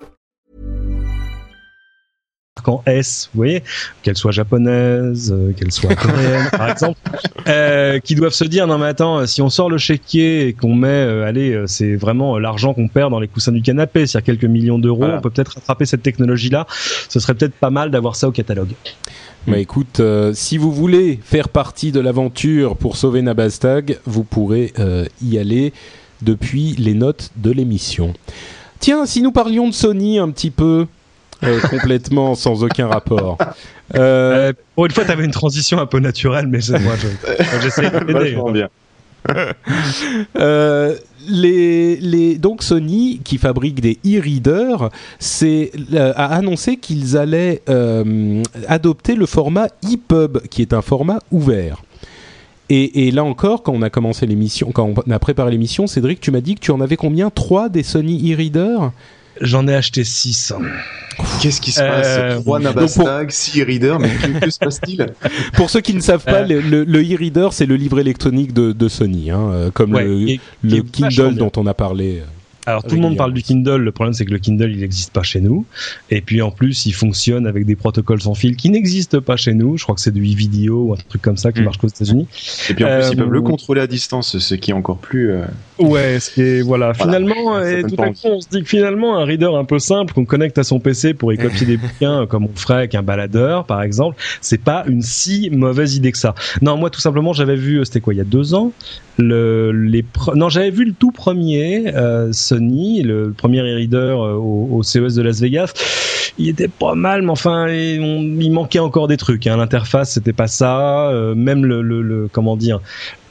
Speaker 3: en S, vous voyez, qu'elle soit japonaise, euh, qu'elle soit coréenne, par [LAUGHS] exemple, euh, qui doivent se dire non mais attends, si on sort le chéquier et qu'on met, euh, allez, c'est vraiment l'argent qu'on perd dans les coussins du canapé, c'est-à-dire quelques millions d'euros, on peut peut-être rattraper cette technologie-là. Ce serait peut-être pas mal d'avoir ça au catalogue.
Speaker 1: Bah écoute, euh, si vous voulez faire partie de l'aventure pour sauver Nabastag, vous pourrez y aller depuis les notes de l'émission. Tiens, si nous parlions de Sony un petit peu, euh, complètement sans aucun rapport. [LAUGHS]
Speaker 3: Euh, euh, pour une fois, tu avais une transition un peu naturelle, mais moi, [LAUGHS] j'essaie de t'aider.
Speaker 2: bien. [LAUGHS]
Speaker 1: euh, les, les, donc Sony, qui fabrique des e-readers, euh, a annoncé qu'ils allaient euh, adopter le format EPUB, qui est un format ouvert. Et, et, là encore, quand on a commencé l'émission, quand on a préparé l'émission, Cédric, tu m'as dit que tu en avais combien? Trois des Sony e-readers?
Speaker 3: J'en ai acheté 6.
Speaker 2: Qu'est-ce qui se passe 3 Nabastag, 6 e-readers, mais que, se passe-t-il [LAUGHS]
Speaker 1: Pour ceux qui ne savent pas, euh. le, e-reader, c'est le livre électronique de, de Sony, hein, euh, comme
Speaker 3: ouais,
Speaker 1: le, le Kindle dont on a parlé.
Speaker 3: Alors tout le monde parle du Kindle, le problème c'est que le Kindle il n'existe pas chez nous, et puis en plus il fonctionne avec des protocoles sans fil qui n'existent pas chez nous, je crois que c'est du e-vidéo ou un truc comme ça qui mmh. marche qu'aux États-Unis.
Speaker 2: Et puis en plus ils peuvent le euh, contrôler à distance, ce qui est encore plus... Euh...
Speaker 3: Ouais, c'est voilà, finalement, et tout à coup on se dit que finalement un reader un peu simple qu'on connecte à son PC pour y copier des [LAUGHS] bouquins comme on ferait avec un baladeur par exemple, c'est pas une si mauvaise idée que ça. Non, moi tout simplement j'avais vu, c'était quoi, il y a deux ans, le, les non j'avais vu le tout premier euh, Sony le premier e-reader euh, au, au, CES de Las Vegas il était pas mal mais enfin il, on, il manquait encore des trucs hein. l'interface c'était pas ça euh, même le, le, le, comment dire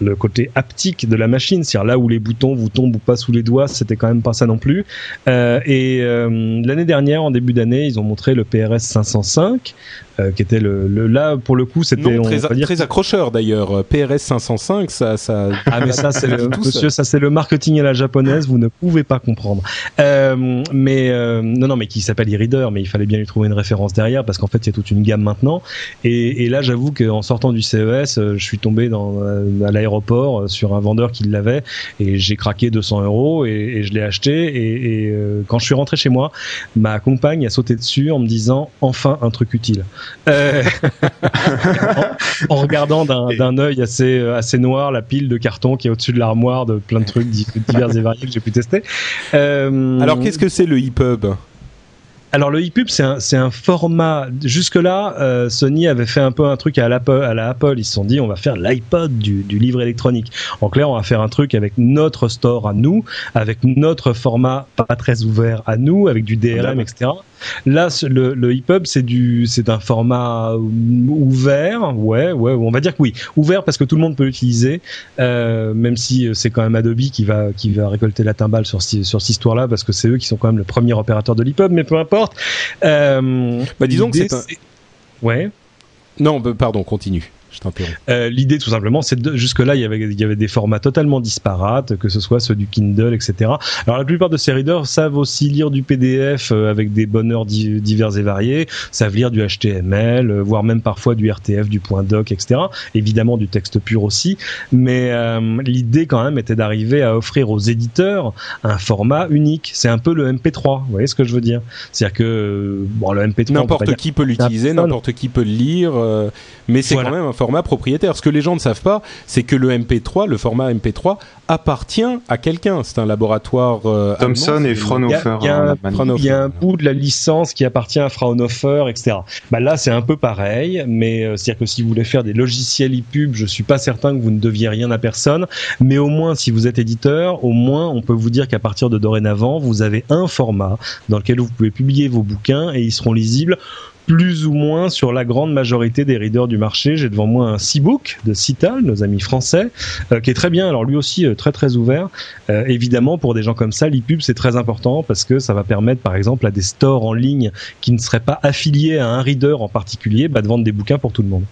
Speaker 3: le côté haptique de la machine c'est-à-dire là où les boutons vous tombent ou pas sous les doigts c'était quand même pas ça non plus. Euh, et euh, l'année dernière en début d'année ils ont montré le PRS 505 euh, qui était le, le, là pour le coup c'était
Speaker 1: très, on dire... très accrocheur d'ailleurs. PRS 505 ça ça
Speaker 3: ah mais ça c'est le monsieur ça c'est le marketing à la japonaise vous ne pouvez pas comprendre. Euh, mais euh, non non mais qui s'appelle e-reader mais fallait bien lui trouver une référence derrière parce qu'en fait, il y a toute une gamme maintenant. Et, et là, j'avoue qu'en sortant du CES, euh, je suis tombé dans, euh, à l'aéroport euh, sur un vendeur qui l'avait et j'ai craqué 200 euros et, et je l'ai acheté. Et, et euh, quand je suis rentré chez moi, ma compagne a sauté dessus en me disant enfin un truc utile. Euh, [LAUGHS] en, en regardant d'un œil assez assez noir la pile de cartons qui est au-dessus de l'armoire de plein de trucs di- divers et variés que j'ai pu tester. Euh,
Speaker 1: Alors qu'est-ce que c'est le EPUB
Speaker 3: alors le ePub c'est un c'est un format. Jusque là euh, Sony avait fait un peu un truc à l'Apple à la Apple. Ils se sont dit on va faire l'iPod du, du livre électronique. En clair on va faire un truc avec notre store à nous avec notre format pas très ouvert à nous avec du DRM etc là le, le ePub c'est du c'est un format ouvert ouais ouais on va dire que oui. Ouvert parce que tout le monde peut l'utiliser euh, même si euh, c'est quand même Adobe qui va qui va récolter la timbale sur sur cette histoire là parce que c'est eux qui sont quand même le premier opérateur de l'ePub mais peu importe. Euh,
Speaker 1: Bah, disons que c'est un-
Speaker 3: ouais.
Speaker 1: Non, bah, pardon, continue. Je t'interromps.
Speaker 3: euh, L'idée, tout simplement, c'est de, jusque-là, il y avait, il y avait des formats totalement disparates, que ce soit ceux du Kindle, etc. Alors, la plupart de ces readers savent aussi lire du PDF euh, avec des bonheurs di- divers et variés, savent lire du HTML, euh, voire même parfois du RTF, du point doc, etc. Évidemment, du texte pur aussi. Mais euh, l'idée, quand même, était d'arriver à offrir aux éditeurs un format unique. C'est un peu le MP3. Vous voyez ce que je veux dire? C'est-à-dire que, bon, le MP3, on peut pas
Speaker 1: N'importe
Speaker 3: dire-
Speaker 1: qui peut l'utiliser, n'importe qui peut le lire, euh, mais c'est
Speaker 3: Voilà.
Speaker 1: quand même un format propriétaire. Ce que les gens ne savent pas, c'est que le MP3, le format MP3, appartient à quelqu'un. C'est un laboratoire euh,
Speaker 2: Thomson
Speaker 1: allemand,
Speaker 2: et
Speaker 1: c'est-
Speaker 2: Fraunhofer.
Speaker 3: Il y a,
Speaker 2: en
Speaker 3: un,
Speaker 2: Allemagne.
Speaker 1: Fraunhofer.
Speaker 3: il y a un bout de la licence qui appartient à Fraunhofer, etc. Bah là, c'est un peu pareil, mais euh, c'est-à-dire que si vous voulez faire des logiciels e-pub, je suis pas certain que vous ne deviez rien à personne, mais au moins, si vous êtes éditeur, au moins, on peut vous dire qu'à partir de dorénavant, vous avez un format dans lequel vous pouvez publier vos bouquins et ils seront lisibles plus ou moins sur la grande majorité des readers du marché. J'ai devant moi un Seabook de Cital, nos amis français, euh, qui est très bien. Alors lui aussi euh, très très ouvert. Euh, évidemment, pour des gens comme ça, l'e-pub c'est très important parce que ça va permettre, par exemple, à des stores en ligne qui ne seraient pas affiliés à un reader en particulier, bah, de vendre des bouquins pour tout le monde.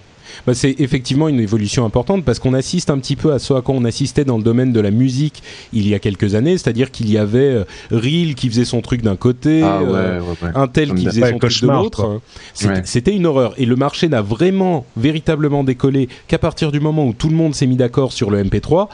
Speaker 1: Bah, c'est effectivement une évolution importante parce qu'on assiste un petit peu à ce à quoi on assistait dans le domaine de la musique il y a quelques années, c'est-à-dire qu'il y avait euh, Reel qui faisait son truc d'un côté,
Speaker 2: Ah ouais,
Speaker 1: euh,
Speaker 2: ouais, ouais.
Speaker 1: un tel qui faisait son truc de l'autre.
Speaker 2: Ouais.
Speaker 1: c'était une horreur. Et le marché n'a vraiment, véritablement décollé qu'à partir du moment où tout le monde s'est mis d'accord sur le MP3,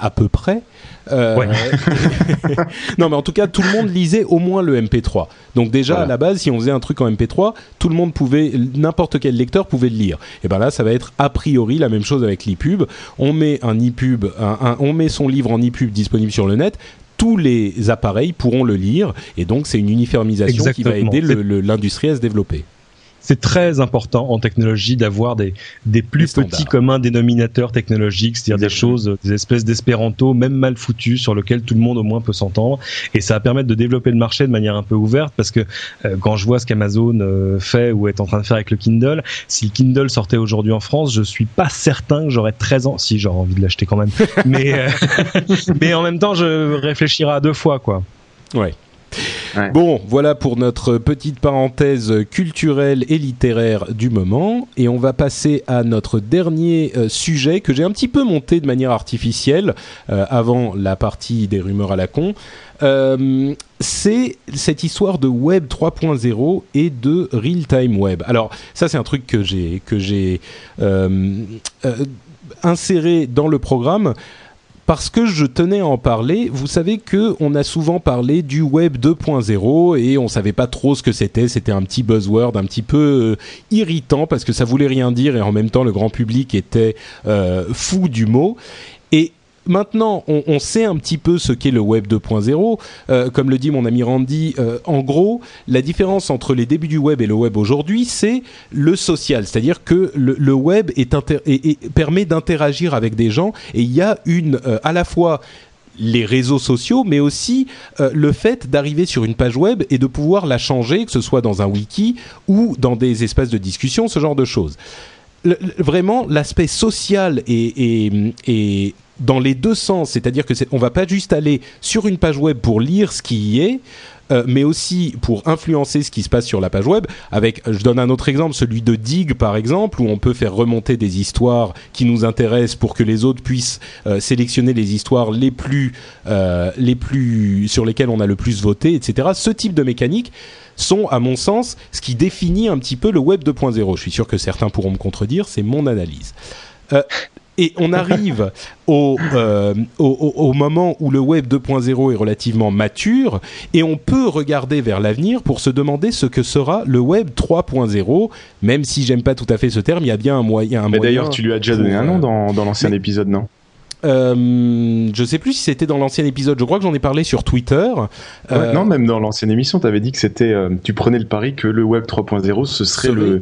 Speaker 1: à peu près. Euh,
Speaker 3: Ouais. [LAUGHS]
Speaker 1: non, mais en tout cas, tout le monde lisait au moins le MP3. Donc déjà
Speaker 2: Voilà.
Speaker 1: à la base, si on faisait un truc en MP3, tout le monde pouvait, n'importe quel lecteur pouvait le lire. Et ben là, ça va être a priori la même chose avec l'ePub. On met un ePub, un- un- on met son livre en ePub disponible sur le net. Tous les appareils pourront le lire, et donc c'est une uniformisation qui va aider l'industrie à se développer.
Speaker 3: C'est très important en technologie d'avoir des, des plus
Speaker 1: Des
Speaker 3: petits communs dénominateurs technologiques, c'est-à-dire des choses, des espèces d'espéranto, même mal foutues, sur lesquelles tout le monde au moins peut s'entendre. Et ça va permettre de développer le marché de manière un peu ouverte, parce que euh, quand je vois ce qu'Amazon euh, fait ou est en train de faire avec le Kindle, si le Kindle sortait aujourd'hui en France, je suis pas certain que j'aurais 13 ans. Si, j'aurais envie de l'acheter quand même. [LAUGHS] mais, euh, [LAUGHS] mais en même temps, je réfléchirai à deux fois, quoi.
Speaker 1: Ouais. Bon, voilà pour notre petite parenthèse culturelle et littéraire du moment. Et on va passer à notre dernier euh, sujet que j'ai un petit peu monté de manière artificielle euh, avant la partie des rumeurs à la con. Euh, c'est cette histoire de Web 3.0 et de real-time web. Alors ça c'est un truc que j'ai que j'ai inséré dans le programme parce que je tenais à en parler. Vous savez que on a souvent parlé du web 2.0 et on savait pas trop ce que c'était. C'était un petit buzzword, un petit peu euh, irritant parce que ça voulait rien dire et en même temps le grand public était euh, fou du mot. Maintenant, on, sait un petit peu ce qu'est le Web 2.0. Euh, comme le dit mon ami Randy, euh, en gros, la différence entre les débuts du web et le web aujourd'hui, c'est le social. C'est-à-dire que le, web et- et permet d'interagir avec des gens et il y a une, euh, à la fois les réseaux sociaux, mais aussi le fait d'arriver sur une page web et de pouvoir la changer, que ce soit dans un wiki ou dans des espaces de discussion, ce genre de choses. Vraiment, l'aspect social est- est dans les deux sens, c'est-à-dire que on va pas juste aller sur une page web pour lire ce qui y est. euh, mais aussi pour influencer ce qui se passe sur la page web. Avec, je donne un autre exemple, celui de Dig par exemple, où on peut faire remonter des histoires qui nous intéressent pour que les autres puissent euh, sélectionner les histoires les plus, euh, les plus sur lesquelles on a le plus voté, etc. Ce type de mécanique sont, à mon sens, ce qui définit un petit peu le web 2.0. Je suis sûr que certains pourront me contredire, c'est mon analyse. Et on arrive [LAUGHS] au, euh, au, moment où le web 2.0 est relativement mature et on peut regarder vers l'avenir pour se demander ce que sera le web 3.0. Même si j'aime pas tout à fait ce terme, il y a bien un moyen. Un
Speaker 2: Mais d'ailleurs, tu lui as déjà donné un nom dans, dans l'ancien
Speaker 1: mais-
Speaker 2: épisode, non?
Speaker 1: Euh, je sais plus si c'était dans l'ancien épisode. Je crois que j'en ai parlé sur Twitter.
Speaker 2: Ouais,
Speaker 1: Euh,
Speaker 2: Non, même dans l'ancienne émission, tu avais dit que c'était, euh, tu prenais le pari que le web 3.0 ce serait le,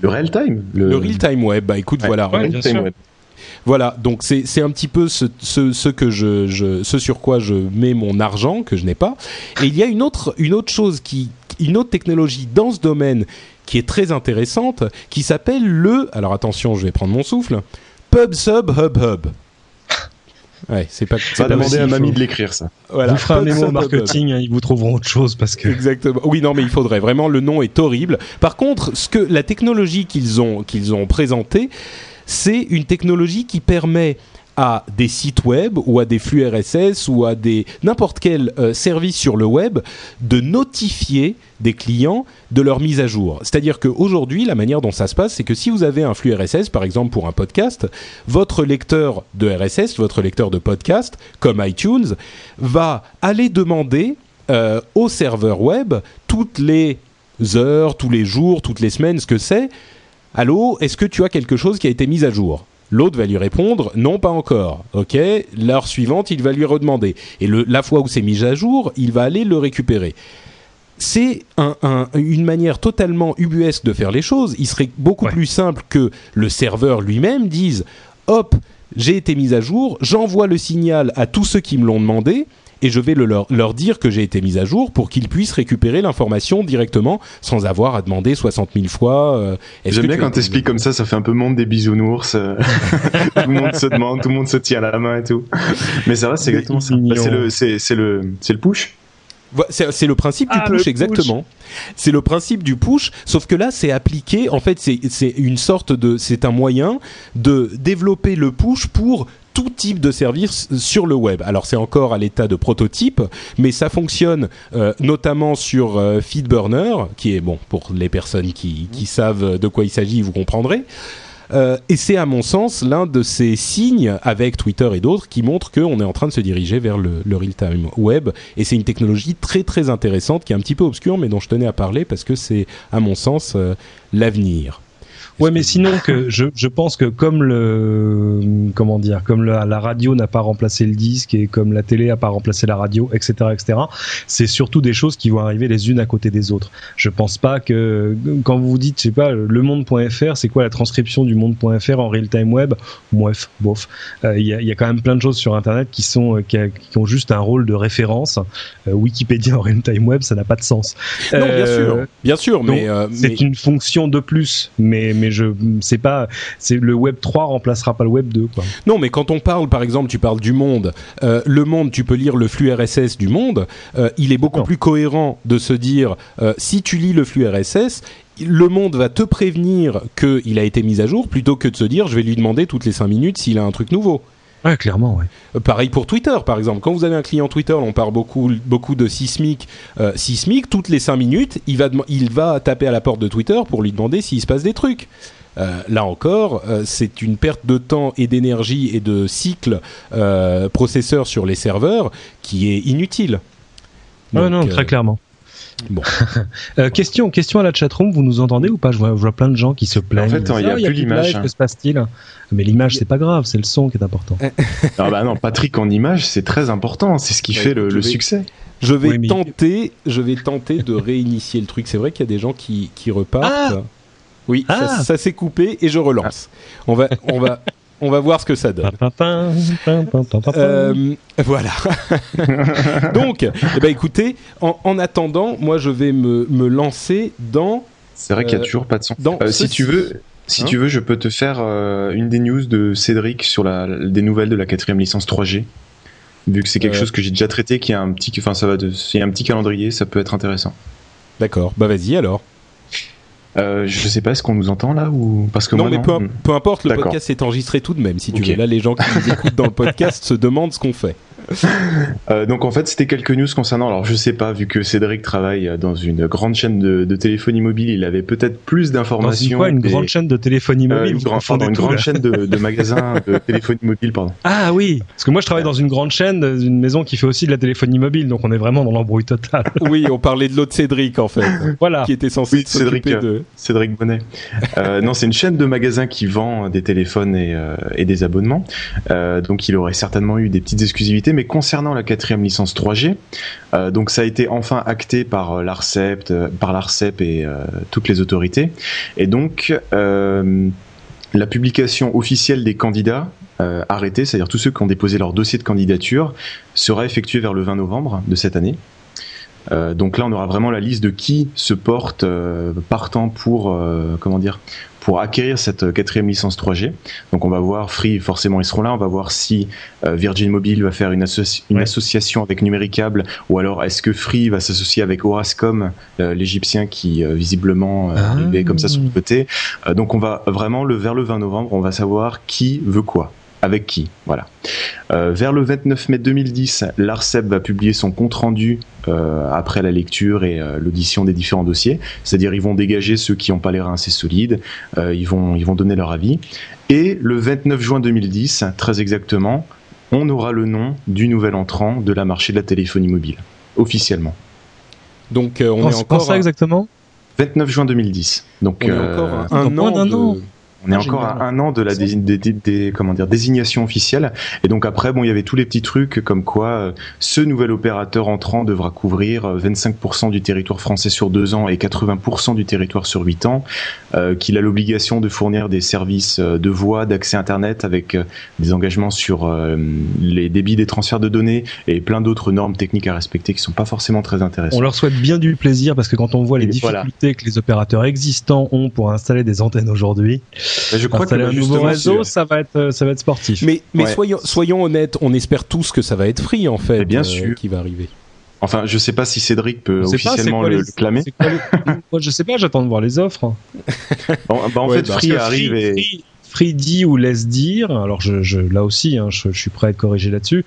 Speaker 2: le real time.
Speaker 1: le real time web. Bah écoute,
Speaker 2: Ouais,
Speaker 1: voilà.
Speaker 3: Ouais,
Speaker 2: real time web.
Speaker 1: Voilà, donc c'est c'est un petit peu ce, ce, ce que je, je ce sur quoi je mets mon argent que je n'ai pas. Et il y a une autre une autre chose qui une autre technologie dans ce domaine qui est très intéressante qui s'appelle le alors attention, je vais prendre mon souffle. Pub Sub Hub Hub. Ouais, c'est pas c'est
Speaker 2: Va
Speaker 1: pas
Speaker 2: demander à mamie de l'écrire, ça.
Speaker 1: Voilà,
Speaker 3: Vous ferez un mémo marketing, hein, ils vous trouveront autre chose parce que.
Speaker 1: Exactement. Oui, non, mais il faudrait vraiment. Le nom est horrible. Par contre, ce que la technologie qu'ils ont qu'ils ont présentée, c'est une technologie qui permet à des sites web ou à des flux RSS ou à des n'importe quel euh, service sur le web de notifier des clients de leur mise à jour. C'est-à-dire qu'aujourd'hui, la manière dont ça se passe, c'est que si vous avez un flux RSS, par exemple pour un podcast, votre lecteur de RSS, votre lecteur de podcast, comme iTunes, va aller demander euh, au serveur web toutes les heures, tous les jours, toutes les semaines, ce que c'est. Allô, est-ce que tu as quelque chose qui a été mis à jour? L'autre va lui répondre non, pas encore. Ok, l'heure suivante, il va lui redemander. Et le, la fois où c'est mis à jour, il va aller le récupérer. C'est un- un- une manière totalement ubuesque de faire les choses. Il serait beaucoup
Speaker 3: Ouais.
Speaker 1: plus simple que le serveur lui-même dise hop, j'ai été mis à jour, j'envoie le signal à tous ceux qui me l'ont demandé et je vais le- leur, leur dire que j'ai été mis à jour pour qu'ils puissent récupérer l'information directement sans avoir à demander 60 000 fois. euh,
Speaker 2: J'aime
Speaker 1: que
Speaker 2: bien quand t'expliques comme ça, ça fait un peu monde des bisounours. euh, [LAUGHS] tout le monde se demande, tout le monde se tient la main et tout. Mais c'est vrai, c'est exactement ça. Bah, c'est le, c'est, c'est le, c'est le push.
Speaker 1: C'est le principe du
Speaker 3: Ah,
Speaker 1: push,
Speaker 3: push.
Speaker 1: exactement. C'est le principe du push, sauf que là, c'est appliqué. En fait, c'est c'est une sorte de, c'est un moyen de développer le push pour tout type de service sur le web. Alors c'est encore à l'état de prototype, mais ça fonctionne euh, notamment sur euh, Feedburner, qui est bon pour les personnes qui, savent de quoi il s'agit, vous comprendrez. Euh, et c'est à mon sens l'un de ces signes avec Twitter et d'autres qui montrent qu'on est en train de se diriger vers le, real-time web. Et c'est une technologie très très intéressante qui est un petit peu obscure mais dont je tenais à parler parce que c'est à mon sens l'avenir.
Speaker 3: Ouais, mais sinon que je, je pense que comme le comment dire, comme la, la radio n'a pas remplacé le disque et comme la télé n'a pas remplacé la radio, etc., etc. C'est surtout des choses qui vont arriver les unes à côté des autres. Je pense pas que quand vous vous dites, je sais pas, le monde.fr, c'est quoi la transcription du monde.fr en real time web? Bref, bof. Euh, Il y, a, y a quand même plein de choses sur Internet qui sont euh, qui, a- qui ont juste un rôle de référence. Euh, Wikipédia en real time web, ça n'a pas de sens.
Speaker 1: Non, bien sûr, bien sûr, mais, euh,
Speaker 3: c'est
Speaker 1: mais-
Speaker 3: une fonction de plus, mais mais je c'est pas c'est le web 3 remplacera pas le web 2 quoi.
Speaker 1: Non, mais quand on parle, par exemple, tu parles du monde. euh, le monde, tu peux lire le flux RSS du monde. euh, il est beaucoup
Speaker 3: Non.
Speaker 1: plus cohérent de se dire, euh, si tu lis le flux RSS, le monde va te prévenir qu'il a été mis à jour, plutôt que de se dire, je vais lui demander toutes les 5 minutes s'il a un truc nouveau.
Speaker 3: Ouais, clairement, ouais.
Speaker 1: Euh, Pareil pour Twitter, par exemple. Quand vous avez un client Twitter, on parle beaucoup, beaucoup de Sismic. Euh, Sismic, toutes les 5 minutes, il va, il va taper à la porte de Twitter pour lui demander s'il se passe des trucs. Euh, là encore, euh, c'est une perte de temps et d'énergie et de cycle euh, processeur sur les serveurs qui est inutile. Donc,
Speaker 3: non,
Speaker 1: euh,
Speaker 3: très clairement.
Speaker 1: Bon. [LAUGHS]
Speaker 3: Euh, question, question à la chatroom, vous nous entendez ou pas? Je vois, je vois plein de gens qui se plaignent.
Speaker 2: En fait, il y a
Speaker 3: Ah,
Speaker 2: plus l'image, hein.
Speaker 3: Que se passe-t-il? Mais l'image, c'est pas grave, c'est le son qui est important. [LAUGHS]
Speaker 2: Ah bah non, Patrick en image, c'est très important. C'est ce qui fait le,
Speaker 1: vais-
Speaker 2: succès.
Speaker 1: Je vais
Speaker 3: Oui, mais-
Speaker 1: tenter, je vais tenter de réinitier le truc. C'est vrai qu'il y a des gens qui, qui repartent. oui, ça,
Speaker 3: Ah.
Speaker 1: ça s'est coupé et je relance. On va, on va, on va voir ce que ça donne. Euh, voilà. [LAUGHS] Donc, eh ben, écoutez, en, en attendant, moi, je vais me, me lancer dans.
Speaker 2: C'est vrai qu'il y a
Speaker 1: Euh,
Speaker 2: toujours pas de son.
Speaker 1: dans
Speaker 2: Euh, si tu veux, si
Speaker 1: Hein
Speaker 2: tu veux, je peux te faire euh, une des news de Cédric sur la, des nouvelles de la quatrième licence 3G. Vu que c'est quelque
Speaker 1: Euh.
Speaker 2: chose que j'ai déjà traité, qui a un petit, enfin ça va, de, il y a un petit calendrier, ça peut être intéressant.
Speaker 1: D'accord. Bah vas-y alors.
Speaker 2: Euh, je sais pas, est-ce qu'on nous entend là ou parce que
Speaker 1: non,
Speaker 2: moi,
Speaker 1: mais peu, peu importe, le podcast est enregistré tout de même. Si tu veux, là, les gens qui nous [LAUGHS] écoutent dans le podcast se demandent ce qu'on fait.
Speaker 2: Euh, donc en fait, c'était quelques news concernant. Alors je sais pas, vu que Cédric travaille dans une grande chaîne de, de téléphonie mobile, il avait peut-être plus
Speaker 3: Dans une,
Speaker 2: d'informations.
Speaker 3: quoi, une grande chaîne de téléphonie
Speaker 2: Euh,
Speaker 3: mobile.
Speaker 2: une,
Speaker 3: vous
Speaker 2: grande-
Speaker 3: confondez
Speaker 2: pardon, une
Speaker 3: tout,
Speaker 2: grande
Speaker 3: là.
Speaker 2: chaîne de, de magasins [LAUGHS] de téléphonie mobile, pardon.
Speaker 3: Ah oui, parce que moi je travaille dans une grande chaîne, une maison qui fait aussi de la téléphonie mobile, donc on est vraiment dans l'embrouille totale. [LAUGHS]
Speaker 1: Oui, on parlait de l'autre Cédric en fait,
Speaker 3: voilà.
Speaker 1: qui était censé
Speaker 2: Oui, Cédric,
Speaker 1: de.
Speaker 2: Cédric Bonnet. Euh, non, c'est une chaîne de magasins qui vend des téléphones et, euh, et des abonnements. Euh, donc il aurait certainement eu des petites exclusivités. Mais concernant la quatrième licence 3G, euh, donc ça a été enfin acté par euh, l'Arcep, euh, par l'Arcep et toutes les autorités. Et donc la publication officielle des candidats arrêtés, c'est-à-dire tous ceux qui ont déposé leur dossier de candidature, sera effectuée vers le 20 novembre de cette année. Donc là, on aura vraiment la liste de qui se porte partant pour comment dire pour acquérir cette euh, quatrième licence 3G. Donc on va voir Free, forcément ils seront là. On va voir si euh, Virgin Mobile va faire une, associ- une
Speaker 3: Ouais.
Speaker 2: association avec Numéricable ou alors est-ce que Free va s'associer avec Orascom, euh, l'Égyptien qui visiblement euh,
Speaker 3: Ah.
Speaker 2: comme ça sur le côté. Donc on va vraiment le vers le 20 novembre, on va savoir qui veut quoi. Avec qui, voilà. Euh, vers le 29 mai 2010, l'ARCEP va publier son compte rendu euh, après la lecture et euh, l'audition des différents dossiers. C'est-à-dire ils vont dégager ceux qui n'ont pas les reins assez solides, euh, ils, vont, ils vont donner leur avis. Et le 29 juin 2010, très exactement, on aura le nom du nouvel entrant de la marché de la téléphonie mobile, officiellement.
Speaker 1: Donc euh, on
Speaker 3: Quand-
Speaker 1: est
Speaker 3: quand
Speaker 1: encore.
Speaker 3: ça exactement?
Speaker 2: 29 juin 2010. Donc,
Speaker 1: On est encore un an.
Speaker 3: d'un an.
Speaker 1: de-
Speaker 2: On est encore à un an de la dé- des- des- des- comment dire, désignation officielle. Et donc après, bon, il y avait tous les petits trucs comme quoi euh, ce nouvel opérateur entrant devra couvrir euh, 25% du territoire français sur deux ans et 80% du territoire sur huit ans, euh, qu'il a l'obligation de fournir des services euh, de voix, d'accès Internet avec euh, des engagements sur euh, les débits des transferts de données et plein d'autres normes techniques à respecter qui sont pas forcément très intéressantes.
Speaker 3: On leur souhaite bien du plaisir parce que quand on voit les
Speaker 2: Et voilà.
Speaker 3: difficultés que les opérateurs existants ont pour installer des antennes aujourd'hui,
Speaker 2: je crois que
Speaker 3: un nouveau réseau, ça va être euh, ça va être sportif.
Speaker 1: Mais, mais
Speaker 2: Ouais.
Speaker 1: soyons, soyons honnêtes, on espère tous que ça va être free en fait.
Speaker 2: Bien
Speaker 1: euh,
Speaker 2: sûr.
Speaker 1: Qui va arriver.
Speaker 2: Enfin, je sais pas si Cédric peut
Speaker 3: pas,
Speaker 2: officiellement
Speaker 3: quoi
Speaker 2: le,
Speaker 3: les-
Speaker 2: le clamer.
Speaker 3: c'est quoi les- [LAUGHS] Moi, je sais pas, j'attends de voir les offres.
Speaker 2: Bon, bah, en
Speaker 1: Ouais,
Speaker 2: fait,
Speaker 1: bah,
Speaker 2: Free arrive et
Speaker 3: Free, Free dit ou laisse dire, alors là aussi, hein, je, je suis prêt à être corrigé là-dessus,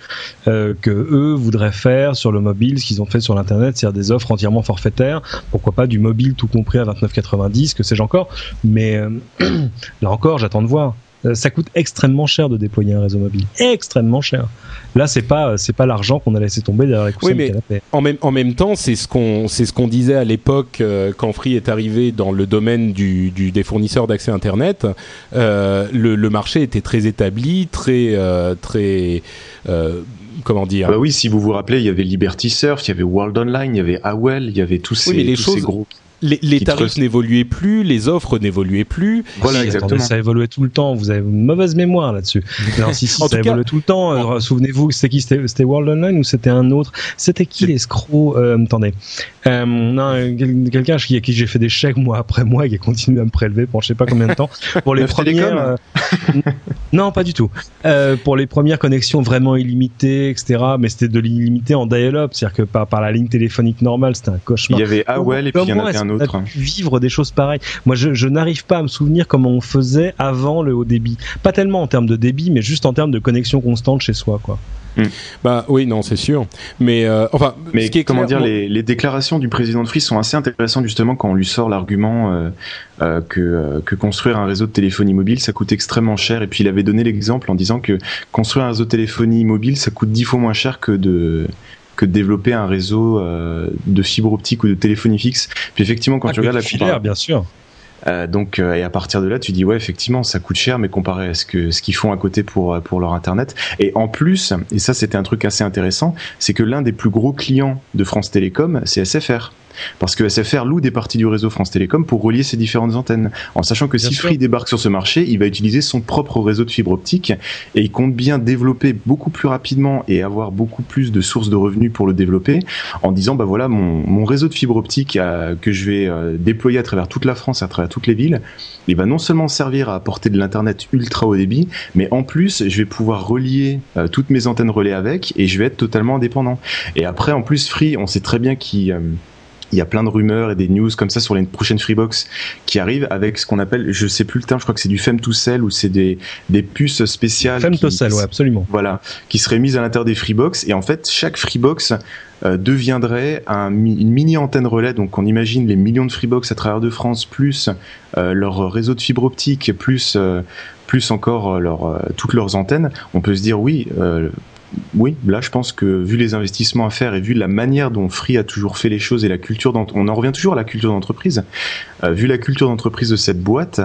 Speaker 3: euh, que eux voudraient faire sur le mobile ce qu'ils ont fait sur l'internet, c'est-à-dire des offres entièrement forfaitaires. Pourquoi pas du mobile tout compris à 29,90, que sais-je encore. Mais euh, [CLEARS THROAT] là encore, j'attends de voir. Euh, Ça coûte extrêmement cher de déployer un réseau mobile, extrêmement cher. Là, c'est pas c'est pas l'argent qu'on a laissé tomber derrière les coussins
Speaker 1: Oui,
Speaker 3: du
Speaker 1: mais-
Speaker 3: canapé.
Speaker 1: En même, en même temps, c'est ce qu'on c'est ce qu'on disait à l'époque euh, quand Free est arrivé dans le domaine du, du des fournisseurs d'accès Internet. Euh, le, le marché était très établi, très euh, très euh, comment dire?
Speaker 2: Bah oui, si vous vous rappelez, il y avait Liberty Surf, il y avait World Online, il y avait AOL, il y avait tous ces,
Speaker 1: Oui, mais les
Speaker 2: tous
Speaker 1: choses-
Speaker 2: ces gros.
Speaker 1: Les les tarifs n'évoluaient plus, les offres n'évoluaient plus.
Speaker 2: Voilà,
Speaker 3: Si,
Speaker 2: exactement.
Speaker 3: attendez, ça évoluait tout le temps. Vous avez une mauvaise mémoire là-dessus. Non, si, si, [LAUGHS]
Speaker 1: En
Speaker 3: ça
Speaker 1: tout cas-
Speaker 3: évoluait tout le temps. Souvenez-vous, c'était qui C'était World Online ou c'était un autre? C'était qui l'escroc euh, Attendez. Euh, non, quel- quelqu'un qui- à qui j'ai fait des chèques mois après mois et qui a continué à me prélever pour je sais pas combien de temps [LAUGHS] pour les premières. euh, [LAUGHS] non, pas du tout. Euh, pour les premières connexions vraiment illimitées, etc. Mais c'était de l'illimité en dial-up, c'est-à-dire que par, par la ligne téléphonique normale, c'était un
Speaker 2: Il
Speaker 3: cauchemar.
Speaker 2: y avait AOL et puis il y en avait un
Speaker 3: a pu Vivre des choses pareilles. Moi, je, je n'arrive pas à me souvenir comment on faisait avant le haut débit. Pas tellement en termes de débit, mais juste en termes de connexion constante chez soi, quoi.
Speaker 1: Bah oui, non, c'est sûr. Mais euh, enfin,
Speaker 2: Mais
Speaker 1: ce qui est
Speaker 2: comment
Speaker 1: clair,
Speaker 2: dire, les, les déclarations du président de Free sont assez intéressantes justement quand on lui sort l'argument euh, euh, que, euh, que construire un réseau de téléphonie mobile ça coûte extrêmement cher. Et puis il avait donné l'exemple en disant que construire un réseau de téléphonie mobile ça coûte dix fois moins cher que de que de développer un réseau euh, de fibre optique ou de téléphonie fixe. Puis effectivement, quand
Speaker 3: Ah,
Speaker 2: tu regardes la comparaison,
Speaker 3: bien sûr.
Speaker 2: Euh, donc euh, et à partir de là, tu dis ouais effectivement ça coûte cher, mais comparé à ce que ce qu'ils font à côté pour euh, pour leur internet. Et en plus, et ça c'était un truc assez intéressant, c'est que l'un des plus gros clients de France Télécom, c'est SFR. Parce que SFR loue des parties du réseau France Télécom pour relier ces différentes antennes. En sachant que si Free débarque sur ce marché, il va utiliser son propre réseau de fibre optique et il compte bien développer beaucoup plus rapidement et avoir beaucoup plus de sources de revenus pour le développer en disant bah voilà mon, mon réseau de fibre optique euh, que je vais euh, déployer à travers toute la France, à travers toutes les villes, il va non seulement servir à apporter de l'internet ultra haut débit, mais en plus je vais pouvoir relier euh, toutes mes antennes relais avec et je vais être totalement indépendant. Et après en plus Free, on sait très bien qu'il il y a plein de rumeurs et des news comme ça sur les prochaines Freebox qui arrivent avec ce qu'on appelle, je sais plus le terme, je crois que c'est du femtocell ou c'est des, des puces spéciales.
Speaker 3: Femtocell, ouais, absolument.
Speaker 2: Voilà, qui seraient mises à l'intérieur des Freebox et en fait chaque Freebox euh, deviendrait un, une mini antenne relais. Donc on imagine les millions de Freebox à travers de France plus euh, leur réseau de fibre optique plus euh, plus encore leur, toutes leurs antennes. On peut se dire oui oui, là je pense que vu les investissements à faire et vu la manière dont Free a toujours fait les choses et la culture on en revient toujours à la culture d'entreprise, euh, vu la culture d'entreprise de cette boîte,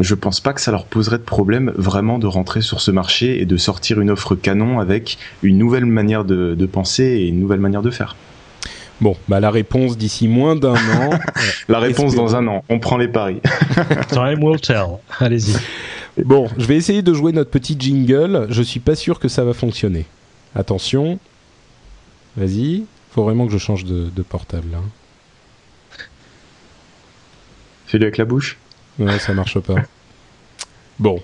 Speaker 2: je pense pas que ça leur poserait de problème vraiment de rentrer sur ce marché et de sortir une offre canon avec une nouvelle manière de, penser et une nouvelle manière de faire.
Speaker 1: Bon, bah la réponse d'ici moins d'un an. [LAUGHS]
Speaker 2: la réponse dans un an. On prend les paris.
Speaker 3: Time will tell. Allez-y.
Speaker 1: Bon, je vais essayer de jouer notre petit jingle. Je suis pas sûr que ça va fonctionner. Attention. Vas-y. Faut vraiment que je change de, portable là.
Speaker 2: Fais-le avec la bouche.
Speaker 1: Ouais, ça marche pas. Bon,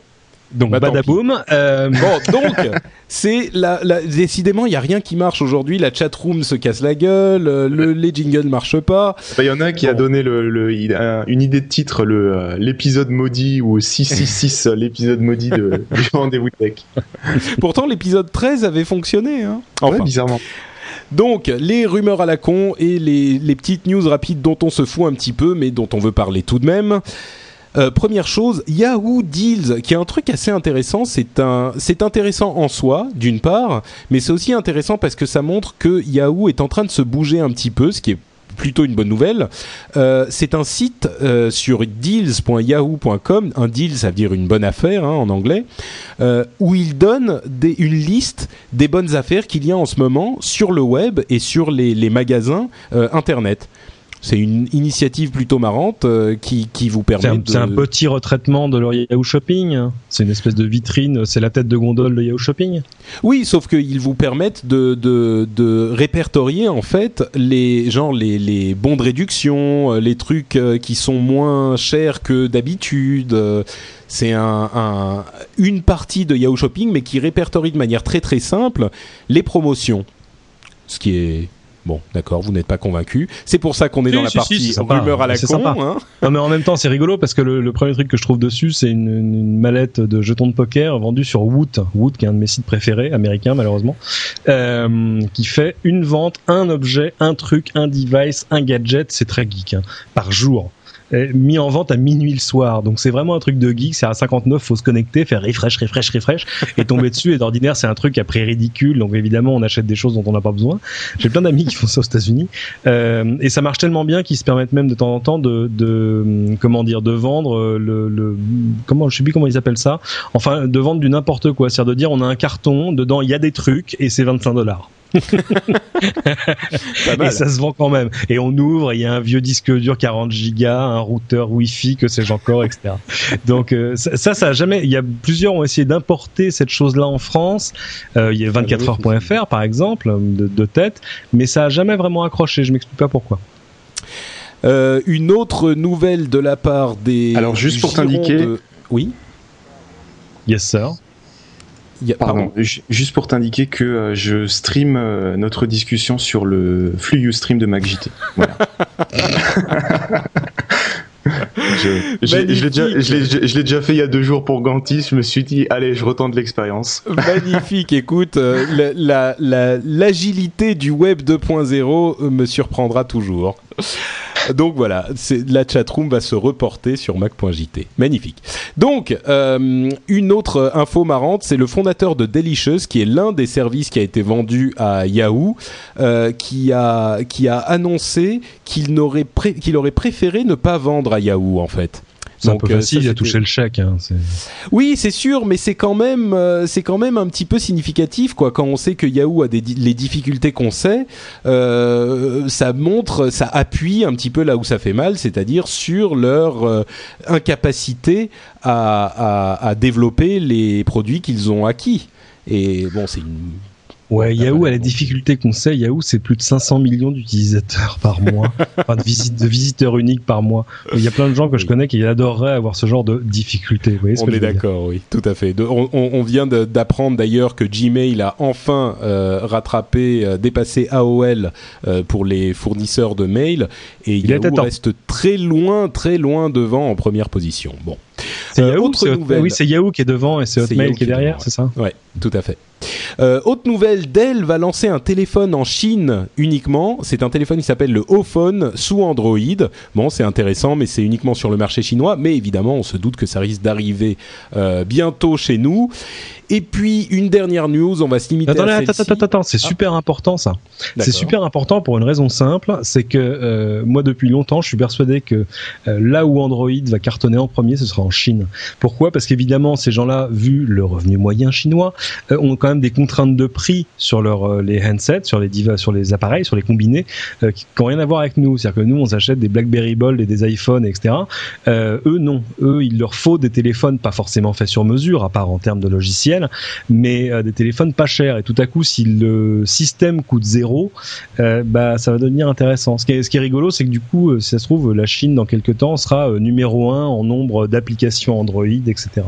Speaker 3: donc bah, badaboum.
Speaker 1: Euh... Bon, donc [LAUGHS] c'est la, la, décidément il y a rien qui marche aujourd'hui. La chat room se casse la gueule, euh, le, les jingles marchent pas.
Speaker 2: Bah, il y en a qui a donné le, le une idée de titre, le euh, l'épisode maudit ou 666 euh, [LAUGHS] l'épisode maudit de du [LAUGHS] rendez-vous tech.
Speaker 1: Pourtant l'épisode 13 avait fonctionné. Hein
Speaker 2: enfin. Ouais, bizarrement.
Speaker 1: Donc, les rumeurs à la con et les, les petites news rapides dont on se fout un petit peu, mais dont on veut parler tout de même. Euh, première chose, Yahoo Deals, qui est un truc assez intéressant. C'est un, c'est intéressant en soi, d'une part, mais c'est aussi intéressant parce que ça montre que Yahoo est en train de se bouger un petit peu, ce qui est plutôt une bonne nouvelle. Euh, c'est un site euh, sur deals.yahoo.com. Un deal, ça veut dire une bonne affaire hein, en anglais, où il donne une liste des bonnes affaires qu'il y a en ce moment sur le web et sur les magasins internet. C'est une initiative plutôt marrante euh, qui, qui vous permet.
Speaker 3: C'est un, petit retraitement de leur Yahoo Shopping. C'est une espèce de vitrine. C'est la tête de gondole de Yahoo Shopping.
Speaker 1: Oui, sauf qu'ils vous permettent de, de, de, répertorier en fait les genre les, les bons de réduction, euh, les trucs euh, qui sont moins chers que d'habitude. C'est un, un, une partie de Yahoo Shopping, mais qui répertorie de manière très très simple les promotions. Ce qui est Bon, d'accord, vous n'êtes pas convaincu. C'est pour ça qu'on est dans la partie rumeur à la con. Hein.
Speaker 3: Non, mais en même temps, c'est rigolo parce que le, premier truc que je trouve dessus, c'est une, une, mallette de jetons de poker vendue sur Woot, Woot qui est un de mes sites préférés, américain malheureusement, euh, qui fait une vente, un objet, un truc, un device, un gadget, c'est très geek, hein, par jour mis en vente à minuit le soir. Donc c'est vraiment un truc de geek. C'est à 59, faut se connecter, faire refresh, refresh, refresh et tomber dessus. Et d'ordinaire, c'est un truc après ridicule. Donc évidemment, on achète des choses dont on n'a pas besoin. J'ai plein d'amis qui font ça aux États-Unis euh, et ça marche tellement bien qu'ils se permettent même de temps en temps de, de comment dire, de vendre euh, le, le comment je sais plus comment ils appellent ça. Enfin, de vendre du n'importe quoi. C'est-à-dire de dire on a un carton dedans, il y a des trucs et c'est 25 dollars. [LAUGHS] et ça se vend quand même. Et on ouvre, il y a un vieux disque dur 40 gigas, un routeur Wi-Fi, que sais-je encore, etc. Donc euh, ça, ça a jamais. Il y a plusieurs ont essayé d'importer cette chose-là en France. Euh, il y a 24heures.fr par exemple de, tête, mais ça a jamais vraiment accroché. Je m'explique pas pourquoi.
Speaker 1: Euh, une autre nouvelle de la part des.
Speaker 2: Alors juste pour t'indiquer.
Speaker 1: Oui.
Speaker 3: Yes sir.
Speaker 2: Pardon, juste pour t'indiquer que euh, je stream euh, notre discussion sur le flux Ustream de MacJT. Voilà. [LAUGHS] je, l'ai déjà, fait il y a deux jours pour Gantis. Je me suis dit, allez, je retente l'expérience.
Speaker 1: Magnifique. [LAUGHS] Écoute, euh, l'agilité du web 2.0 me surprendra toujours. [LAUGHS] Donc voilà, la chatroom va se reporter sur mac.jt. Magnifique. Donc, euh, une autre info marrante, c'est le fondateur de Delicious, qui est l'un des services qui a été vendu à Yahoo, euh, qui, a, qui a annoncé qu'il aurait, qu'il aurait préféré ne pas vendre à Yahoo, en fait.
Speaker 3: C'est un peu
Speaker 1: euh,
Speaker 3: facile, il a touché le chèque. Hein,
Speaker 1: Oui, c'est sûr, mais c'est quand même, euh, c'est quand même un petit peu significatif, quoi. Quand on sait que Yahoo a des les difficultés qu'on sait, euh, ça montre, ça appuie un petit peu là où ça fait mal, c'est-à-dire sur leur euh, incapacité à, à, à développer les produits qu'ils ont acquis. Et bon, c'est une
Speaker 3: Ouais,
Speaker 1: Ah,
Speaker 3: Yahoo a la difficulté qu'on sait. Yahoo, c'est plus de 500 millions d'utilisateurs [LAUGHS] par mois, enfin de, visiteurs uniques par mois. Il y a plein de gens que je connais qui adoreraient avoir ce genre de difficulté. Vous voyez ce
Speaker 1: On
Speaker 3: que
Speaker 1: est d'accord, oui, tout à fait. De- on, vient d'apprendre d'ailleurs que Gmail a enfin euh, rattrapé, euh, dépassé AOL euh, pour les fournisseurs de mail, et
Speaker 3: Il
Speaker 1: Yahoo reste très loin, très loin devant en première position. Bon,
Speaker 3: C'est Yahoo, c'est Hot-
Speaker 1: nouvelle.
Speaker 3: Oui, c'est Yahoo qui est devant et c'est Hotmail qui est derrière, c'est ça
Speaker 1: ouais, tout à fait. Euh, autre nouvelle, Dell va lancer un téléphone en Chine uniquement. C'est un téléphone qui s'appelle le Ophone sous Android. Bon, c'est intéressant, mais c'est uniquement sur le marché chinois. Mais évidemment, on se doute que ça risque d'arriver euh, bientôt chez nous. Et puis une dernière news, on va se limiter
Speaker 3: Attendez,
Speaker 1: à
Speaker 3: attends, attends, attends, c'est super important ça. C'est super important pour une raison simple, c'est que euh, moi depuis longtemps, je suis persuadé que euh, là où Android va cartonner en premier, ce sera en Chine. Pourquoi? Parce qu'évidemment, ces gens-là, vu le revenu moyen chinois, euh, ont quand même des contraintes de prix sur leur euh, les handsets, sur les divas, sur les appareils, sur les combinés, euh, qui n'ont rien à voir avec nous. C'est-à-dire que nous, on s'achète des BlackBerry Bold et des iPhones, etc. Euh, eux, non. Eux, il leur faut des téléphones pas forcément faits sur mesure, à part en termes de logiciel, mais euh, des téléphones pas chers. Et tout à coup, si le système coûte zéro, euh, bah ça va devenir intéressant. Ce qui est, ce qui est rigolo, c'est que du coup, euh, si ça se trouve, la Chine dans quelques temps sera numéro un en nombre d'applications Android, etc.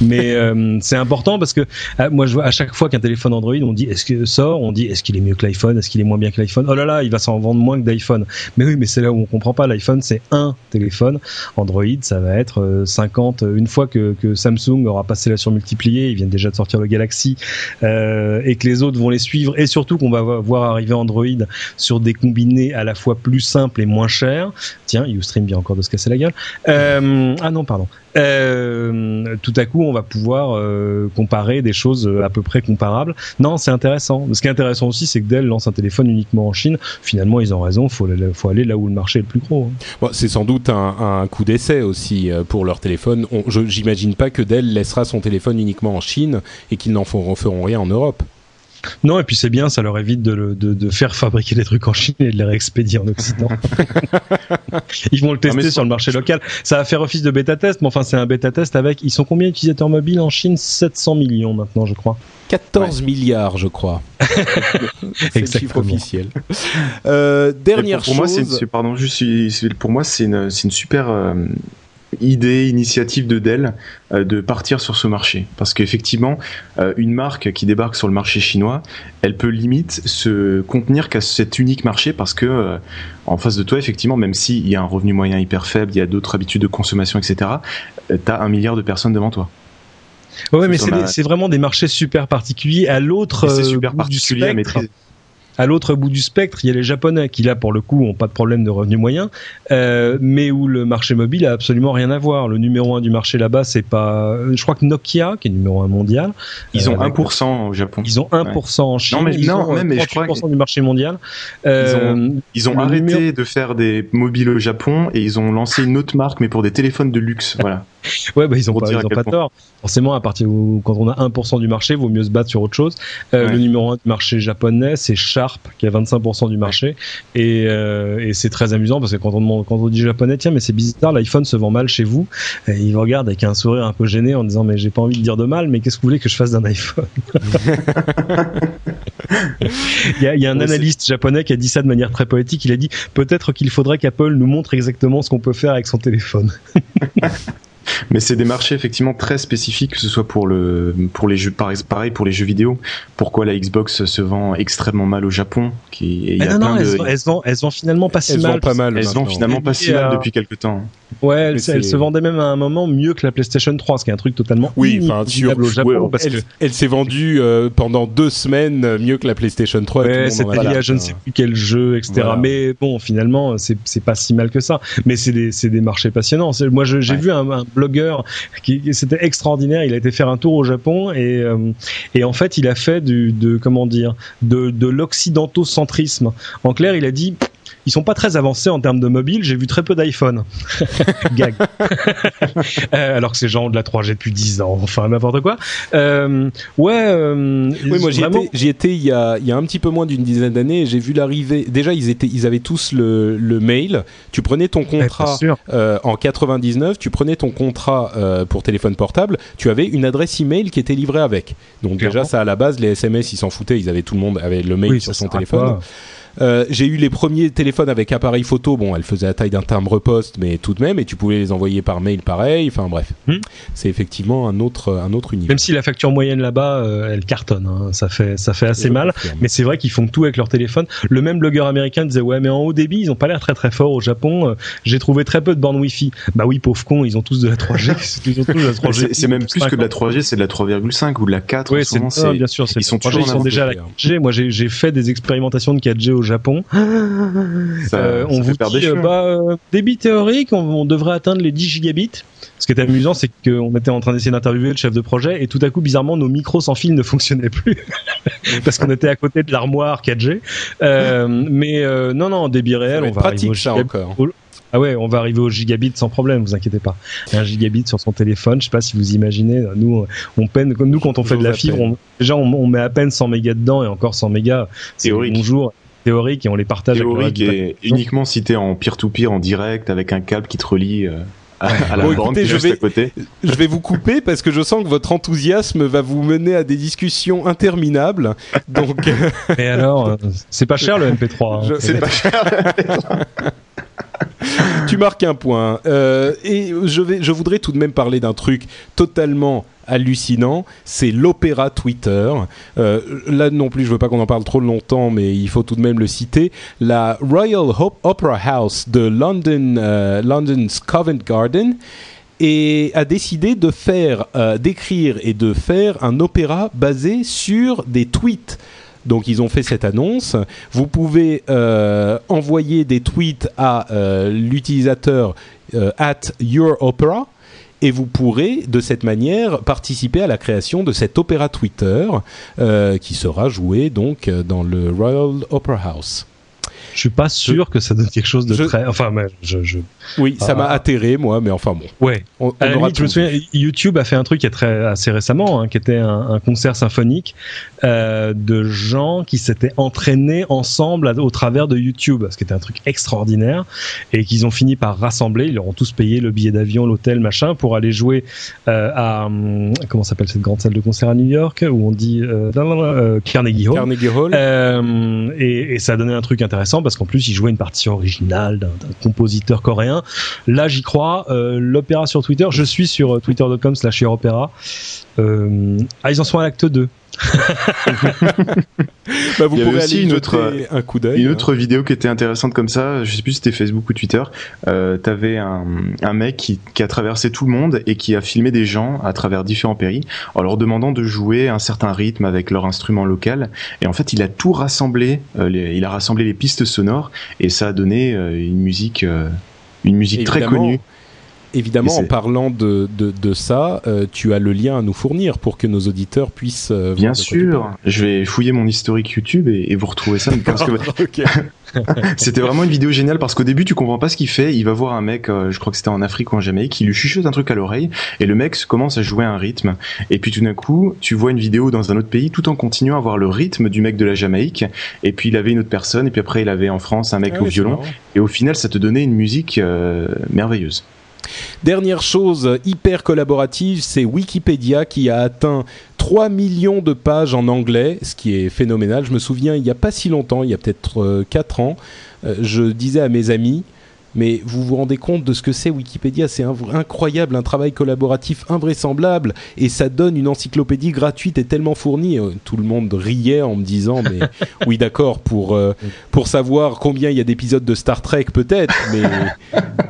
Speaker 3: Mais c'est important parce que euh, moi, je vois à chaque fois qu'un téléphone Android, on dit est-ce que sort, on dit est-ce qu'il est mieux que l'iPhone, est-ce qu'il est moins bien que l'iPhone? Oh là là, il va s'en vendre moins que d'iPhone. Mais oui, mais c'est là où on comprend pas. L'iPhone, c'est un téléphone. Android, ça va être euh, 50. Une fois que, Samsung aura passé la surmultipliée, ils viennent déjà de sortir le Galaxy, euh, et que les autres vont les suivre, et surtout qu'on va voir arriver Android sur des combinés à la fois plus simples et moins chers. Tiens, Ustream vient encore de se casser la gueule. Euh, ah non, pardon. Euh, tout à coup, on va pouvoir euh, comparer des choses à peu près comparables. Non, c'est intéressant. Ce qui est intéressant aussi, c'est que Dell lance un téléphone uniquement en Chine. Finalement, ils ont raison. Faut faut aller là où le marché est le plus gros. hein.
Speaker 1: Bon, c'est sans doute un, coup d'essai aussi euh, pour leur téléphone. On- je- J'imagine pas que Dell laissera son téléphone uniquement en Chine et qu'ils n'en feront rien en Europe.
Speaker 3: Non, et puis c'est bien, ça leur évite de, le- de, de faire fabriquer des trucs en Chine et de les réexpédier en Occident. [LAUGHS] ils vont le tester sur le marché local. Ça va faire office de bêta test, mais enfin c'est un bêta test avec. Ils sont combien d'utilisateurs mobiles en Chine? 700 millions maintenant, je crois.
Speaker 1: 14 milliards, je crois. [LAUGHS] c'est le chiffre officiel. Euh, dernière
Speaker 2: pour, pour moi,
Speaker 1: chose.
Speaker 2: c'est une, pardon, juste, pour moi, c'est une, c'est une super euh, idée, initiative de Dell euh, de partir sur ce marché, parce qu'effectivement, euh, une marque qui débarque sur le marché chinois, elle peut limite se contenir qu'à cet unique marché, parce que euh, en face de toi, effectivement, même s'il y a un revenu moyen hyper faible, il y a d'autres habitudes de consommation, etc. Euh, T'as un milliard de personnes devant toi.
Speaker 3: Ouais, mais c'est vraiment des marchés super particuliers. À l'autre
Speaker 2: c'est
Speaker 3: euh,
Speaker 2: super particulier à maîtriser.
Speaker 3: À l'autre bout du spectre, il y a les Japonais qui là pour le coup ont pas de problème de revenus moyens, euh, mais où le marché mobile a absolument rien à voir. Le numéro un du marché là-bas, c'est pas, je crois que Nokia qui est numéro un mondial.
Speaker 2: Ils ont
Speaker 3: euh, avec-
Speaker 2: 1% au Japon.
Speaker 3: Ils ont 1% en Chine.
Speaker 2: Non, mais-
Speaker 3: ils
Speaker 2: non,
Speaker 3: ont euh,
Speaker 2: même, mais je crois
Speaker 3: 38% du marché mondial. Euh,
Speaker 2: Ils ont arrêté
Speaker 3: numéro-
Speaker 2: de faire des mobiles au Japon et ils ont lancé une autre marque, mais pour des téléphones de luxe. Voilà. [LAUGHS]
Speaker 3: Ouais, bah, ils ont pas, ils ont tort. Forcément, à partir où, quand on a 1% du marché, vaut mieux se battre sur autre chose. Euh,
Speaker 2: Ouais.
Speaker 3: Le numéro 1 du marché japonais, c'est Sharp, qui a 25% du marché. Et, euh, et c'est très amusant parce que quand on demande, quand on dit japonais, tiens, mais c'est bizarre, l'iPhone se vend mal chez vous. Et ils regardent avec un sourire un peu gêné en disant, mais j'ai pas envie de dire de mal, mais qu'est-ce que vous voulez que je fasse d'un iPhone? [LAUGHS] il y a, il y a un analyste japonais qui a dit ça de manière très poétique. Il a dit, peut-être qu'il faudrait qu'Apple nous montre exactement ce qu'on peut faire avec son téléphone. [LAUGHS]
Speaker 2: Mais c'est des marchés effectivement très spécifiques, que ce soit pour le pour les jeux pareil pour les jeux vidéo. Pourquoi la Xbox se vend extrêmement mal au Japon qui y a
Speaker 3: non, non,
Speaker 2: plein
Speaker 3: elles,
Speaker 2: de
Speaker 3: elles, elles vont finalement pas si
Speaker 1: Elles
Speaker 3: mal.
Speaker 1: vendent pas mal.
Speaker 2: elles vendent finalement pas si mal
Speaker 3: euh,
Speaker 2: depuis quelques temps.
Speaker 3: Ouais, elles, se vendaient même à un moment mieux que la PlayStation 3, ce qui est un truc totalement
Speaker 1: Oui, enfin, sur,
Speaker 3: au Japon.
Speaker 1: ouais,
Speaker 3: parce
Speaker 1: elle,
Speaker 3: que
Speaker 1: elle s'est vendue euh, pendant deux semaines euh, mieux que la PlayStation 3. et tout le
Speaker 3: ouais, c'était
Speaker 1: a
Speaker 3: lié à je ne sais plus quel jeu, etc.
Speaker 1: Voilà.
Speaker 3: Mais bon, finalement, c'est c'est pas si mal que ça. Mais c'est des, c'est des marchés passionnants. Moi, j'ai
Speaker 2: Ouais.
Speaker 3: vu un, un blogueur qui, c'était extraordinaire. Il a été faire un tour au Japon et euh, et en fait, il a fait du de comment dire de de l'occidentocentrisme. En clair, il a dit ils sont pas très avancés en termes de mobile. J'ai vu très peu d'iPhone. [LAUGHS] Gag. [LAUGHS] Euh, alors que ces gens ont de la 3G depuis 10 ans. Enfin, n'importe quoi. Euh, ouais. euh,
Speaker 1: Oui, moi j'y
Speaker 3: vraiment-
Speaker 1: étais, étais il y a, il y a un petit peu moins d'une dizaine d'années. J'ai vu l'arrivée. Déjà, ils étaient, ils avaient tous le, le mail. Tu prenais ton contrat en 99. Tu prenais ton contrat pour téléphone portable. Tu avais une adresse email qui était livrée avec. Donc déjà, ça à la base, les SMS, ils s'en foutaient. Ils avaient tout le monde avait le mail
Speaker 3: Oui,
Speaker 1: sur son téléphone. Euh, j'ai eu les premiers téléphones avec appareil photo. Bon, elle faisait la taille d'un timbre-poste, mais tout de même, et tu pouvais les envoyer par mail pareil. Enfin bref,
Speaker 3: Hmm.
Speaker 1: c'est effectivement un autre, un autre univers.
Speaker 3: Même si la facture moyenne là-bas, euh, elle cartonne, hein. ça fait ça fait assez mal.
Speaker 1: confirme.
Speaker 3: Mais c'est vrai qu'ils font tout avec leur téléphone. Le même blogueur américain disait ouais, mais en haut débit, ils ont pas l'air très très forts au Japon. Euh, J'ai trouvé très peu de bornes Wi-Fi. Bah oui, pauvre con, ils ont tous de la 3G. [LAUGHS] ils ont tous de la 3G.
Speaker 2: C'est même plus que de la 3G, c'est de la 3,5 ou de la 4 en
Speaker 3: Oui,
Speaker 2: ce
Speaker 3: c'est bien sûr.
Speaker 2: ils sont
Speaker 3: la 3G,
Speaker 2: toujours
Speaker 3: ils
Speaker 2: en
Speaker 3: sont déjà à la 4G. Moi, j'ai j'ai fait des expérimentations de 4G au Japon.
Speaker 2: Ça-
Speaker 3: Euh, on vous dit,
Speaker 2: des
Speaker 3: euh, bah, euh, débit théorique, on, on devrait atteindre les 10 gigabits. Ce qui était amusant, c'est qu'on était en train d'essayer d'interviewer le chef de projet et tout à coup, bizarrement, nos micros sans fil ne fonctionnaient plus [LAUGHS] parce qu'on était à côté de l'armoire 4G. Euh, mais euh, non, non, débit réel,
Speaker 1: va
Speaker 3: on va arriver
Speaker 1: pratique
Speaker 3: au
Speaker 1: ça
Speaker 3: gigabit.
Speaker 1: encore.
Speaker 3: Ah ouais, on va arriver au gigabit sans problème, vous inquiétez pas. Un gigabit sur son téléphone, je sais pas si vous imaginez, nous on peine, nous quand on fait de la fibre, on, déjà on, on met à peine 100 mégas dedans et encore 100 mégas, c'est
Speaker 2: Théorique.
Speaker 3: bonjour théorique et on les partage avec le
Speaker 2: théorique
Speaker 3: du
Speaker 2: et uniquement si t'es en peer-to-peer en direct avec un câble qui te relie euh, à, la
Speaker 1: Bon,
Speaker 2: borne
Speaker 1: écoutez, je vais-
Speaker 2: à côté.
Speaker 1: Je vais vous couper parce que je sens que votre enthousiasme va vous mener à des discussions interminables. Donc, [LAUGHS]
Speaker 3: Mais alors, euh, c'est pas cher le MP3. hein.
Speaker 1: Je-
Speaker 2: C'est pas [LAUGHS] cher. [LAUGHS]
Speaker 1: tu marques un point. Euh, et je, vais, je voudrais tout de même parler d'un truc totalement hallucinant, c'est l'opéra Twitter. Euh, là non plus, je veux pas qu'on en parle trop longtemps, mais il faut tout de même le citer. La Royal Opera House de London, euh, London's Covent Garden a décidé de faire, d'écrire et de faire un opéra basé sur des tweets. Donc ils ont fait cette annonce. Vous pouvez euh, envoyer des tweets à euh, l'utilisateur euh, at your opera et vous pourrez de cette manière participer à la création de cet opéra Twitter qui sera joué donc dans le Royal Opera House.
Speaker 3: Je suis pas sûr que ça donne quelque chose de
Speaker 1: Je-
Speaker 3: très. Enfin, mais je, je...
Speaker 1: Oui, ça
Speaker 3: Ah.
Speaker 1: m'a atterré moi, mais enfin bon.
Speaker 3: ouais.
Speaker 1: On, on
Speaker 3: À la
Speaker 1: aura
Speaker 3: limite, je me souviens. YouTube a fait un truc qui est très assez récemment, hein, qui était un, un concert symphonique euh, de gens qui s'étaient entraînés ensemble à- au travers de YouTube, ce qui était un truc extraordinaire, et qu'ils ont fini par rassembler. Ils leur ont tous payé le billet d'avion, l'hôtel, machin, pour aller jouer euh, à hum, comment s'appelle cette grande salle de concert à New York où on dit euh, Carnegie Hall.
Speaker 1: Carnegie Hall.
Speaker 3: Et, et ça a donné un truc intéressant parce qu'en plus il jouait une partition originale d'un d'un compositeur coréen. Là j'y crois. Euh, L'opéra sur Twitter, je suis sur euh, twitter.com slash opéra. Euh, ah ils en sont à l'acte 2. [LAUGHS]
Speaker 1: Bah, vous
Speaker 2: Il y avait aussi une autre-
Speaker 1: un coup d'œil.
Speaker 2: Une
Speaker 1: hein.
Speaker 2: autre vidéo qui était intéressante comme ça, je sais plus si c'était Facebook ou Twitter, euh, t'avais un, un mec qui, qui a traversé tout le monde et qui a filmé des gens à travers différents pays en leur demandant de jouer un certain rythme avec leur instrument local. Et en fait, il a tout rassemblé, euh, les- il a rassemblé les pistes sonores et ça a donné euh, une musique, euh, une musique très connue.
Speaker 1: Évidemment, en parlant de, de, de ça, euh, tu as le lien à nous fournir pour que nos auditeurs puissent. euh,
Speaker 2: Bien sûr, je vais fouiller mon historique YouTube et, et vous retrouver ça. Parce que. [LAUGHS] [LAUGHS] C'était vraiment une vidéo géniale parce qu'au début tu comprends pas ce qu'il fait. Il va voir un mec, euh, je crois que c'était en Afrique ou en Jamaïque, qui lui chuchote un truc à l'oreille et le mec commence à jouer un rythme. Et puis tout d'un coup, tu vois une vidéo dans un autre pays tout en continuant à voir le rythme du mec de la Jamaïque. Et puis il avait une autre personne et puis après il avait en France un mec
Speaker 1: Ah
Speaker 2: au violon. Et au final, ça te donnait une musique euh, merveilleuse.
Speaker 1: Dernière chose hyper collaborative, c'est Wikipédia qui a atteint 3 millions de pages en anglais, ce qui est phénoménal. Je me souviens, il n'y a pas si longtemps, il y a peut-être euh, 4 ans, euh, je disais à mes amis, mais vous vous rendez compte de ce que c'est Wikipédia C'est incroyable, un travail collaboratif invraisemblable, et ça donne une encyclopédie gratuite et tellement fournie. Euh, Tout le monde riait en me disant, mais [LAUGHS] oui d'accord, pour, euh, pour savoir combien il y a d'épisodes de Star Trek peut-être, mais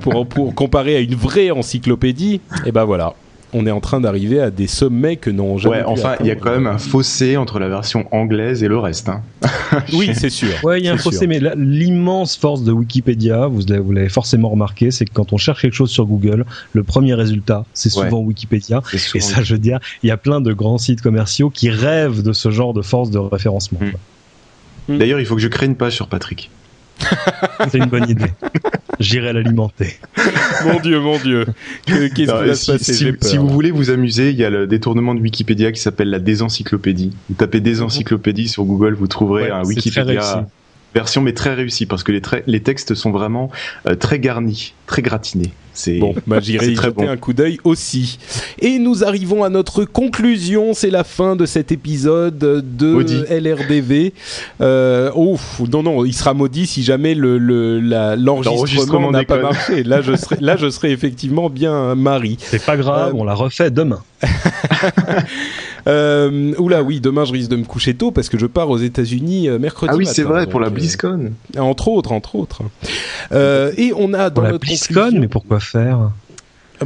Speaker 1: pour, pour comparer à une vraie encyclopédie, et ben voilà, on est en train d'arriver à des sommets que n'ont jamais.
Speaker 2: Ouais, enfin, il y a quand même un fossé entre la version anglaise et le reste. Hein. [LAUGHS]
Speaker 1: Oui, c'est sûr.
Speaker 3: Ouais, il y a un
Speaker 1: sûr.
Speaker 3: mais l'immense force de Wikipédia, vous l'avez, vous l'avez forcément remarqué, c'est que quand on cherche quelque chose sur Google, le premier résultat, c'est
Speaker 2: Ouais.
Speaker 3: souvent Wikipédia. Et ça, je veux dire, il y a plein de grands sites commerciaux qui rêvent de ce genre de force de référencement.
Speaker 2: Mm. D'ailleurs, il faut que je crée une page sur Patrick.
Speaker 3: C'est une bonne idée. [LAUGHS] J'irai l'alimenter. [LAUGHS]
Speaker 1: mon Dieu, mon Dieu. Que- Qu'est-ce qui va se
Speaker 2: si,
Speaker 1: passer
Speaker 2: si- vous voulez vous amuser, il y a le détournement de Wikipédia qui s'appelle la désencyclopédie. Vous tapez désencyclopédie sur Google, vous trouverez
Speaker 3: Ouais,
Speaker 2: un. Wikipédia version mais très réussi parce que les, textes sont vraiment euh, très garnis, très gratinés. C'est
Speaker 1: Bon, bah, [LAUGHS] j'irai jeter
Speaker 2: bon.
Speaker 1: un coup d'œil aussi. Et nous arrivons à notre conclusion. C'est la fin de cet épisode de
Speaker 2: Maudit.
Speaker 1: LRDV. Euh, ouf, non, non, il sera maudit si jamais le, le- la- l'enregistrement n'a pas marché. Là, je serai, là, je serai effectivement bien Marie.
Speaker 3: C'est pas grave,
Speaker 1: Euh,
Speaker 3: on la refait demain. [LAUGHS]
Speaker 1: Euh, oula, oui, demain je risque de me coucher tôt parce que je pars aux États-Unis euh, mercredi.
Speaker 2: Ah oui, c'est vrai pour la
Speaker 1: euh,
Speaker 2: BlizzCon.
Speaker 1: entre autres, entre autres. Euh, et on a dans
Speaker 3: Pour la
Speaker 1: notre
Speaker 3: BlizzCon,
Speaker 1: conclusion-
Speaker 3: mais pourquoi faire?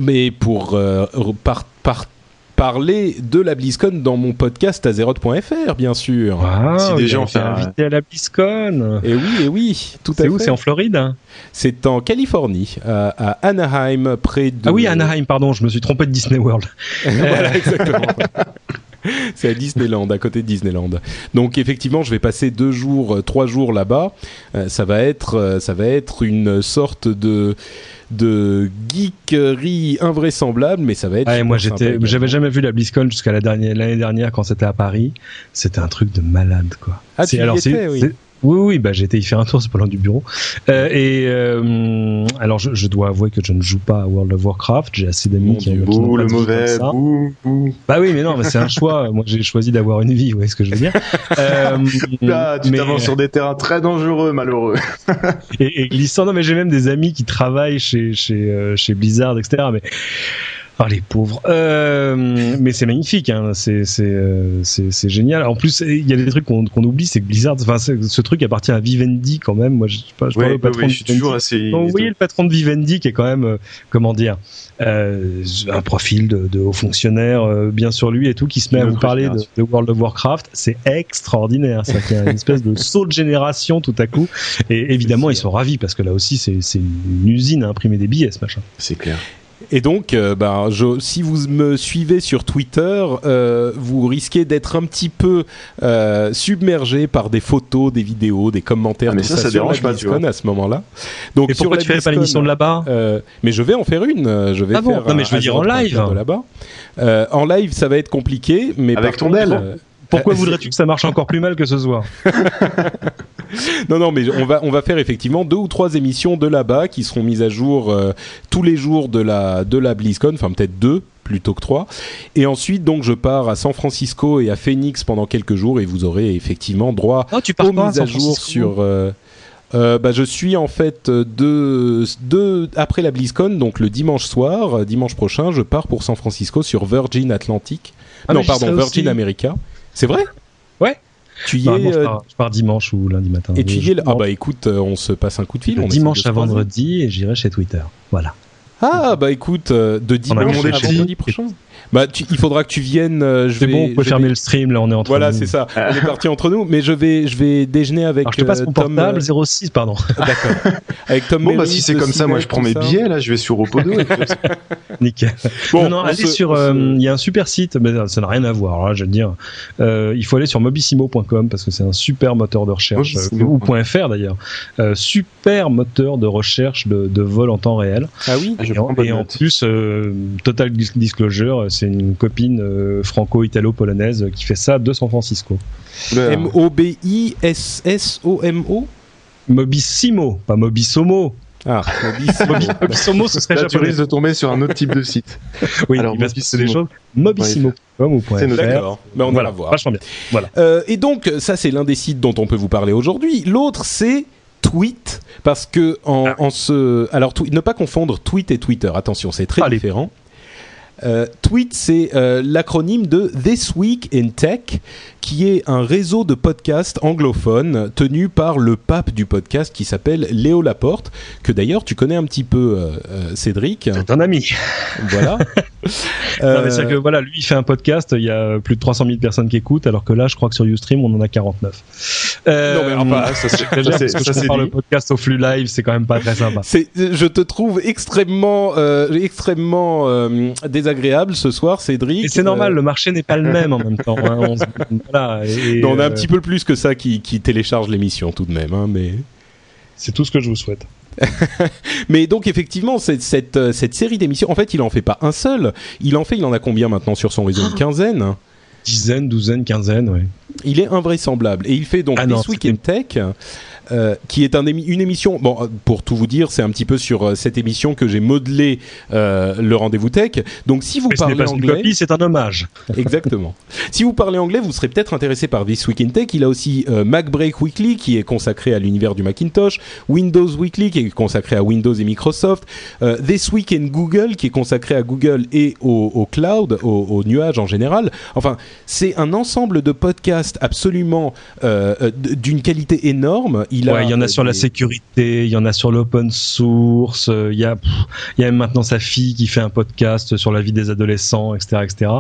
Speaker 1: Mais pour euh, par- par- parler de la BlizzCon dans mon podcast azeroth.fr, bien sûr.
Speaker 3: Ah,
Speaker 2: Si des gens
Speaker 3: été
Speaker 2: font un-
Speaker 3: invité à la BlizzCon.
Speaker 1: Et oui, et oui, tout à
Speaker 3: C'est
Speaker 1: fait.
Speaker 3: où C'est en Floride?
Speaker 1: C'est en Californie, à, à Anaheim, près de.
Speaker 3: Ah oui, Anaheim, pardon, je me suis trompé de Disney World. [LAUGHS]
Speaker 1: voilà, exactement. [LAUGHS] [LAUGHS] C'est à Disneyland, à côté de Disneyland. Donc effectivement, je vais passer deux jours, euh, trois jours là-bas. Euh, ça va être, euh, ça va être une sorte de de geekerie invraisemblable, mais ça va être.
Speaker 3: Et moi, j'étais, j'avais jamais vu la BlizzCon jusqu'à la dernière, l'année dernière quand c'était à Paris. C'était un truc de malade, quoi.
Speaker 1: Ah,
Speaker 3: C'est- alors, c'est-
Speaker 1: oui.
Speaker 3: Oui, oui, bah, j'ai été y faire un tour, c'est pas loin du bureau. Euh, et euh, alors, je, je dois avouer que je ne joue pas à World of Warcraft. J'ai assez d'amis qui,
Speaker 1: Dieu.
Speaker 3: qui pas
Speaker 2: le mauvais, bouh, bouh.
Speaker 3: Bah oui, mais non, mais c'est un choix. Moi, j'ai choisi d'avoir une vie. Vous voyez ce que je veux dire [LAUGHS] euh,
Speaker 2: Là, tu
Speaker 3: mais-
Speaker 2: t'avances sur des terrains très dangereux, malheureux. [LAUGHS]
Speaker 3: et, et glissant. Non, mais j'ai même des amis qui travaillent chez chez euh, chez Blizzard, etc. Mais oh les pauvres. Euh, mais c'est magnifique, hein. C'est c'est euh, c'est c'est génial. En plus, il y a des trucs qu'on qu'on oublie, c'est que Blizzard, enfin, ce truc appartient à Vivendi quand même. Moi, je, sais pas, je parle
Speaker 2: Ouais,
Speaker 3: au patron
Speaker 2: ouais,
Speaker 3: de
Speaker 2: je suis toujours assez.
Speaker 3: Donc, vous voyez le patron de Vivendi qui est quand même, euh, comment dire, euh, un profil de, de haut fonctionnaire euh, bien sur lui et tout, qui se met à vous parler de, World of Warcraft, c'est extraordinaire. Ça, qu'il y a une espèce de saut de génération tout à coup. Et évidemment, ils sont ravis parce que là aussi, c'est c'est une usine à imprimer des billets, ce machin.
Speaker 2: C'est clair.
Speaker 1: Et donc, euh, ben, je, si vous me suivez sur Twitter, euh, vous risquez d'être un petit peu euh, submergé par des photos, des vidéos, des commentaires.
Speaker 2: Ah, mais
Speaker 1: tout
Speaker 2: ça, ça dérange pas, tu vois.
Speaker 1: à ce moment-là. Donc
Speaker 3: Et
Speaker 1: sur
Speaker 3: pourquoi tu fais pas l'émission de là-bas
Speaker 1: euh, Mais je vais en faire une. Je vais
Speaker 3: Ah bon
Speaker 1: faire
Speaker 3: Non, mais je veux dire en live.
Speaker 1: de là-bas. Euh, en live, ça va être compliqué, mais
Speaker 2: Avec ton
Speaker 1: contre, euh,
Speaker 3: Pourquoi [LAUGHS] voudrais-tu que ça marche encore plus mal que ce soir? [LAUGHS]
Speaker 1: Non, non, mais on va, on va faire effectivement deux ou trois émissions de là-bas qui seront mises à jour euh, tous les jours de la, de la BlizzCon, enfin peut-être deux plutôt que trois. Et ensuite, donc, je pars à San Francisco et à Phoenix pendant quelques jours et vous aurez effectivement droit
Speaker 3: Oh, tu
Speaker 1: aux mises à jour sur. euh, euh, bah, je suis en fait deux, deux après la BlizzCon, donc le dimanche soir, dimanche prochain, je pars pour San Francisco sur Virgin Atlantic.
Speaker 3: Ah,
Speaker 1: non, pardon, Virgin
Speaker 3: aussi.
Speaker 1: America. C'est vrai?
Speaker 3: Ouais.
Speaker 1: Tu y es
Speaker 3: je,
Speaker 1: euh,
Speaker 3: pars, je pars dimanche ou lundi matin.
Speaker 1: et tu y es Ah bah écoute, euh, on se passe un coup de fil. on
Speaker 3: dimanche à vendredi et j'irai chez Twitter. Voilà.
Speaker 1: Ah bah écoute, euh, de dimanche à vendredi prochain. Bah tu- il faudra que tu viennes. euh, je
Speaker 3: C'est
Speaker 1: vais-
Speaker 3: bon, on peut
Speaker 1: je
Speaker 3: fermer
Speaker 1: vais-
Speaker 3: le stream, là on est entre
Speaker 1: Voilà,
Speaker 3: nous.
Speaker 1: c'est ça. On est parti entre nous, mais je vais, je vais déjeuner avec
Speaker 3: Alors je te passe
Speaker 1: euh,
Speaker 3: mon
Speaker 1: Tom.
Speaker 3: portable,
Speaker 1: euh,
Speaker 3: 06, pardon. [LAUGHS]
Speaker 1: D'accord. Avec Tom.
Speaker 2: Bon, bah,
Speaker 1: Merritt,
Speaker 2: si c'est comme ça, moi, je prends mes
Speaker 1: ça.
Speaker 2: billets, là, je vais sur Opodo. [LAUGHS] et
Speaker 3: Nickel. [LAUGHS]
Speaker 1: Bon,
Speaker 3: non, non,
Speaker 1: on
Speaker 3: allez
Speaker 1: se-
Speaker 3: sur.
Speaker 1: on se-
Speaker 3: euh, Il y a un super site, mais ça n'a rien à voir. Là, je veux dire, Euh, il faut aller sur mobissimo.com parce que c'est un super moteur de recherche euh, ou .fr d'ailleurs. Euh, super moteur de recherche de, de vol en temps réel.
Speaker 1: Ah oui?
Speaker 2: Ah, je
Speaker 3: en, et en plus, euh, total dis- disclosure, c'est une copine euh, franco-italo-polonaise qui fait ça de San Francisco.
Speaker 2: Oula.
Speaker 1: M O B I S S O M O?
Speaker 3: Mobissimo, pas Mobissomo.
Speaker 1: Ah, Mobissimo.
Speaker 3: Mobi- [LAUGHS] Mobissomo, ce serait
Speaker 2: Là, tu risques de tomber sur un autre type de site. [LAUGHS]
Speaker 3: Oui,
Speaker 2: Alors,
Speaker 3: il va se passer des
Speaker 2: Mobissimo.
Speaker 3: choses. Mobissimo.com ou
Speaker 2: C'est.
Speaker 1: D'accord. Mais on
Speaker 3: Voilà,
Speaker 1: va voir.
Speaker 3: vachement bien. Voilà.
Speaker 1: Euh, et donc, ça, c'est l'un des sites dont on peut vous parler aujourd'hui. L'autre, c'est Tweet, parce que en, en ce, alors ne pas confondre tweet et Twitter. Attention, c'est très
Speaker 3: Allez.
Speaker 1: différent. Tweet, c'est euh, l'acronyme de This Week in Tech, qui est un réseau de podcasts anglophones tenu par le pape du podcast qui s'appelle Léo Laporte, que d'ailleurs tu connais un petit peu, euh, euh, Cédric.
Speaker 3: C'est un ami.
Speaker 1: Voilà. [LAUGHS]
Speaker 3: Mais c'est
Speaker 1: Euh,
Speaker 3: que voilà, lui il fait un podcast, il y a plus de 300 000 personnes qui écoutent, alors que là, je crois que sur Ustream, on en a 49. Euh,
Speaker 1: Non, mais enfin,
Speaker 2: ça, c'est- [LAUGHS]
Speaker 3: le podcast au flux live, c'est quand même pas très sympa.
Speaker 1: Je te trouve extrêmement, euh, extrêmement euh, désagréable ce soir, Cédric.
Speaker 3: Et c'est normal,
Speaker 1: Euh,
Speaker 3: le marché n'est pas le même en même temps. hein, [LAUGHS] on voilà, et,
Speaker 1: non, on a un
Speaker 3: euh,
Speaker 1: petit peu plus que ça qui, qui télécharge l'émission tout de même, hein, mais
Speaker 3: C'est tout ce que je vous souhaite. [LAUGHS]
Speaker 1: Mais donc effectivement, cette, cette, euh, cette série d'émissions, en fait, il en fait pas un seul. Il en fait, il en a combien maintenant sur son réseau? Une quinzaine?
Speaker 3: Dizaine, douzaine, quinzaine, oui.
Speaker 1: Il est invraisemblable. Et il fait donc
Speaker 3: Ah non,
Speaker 1: This Week in Tech, euh, qui est un émi- une émission. Bon, euh, pour tout vous dire, c'est un petit peu sur euh, cette émission que j'ai modelé euh, le rendez-vous tech. Donc, si vous
Speaker 3: Mais
Speaker 1: parlez anglais,
Speaker 3: c'est un hommage. [LAUGHS]
Speaker 1: exactement. si vous parlez anglais, vous serez peut-être intéressé par This Week in Tech. Il a aussi Mac Break Weekly, qui est consacré à l'univers du Macintosh, Windows Weekly, qui est consacré à Windows et Microsoft, This Week in Google, qui est consacré à Google et au, au cloud, au, au nuage en général. Enfin, c'est un ensemble de podcasts absolument d'une qualité énorme. Il,
Speaker 3: Ouais,
Speaker 1: a,
Speaker 3: il y en a sur la sécurité, il y en a sur l'open source, euh, il y a, pff, il y a même maintenant sa fille qui fait un podcast sur la vie des adolescents, etc., etc.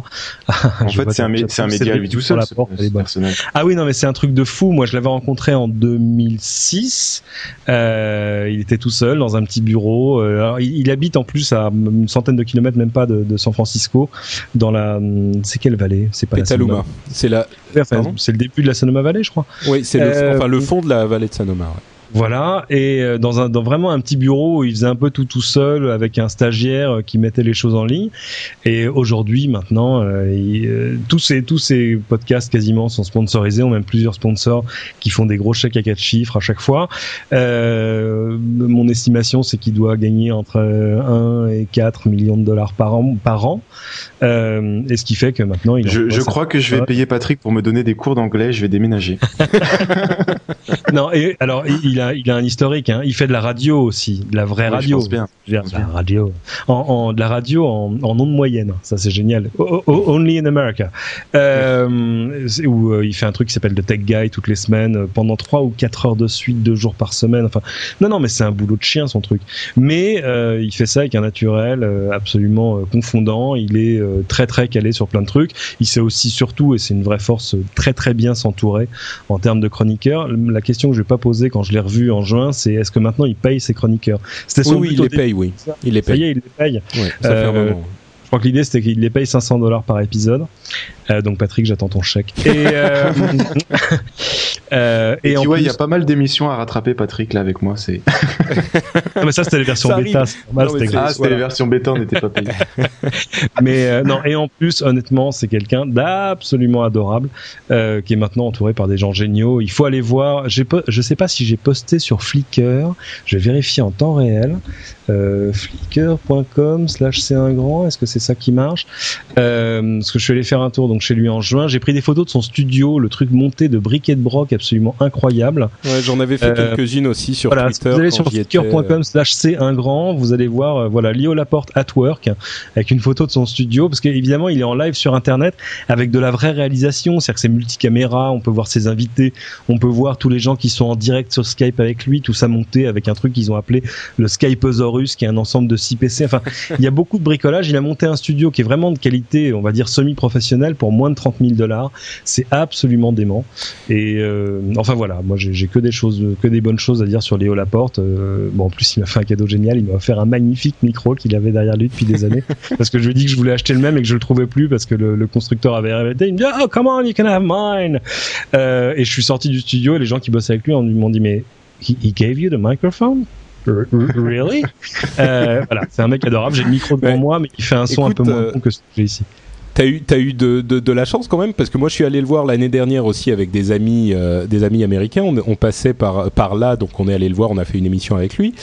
Speaker 3: [LAUGHS]
Speaker 2: En fait, c'est un, un média à lui tout seul, ce, ce personnage.
Speaker 3: Ah oui, non, mais c'est un truc de fou. Moi, je l'avais rencontré en 2006. Euh, il était tout seul dans un petit bureau. Euh, alors, il, il habite en plus à une centaine de kilomètres, même pas de, de San Francisco, dans la. C'est quelle vallée? C'est pas
Speaker 1: Petaluma.
Speaker 3: la
Speaker 1: C'est la.
Speaker 3: Sonoma. Enfin, c'est le début de la Sonoma Valley, je crois.
Speaker 1: Oui, c'est le,
Speaker 3: Euh,
Speaker 1: enfin, le fond de la vallée de Sanoma. ouais.
Speaker 3: Voilà, et euh, dans un dans vraiment un petit bureau où il faisait un peu tout tout seul avec un stagiaire euh, qui mettait les choses en ligne. Et aujourd'hui, maintenant, euh, il- euh, tous ces tous ces podcasts quasiment sont sponsorisés, ont même plusieurs sponsors qui font des gros chèques à quatre chiffres à chaque fois. Euh, mon estimation, c'est qu'il doit gagner entre 1 et 4 millions de dollars par an par an. Euh, et ce qui fait que maintenant, il
Speaker 2: Je, je crois que je vais payer Patrick pour me donner des cours d'anglais, je vais déménager. [LAUGHS]
Speaker 3: Non, et alors il a il a un historique. Hein. Il fait de la radio aussi, de la vraie
Speaker 2: Oui, je
Speaker 3: radio.
Speaker 2: pense bien.
Speaker 3: Je veux dire, de la radio, en, en- de la radio en, en ondes moyennes. Ça c'est génial. O- o- only in America. Euh, où euh, il fait un truc qui s'appelle The Tech Guy toutes les semaines euh, pendant trois ou quatre heures de suite, deux jours par semaine. Enfin, non, non, mais c'est un boulot de chien son truc. Mais euh, il fait ça avec un naturel euh, absolument euh, confondant. Il est euh, très très calé sur plein de trucs. Il sait aussi surtout, et c'est une vraie force, très très bien s'entourer en termes de chroniqueurs. La question que je vais pas poser quand je l'ai revu en juin, c'est est-ce que maintenant il paye ses chroniqueurs? C'était
Speaker 1: Oui, oui, il les paye, oui. Il les
Speaker 3: Ça y
Speaker 1: paye.
Speaker 3: est, il les paye.
Speaker 1: Ouais, ça fait un
Speaker 3: Euh,
Speaker 1: moment.
Speaker 3: Je crois que l'idée c'était qu'il les paye 500 dollars par épisode. Euh, donc Patrick, j'attends ton chèque. Et, euh, [LAUGHS] euh,
Speaker 2: Et,
Speaker 3: et en
Speaker 2: tu vois, il y a pas mal d'émissions à rattraper, Patrick, là, avec moi. C'est...
Speaker 3: Ah, mais ça c'était les versions
Speaker 1: Ça
Speaker 3: bêta, normal,
Speaker 1: Non,
Speaker 3: c'était
Speaker 2: Ah, c'était les versions bêta, on n'était pas payé. [LAUGHS]
Speaker 3: Mais euh, non, et en plus, honnêtement, c'est quelqu'un d'absolument adorable, euh, qui est maintenant entouré par des gens géniaux. Il faut aller voir. J'ai po- je sais pas si j'ai posté sur Flickr. Je vais vérifier en temps réel. Euh, Flickr.com slash c'est un grand. Est-ce que c'est ça qui marche? Euh, Parce que je suis allé faire un tour donc chez lui en juin. J'ai pris des photos de son studio, le truc monté de briquet de broc absolument incroyable.
Speaker 1: Ouais, j'en avais fait
Speaker 3: Euh,
Speaker 1: quelques-unes aussi sur
Speaker 3: voilà, si
Speaker 1: Twitter.
Speaker 3: vous allez sur
Speaker 1: étais, euh,
Speaker 3: slash c'est un grand, vous allez voir euh, voilà Lio Laporte at work avec une photo de son studio parce qu'évidemment il est en live sur internet avec de la vraie réalisation, c'est-à-dire que c'est multicaméra, on peut voir ses invités, on peut voir tous les gens qui sont en direct sur Skype avec lui, tout ça monté avec un truc qu'ils ont appelé le Skypeosaurus qui est un ensemble de 6 PC. Enfin, il y a beaucoup de bricolage, il a monté un studio qui est vraiment de qualité, on va dire semi-professionnelle pour moins de 30 000 dollars. C'est absolument dément. Et euh, enfin voilà, moi j'ai que des choses, que des bonnes choses à dire sur Léo Laporte. Euh, bon, en plus il m'a fait un cadeau génial, il m'a offert un magnifique micro qu'il avait derrière lui depuis des années, [LAUGHS] parce que je lui ai dit que je voulais acheter le même et que je le trouvais plus parce que le, le constructeur avait arrêté. Il me dit oh come on, you can have mine. Euh, et je suis sorti du studio et les gens qui bossaient avec lui m'ont dit mais he, he gave you the microphone? R- Really? [LAUGHS] euh, voilà, c'est un mec adorable. J'ai le micro devant
Speaker 1: Ouais.
Speaker 3: moi, mais il fait un son
Speaker 1: Écoute,
Speaker 3: un peu moins bon que ce que j'ai ici.
Speaker 1: T'as eu, t'as eu de, de, de la chance quand même parce que moi je suis allé le voir l'année dernière aussi avec des amis, euh, des amis américains. On, on passait par par là, donc on est allé le voir. On a fait une émission avec lui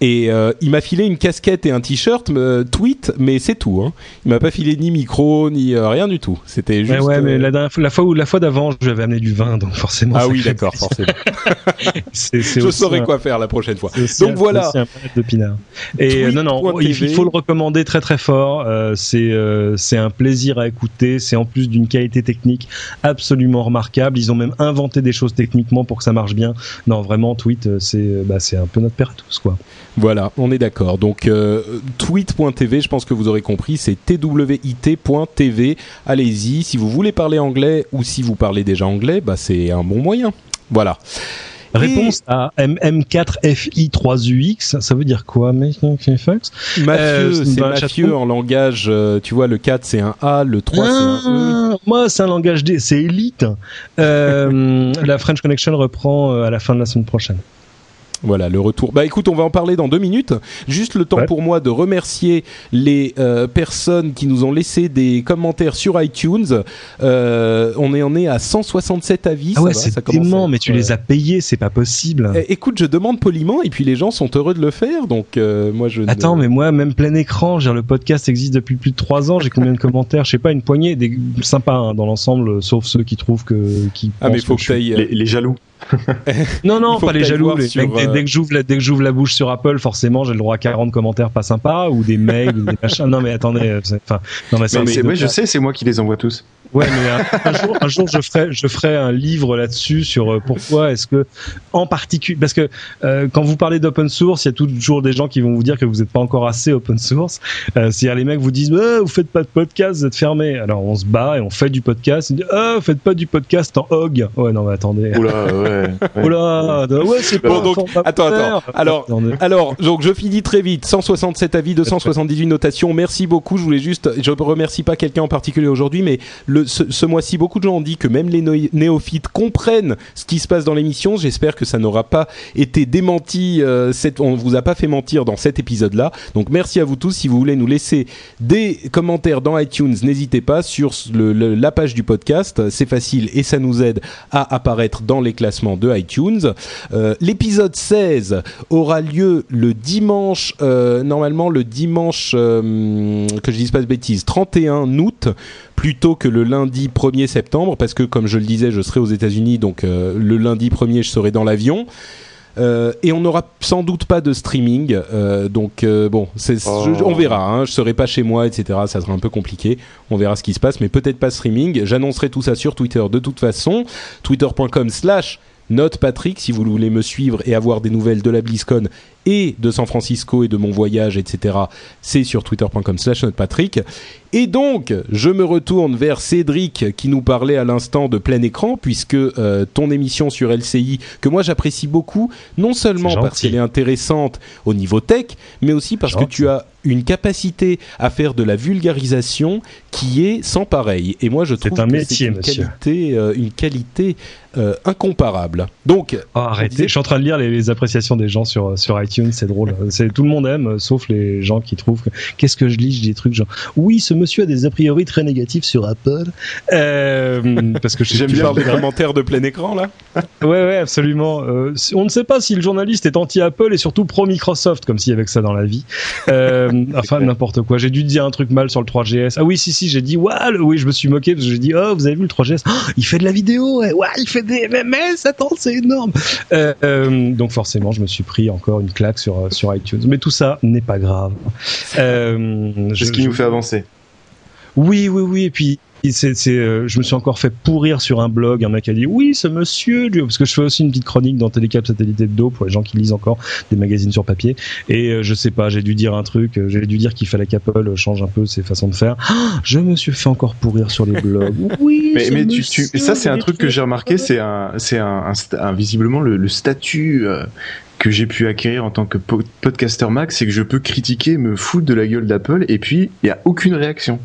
Speaker 1: et euh, il m'a filé une casquette et un t-shirt euh, tweet, mais c'est tout. Hein. Il m'a pas filé ni micro ni euh, rien du tout. C'était juste.
Speaker 3: Ouais, ouais, mais
Speaker 1: euh,
Speaker 3: la, dernière fois- la fois où la fois d'avant, je lui avais amené du vin, donc forcément.
Speaker 1: Ah oui, d'accord, forcément. [LAUGHS]
Speaker 3: C'est- c'est
Speaker 1: Je
Speaker 3: aussi
Speaker 1: saurais
Speaker 3: un-
Speaker 1: quoi faire la prochaine fois.
Speaker 3: aussi
Speaker 1: Donc
Speaker 3: un-
Speaker 1: voilà.
Speaker 3: un de pinard. Et euh, non, non, il,
Speaker 1: Tweet.tv.
Speaker 3: il faut le recommander très très fort. Euh, c'est euh, c'est un plaisir à écouter. C'est en plus d'une qualité technique absolument remarquable. Ils ont même inventé des choses techniquement pour que ça marche bien. Non, vraiment, Tweet, c'est bah, c'est un peu notre père à tous, quoi.
Speaker 1: Voilà, on est d'accord. Donc euh, tweet.tv, je pense que vous aurez compris, c'est twit.tv. Allez-y, si vous voulez parler anglais ou si vous parlez déjà anglais, bah c'est un bon moyen. Voilà.
Speaker 3: Réponse à MM4FI3UX, ça veut dire quoi, Fax?
Speaker 1: Mafieux,
Speaker 3: Euh,
Speaker 1: c'est
Speaker 3: chatroom.
Speaker 1: en langage, euh, tu vois, le 4 c'est un A, le 3 c'est un E.
Speaker 3: Ah, Moi, c'est un langage D, c'est élite. Euh, [LAUGHS] la French Connection reprend à la fin de la semaine prochaine.
Speaker 1: Voilà, le retour. Bah écoute, on va en parler dans deux minutes. Juste le temps
Speaker 3: Ouais.
Speaker 1: pour moi de remercier les euh, personnes qui nous ont laissé des commentaires sur iTunes. Euh, on est en est à 167 avis.
Speaker 3: Ah ouais, c'est
Speaker 1: à
Speaker 3: dément, mais tu
Speaker 1: euh,
Speaker 3: les as payés, c'est pas possible.
Speaker 1: eh, Écoute, je demande poliment et puis les gens sont heureux de le faire. Donc euh, moi je. ne-
Speaker 3: Attends, mais moi, même plein écran, je veux dire, le podcast existe depuis plus de trois ans. J'ai combien de [LAUGHS] commentaires? Je sais pas, une poignée, des sympas hein, dans l'ensemble, sauf ceux qui trouvent que. Qui
Speaker 1: Ah mais faut
Speaker 3: que
Speaker 1: que
Speaker 3: je suis-
Speaker 1: t'ailles. euh,
Speaker 2: Les, les jaloux. [LAUGHS]
Speaker 3: Non, non, pas les jaloux.
Speaker 1: voir
Speaker 3: Les
Speaker 1: sur,
Speaker 3: mecs, dès,
Speaker 1: euh,
Speaker 3: dès que j'ouvre la, dès que j'ouvre la bouche sur Apple, forcément, j'ai le droit à 40 commentaires pas sympas ou des mails ou des machins. Non, mais attendez, euh, enfin, non, mais
Speaker 2: mais je sais, c'est moi qui les envoie tous.
Speaker 3: Ouais, mais un, un jour, un jour, je ferai, je ferai un livre là-dessus sur euh, pourquoi est-ce que, en particulier, parce que euh, quand vous parlez d'open source, il y a toujours des gens qui vont vous dire que vous n'êtes pas encore assez open source. Euh, C'est-à-dire les mecs vous disent, Ouais, vous faites pas de podcast, vous êtes fermé. Alors on se bat et on fait du podcast. Ils disent, ah, vous faites pas du podcast en hog. Ouais, non, mais attendez.
Speaker 2: Oula, ouais.
Speaker 3: Là, ouais, c'est pas
Speaker 1: Bon, donc, attends, attends. Alors,
Speaker 3: Attendez.
Speaker 1: Alors, donc je finis très vite. 167 avis, 278 notations. Merci beaucoup. Je voulais juste, je remercie pas quelqu'un en particulier aujourd'hui, mais le, ce, mois-ci, beaucoup de gens ont dit que même les néophytes comprennent ce qui se passe dans l'émission. J'espère que ça n'aura pas été démenti. Euh, cette, on vous a pas fait mentir dans cet épisode-là. Donc merci à vous tous. Si vous voulez nous laisser des commentaires dans iTunes, n'hésitez pas sur la page du podcast. C'est facile et ça nous aide à apparaître dans les classements de iTunes. Euh, L'épisode 16 aura lieu le dimanche, euh, normalement le dimanche, euh, que je dise pas de bêtises, 31 août, plutôt que le lundi 1er septembre, parce que comme je le disais, je serai aux États-Unis, donc euh, le lundi 1er, je serai dans l'avion. Euh, et on n'aura sans doute pas de streaming, euh, donc bon, c'est,
Speaker 2: Oh.
Speaker 1: je- on verra. Hein, je serai pas chez moi, etc. Ça sera un peu compliqué. On verra ce qui se passe, mais peut-être pas streaming. J'annoncerai tout ça sur Twitter de toute façon. Twitter.com/slash Note Patrick si vous voulez me suivre et avoir des nouvelles de la BlizzCon et de San Francisco et de mon voyage, etc. C'est sur twitter.com slash notepatrick. Et donc, je me retourne vers Cédric qui nous parlait à l'instant de plein écran, puisque euh, ton émission sur LCI, que moi j'apprécie beaucoup, non seulement parce qu'elle est intéressante au niveau tech, mais aussi parce que tu as une capacité à faire de la vulgarisation qui est sans pareil. Et moi je trouve
Speaker 3: un
Speaker 1: que c'est une
Speaker 3: monsieur.
Speaker 1: qualité, euh, une qualité euh, incomparable. Donc,
Speaker 3: Oh, arrêtez.
Speaker 1: disait-
Speaker 3: Je suis en train de lire les, les appréciations des gens sur, sur iTunes, c'est drôle. [LAUGHS] Tout le monde aime, sauf les gens qui trouvent que, qu'est-ce que je lis? Je dis des trucs genre, oui, ce monsieur a des a priori très négatifs sur Apple. Euh, parce que
Speaker 1: j'aime bien les commentaires de plein écran là.
Speaker 3: Ouais, ouais, absolument. Euh, on ne sait pas si le journaliste est anti-Apple et surtout pro-Microsoft, comme s'il y avait que ça dans la vie. Euh, enfin, [LAUGHS] n'importe quoi. J'ai dû dire un truc mal sur le 3GS. Ah oui, si, si, j'ai dit, le- oui, je me suis moqué parce que j'ai dit, oh, vous avez vu le 3GS Oh, Il fait de la vidéo, ouais, ouais, il fait des MMS, attends, c'est énorme. Euh, euh, donc forcément, je me suis pris encore une claque sur, sur iTunes. Mais tout ça n'est pas grave. Euh,
Speaker 2: C'est ce qui
Speaker 3: je-
Speaker 2: nous fait avancer.
Speaker 3: Oui, oui, oui. Et puis, c'est, euh, je me suis encore fait pourrir sur un blog. Un mec a dit oui, ce monsieur, lui- parce que je fais aussi une petite chronique dans Télécap Satellité de dos pour les gens qui lisent encore des magazines sur papier. Et euh, je sais pas, j'ai dû dire un truc. euh, J'ai dû dire qu'il fallait qu'Apple change un peu ses façons de faire. Ah, je me suis fait encore pourrir sur les blogs. [LAUGHS] Oui,
Speaker 2: Mais, tu, ça c'est un truc que j'ai remarqué, c'est un, c'est un, un sta- un- visiblement le, le statut euh, que j'ai pu acquérir en tant que po- podcaster Mac, c'est que je peux critiquer, me foutre de la gueule d'Apple, et puis il y a aucune réaction.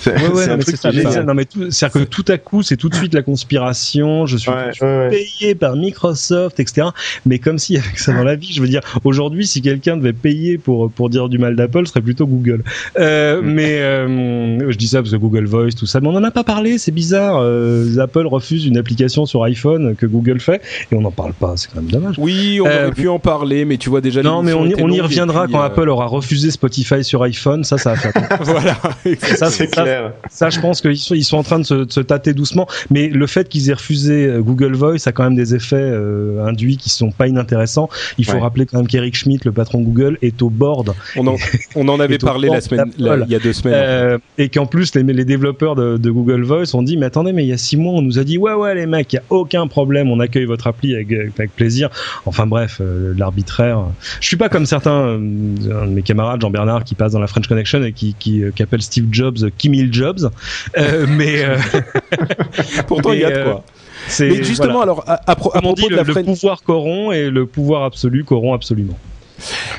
Speaker 2: C'est
Speaker 3: Ouais, ouais, [LAUGHS]
Speaker 2: un
Speaker 3: mais
Speaker 2: truc
Speaker 3: c'est ça,
Speaker 2: génial.
Speaker 3: non, mais tout- c'est-à-dire que tout à coup, c'est tout de suite la conspiration. Je suis,
Speaker 2: Ouais,
Speaker 3: je suis
Speaker 2: ouais, ouais.
Speaker 3: payé par Microsoft, etc. Mais comme si avec ça dans la vie, je veux dire, aujourd'hui, si quelqu'un devait payer pour pour dire du mal d'Apple, ce serait plutôt Google. Euh,
Speaker 2: Mm.
Speaker 3: Mais euh, je dis ça parce que Google Voice, tout ça, mais on en a pas parlé. C'est bizarre. Euh, Apple refuse une application sur iPhone que Google fait et on n'en parle pas. C'est quand même dommage.
Speaker 1: Oui, on
Speaker 3: Euh,
Speaker 1: aurait pu en parler, mais tu vois déjà.
Speaker 3: Non, mais on y, on y reviendra
Speaker 1: puis,
Speaker 3: quand
Speaker 1: euh,
Speaker 3: Apple aura refusé Spotify sur iPhone. Ça, ça va faire. [LAUGHS]
Speaker 1: voilà.
Speaker 3: ça,
Speaker 2: C'est clair.
Speaker 3: Ça, je pense qu'ils sont, ils sont en train de se, de se tâter doucement. Mais le fait qu'ils aient refusé euh, Google Voice a quand même des effets euh, induits qui sont pas inintéressants. Il faut
Speaker 2: Ouais.
Speaker 3: rappeler quand même qu'Eric Schmidt, le patron Google, est au board.
Speaker 1: on, en, on en avait [LAUGHS] parlé la semaine, il y a deux semaines.
Speaker 3: Euh, et qu'en plus, les, les développeurs de, de Google Voice ont dit, mais attendez, mais il y a six mois, on nous a dit, ouais, ouais, les mecs, il y a aucun problème, on accueille votre appli avec, avec plaisir. Enfin bref, l'arbitraire. Je suis pas comme certains, euh, un de mes camarades, Jean-Bernard, qui passe dans la French Connection et qui, qui, euh, qui appelle Steve Jobs euh, Kim Il Jobs. Euh, [LAUGHS] mais euh, [LAUGHS]
Speaker 1: Pourtant, il y a de quoi.
Speaker 3: c'est
Speaker 1: Mais justement,
Speaker 3: voilà.
Speaker 1: alors, à, à à
Speaker 3: Comme on
Speaker 1: propos
Speaker 3: dit,
Speaker 1: de
Speaker 3: le,
Speaker 1: la
Speaker 3: le
Speaker 1: French-
Speaker 3: pouvoir corrompt et le pouvoir absolu corrompt absolument.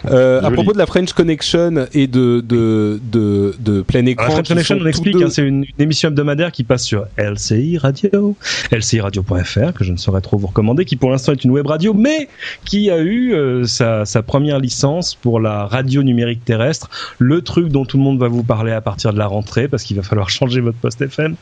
Speaker 1: Euh, à propos de la French Connection et de de de, de plein écran,
Speaker 3: Alors, French Connection, on explique,
Speaker 1: deux-
Speaker 3: hein, c'est une, une émission hebdomadaire qui passe sur LCI Radio, lciradio.fr, que je ne saurais trop vous recommander, qui pour l'instant est une web radio, mais qui a eu euh, sa, sa première licence pour la radio numérique terrestre, le truc dont tout le monde va vous parler à partir de la rentrée, parce qu'il va falloir [LAUGHS] changer votre poste FM,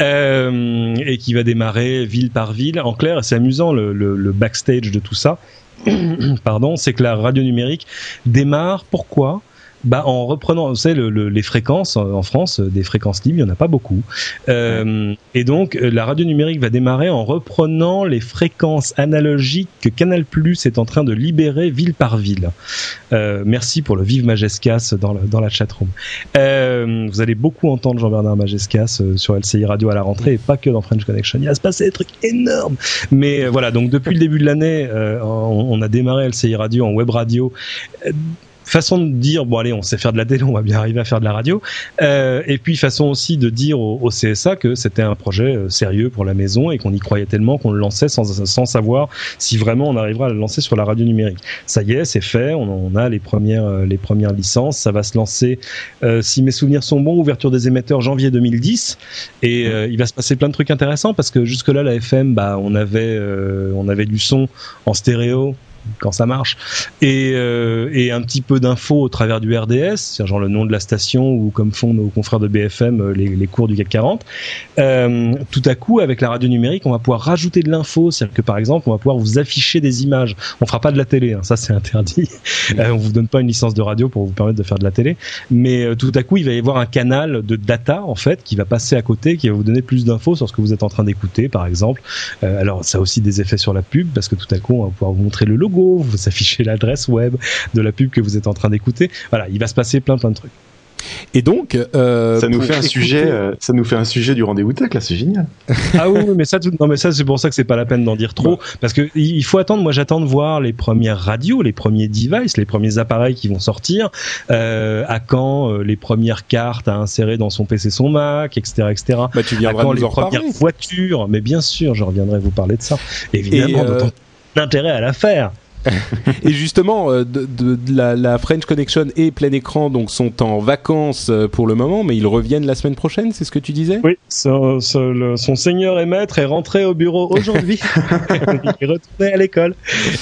Speaker 3: euh, et qui va démarrer ville par ville. En clair, c'est amusant le, le, le backstage de tout ça. [CLEARS THROAT] Pardon, c'est que la radio numérique démarre. Pourquoi? Bah, en reprenant, vous savez, le, le- les fréquences euh, en France, euh, des fréquences libres, il n'y en a pas beaucoup. Euh, et donc, euh, la radio numérique va démarrer en reprenant les fréquences analogiques que Canal Plus est en train de libérer ville par ville. Euh, merci pour le vive Majescas dans, le, dans la chatroom. Euh, vous allez beaucoup entendre Jean-Bernard Majescas sur LCI Radio à la rentrée et pas que dans French Connection. Il va se passer des trucs énormes. Mais voilà, donc depuis le début de l'année, euh, on, on a démarré LCI Radio en web radio. Façon de dire bon allez on sait faire de la télé on va bien arriver à faire de la radio. Euh, et puis façon aussi de dire au, au CSA que c'était un projet euh, sérieux pour la maison et qu'on y croyait tellement qu'on le lançait sans, sans savoir si vraiment on arrivera à le lancer sur la radio numérique. Ça y est c'est fait. On, on a les premières euh, les premières licences. Ça va se lancer euh, si mes souvenirs sont bons ouverture des émetteurs janvier 2010 et euh, il va se passer plein de trucs intéressants parce que jusque là la FM bah on avait euh, on avait du son en stéréo quand ça marche et, euh, et un petit peu d'infos au travers du RDS, c'est genre le nom de la station ou comme font nos confrères de BFM euh, les, les cours du CAC 40. Euh, tout à coup, avec la radio numérique, on va pouvoir rajouter de l'info, c'est-à-dire que par exemple, on va pouvoir vous afficher des images. On fera pas de la télé, hein, ça c'est interdit. Euh, on vous donne pas une licence de radio pour vous permettre de faire de la télé, mais euh, tout à coup, il va y avoir un canal de data en fait qui va passer à côté, qui va vous donner plus d'infos sur ce que vous êtes en train d'écouter, par exemple. Euh, alors, ça a aussi des effets sur la pub parce que tout à coup, on va pouvoir vous montrer le logo, vous afficher l'adresse web de la pub que vous êtes en train d'écouter. Voilà, il va se passer plein plein de trucs.
Speaker 1: Et donc, euh,
Speaker 2: Ça nous fait un
Speaker 1: écouter-
Speaker 2: sujet, euh, ça nous fait un sujet du rendez-vous tech là, c'est génial.
Speaker 3: Ah oui, mais ça, tout- non, mais ça, c'est pour ça que c'est pas la peine d'en dire trop, parce que il faut attendre. Moi, j'attends de voir les premières radios, les premiers devices, les premiers appareils qui vont sortir. Euh, à quand euh, les premières cartes à insérer dans son PC, son Mac, etc., etc.
Speaker 1: Bah, tu
Speaker 3: à
Speaker 1: viendras
Speaker 3: quand
Speaker 1: nous
Speaker 3: les
Speaker 1: en
Speaker 3: premières
Speaker 1: reparler.
Speaker 3: voitures. Mais bien sûr, je reviendrai vous parler de ça. Évidemment,
Speaker 1: euh,
Speaker 3: l'intérêt à la faire. [LAUGHS]
Speaker 1: Et justement, euh, de, de- de la, la French Connection et plein écran donc sont en vacances euh, pour le moment, mais ils reviennent la semaine prochaine, c'est ce que tu disais?
Speaker 3: Oui, son, son- le- son seigneur et maître est rentré au bureau aujourd'hui. [LAUGHS] il est retourné à l'école.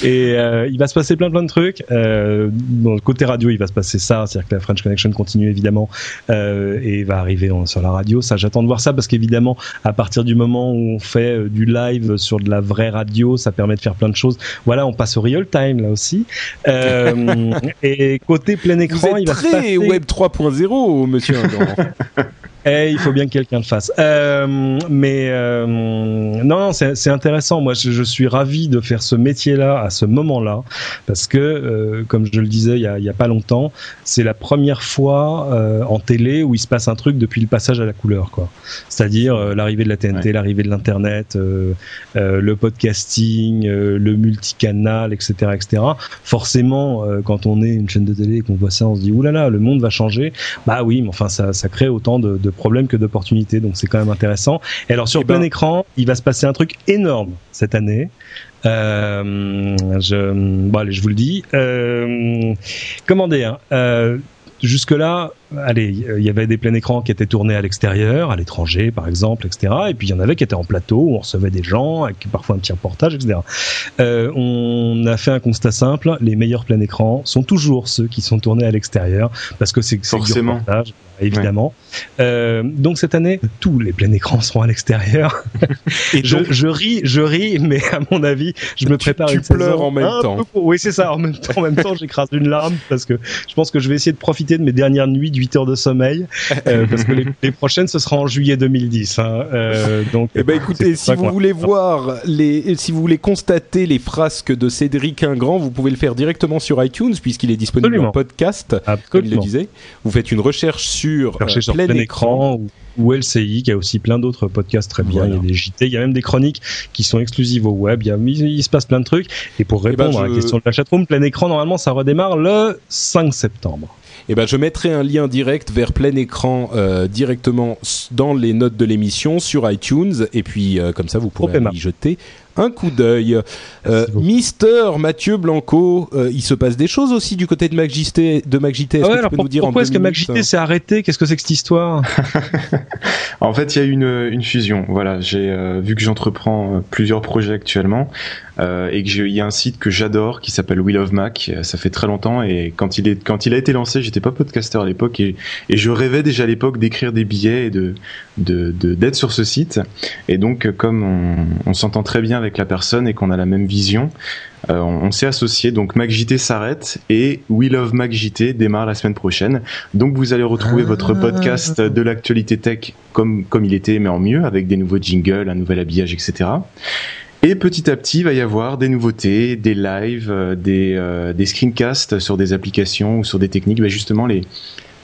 Speaker 3: Et euh, il va se passer plein plein de trucs. Euh, bon, côté radio, il va se passer ça, c'est-à-dire que la French Connection continue évidemment euh, et va arriver en- sur la radio. Ça, j'attends de voir ça parce qu'évidemment, à partir du moment où on fait du live sur de la vraie radio, ça permet de faire plein de choses. Voilà, on passe au real time là aussi. Euh, [LAUGHS] et côté plein
Speaker 1: Vous
Speaker 3: écran,
Speaker 1: êtes
Speaker 3: il va se
Speaker 1: très
Speaker 3: passer...
Speaker 1: Web 3.0, monsieur [LAUGHS] Ingrand.
Speaker 3: Eh, il faut bien que quelqu'un le fasse. Euh, mais euh, non, non, c'est c'est intéressant. Moi, je, je suis ravi de faire ce métier-là à ce moment-là, parce que, euh, comme je le disais il y a, il y a pas longtemps, c'est la première fois euh, en télé où il se passe un truc depuis le passage à la couleur, quoi. C'est-à-dire euh, l'arrivée de la TNT, l'arrivée de l'internet, euh, euh, le podcasting, euh, le multicanal, etc., etc. Forcément, euh, quand on est une chaîne de télé et qu'on voit ça, on se dit oulala, le monde va changer. Bah oui, mais enfin, ça, ça crée autant de, de problèmes que d'opportunités, donc c'est quand même intéressant. Et alors sur
Speaker 1: Eh ben-
Speaker 3: plein écran, il va se passer un truc énorme cette année. Euh, je, bon allez, je vous le dis. Euh, comment dire euh, Jusque-là, allez, il y avait des pleins écrans qui étaient tournés à l'extérieur, à l'étranger par exemple, etc. Et puis il y en avait qui étaient en plateau où on recevait des gens avec parfois un petit reportage, etc. Euh, on a fait un constat simple les meilleurs pleins écrans sont toujours ceux qui sont tournés à l'extérieur parce que c'est c'est du
Speaker 2: Forcément.
Speaker 3: reportage, évidemment. Euh, donc cette année, tous les pleins écrans [LAUGHS] seront à l'extérieur. [LAUGHS]
Speaker 1: Et
Speaker 3: je,
Speaker 1: donc,
Speaker 3: je ris, je ris, mais à mon avis, je me
Speaker 1: Tu-
Speaker 3: prépare
Speaker 1: tu
Speaker 3: une
Speaker 1: pleures en même temps.
Speaker 3: peu Oui, c'est ça. En même temps, en même temps, j'écrase une larme parce que je pense que je vais essayer de profiter de mes dernières nuits 8 heures de sommeil euh, [LAUGHS] parce que les, les prochaines ce sera en juillet 2010. Hein, euh, donc,
Speaker 1: Eh ben
Speaker 3: c'est
Speaker 1: écoutez, si vous voulez voir les, si vous voulez constater les frasques de Cédric Ingrand, vous pouvez le faire directement sur iTunes puisqu'il est disponible
Speaker 3: Absolument.
Speaker 1: en podcast. Comme il le
Speaker 3: Absolument.
Speaker 1: disait, vous faites une recherche sur, euh,
Speaker 3: sur plein, écran, ou, ou LCI qui a aussi plein d'autres podcasts très bien.
Speaker 1: Voilà.
Speaker 3: Il y a des JT, il y a même des chroniques qui sont exclusives au web. Il, y a, il, il se passe plein de trucs. Et pour
Speaker 1: Eh ben,
Speaker 3: répondre à la question de la chatroom, plein écran normalement ça redémarre le 5 septembre.
Speaker 1: Eh ben, je mettrai un lien direct vers plein écran euh, directement dans les notes de l'émission sur iTunes et puis euh, comme ça vous pourrez y jeter un coup d'œil. Euh, Mister Mathieu Blanco, euh, il se passe des choses aussi du côté de MacJT. De MacJT. Est-ce
Speaker 3: Ah ouais,
Speaker 1: que tu peux
Speaker 3: pour-
Speaker 1: nous dire
Speaker 3: pourquoi
Speaker 1: en
Speaker 3: est-ce que MacJT s'est arrêté? Qu'est-ce que c'est que cette histoire? [LAUGHS]
Speaker 2: En fait, il y a eu une, une fusion. Voilà, j'ai euh, vu que j'entreprends euh, plusieurs projets actuellement euh, et que il y a un site que j'adore qui s'appelle We Love Mac. Euh, Ça fait très longtemps et quand il est quand il a été lancé, j'étais pas podcaster à l'époque et, et je rêvais déjà à l'époque d'écrire des billets et de de de- d'être sur ce site. Et donc, comme on, on s'entend très bien avec la personne et qu'on a la même vision, euh, on, on s'est associé. Donc MacJT s'arrête et We Love MacJT démarre la semaine prochaine. Donc vous allez retrouver votre podcast de l'actualité tech comme comme il était, mais en mieux, avec des nouveaux jingles, un nouvel habillage, etc. Et petit à petit, il va y avoir des nouveautés, des lives, euh, des, euh, des screencasts sur des applications ou sur des techniques. Ben justement, les,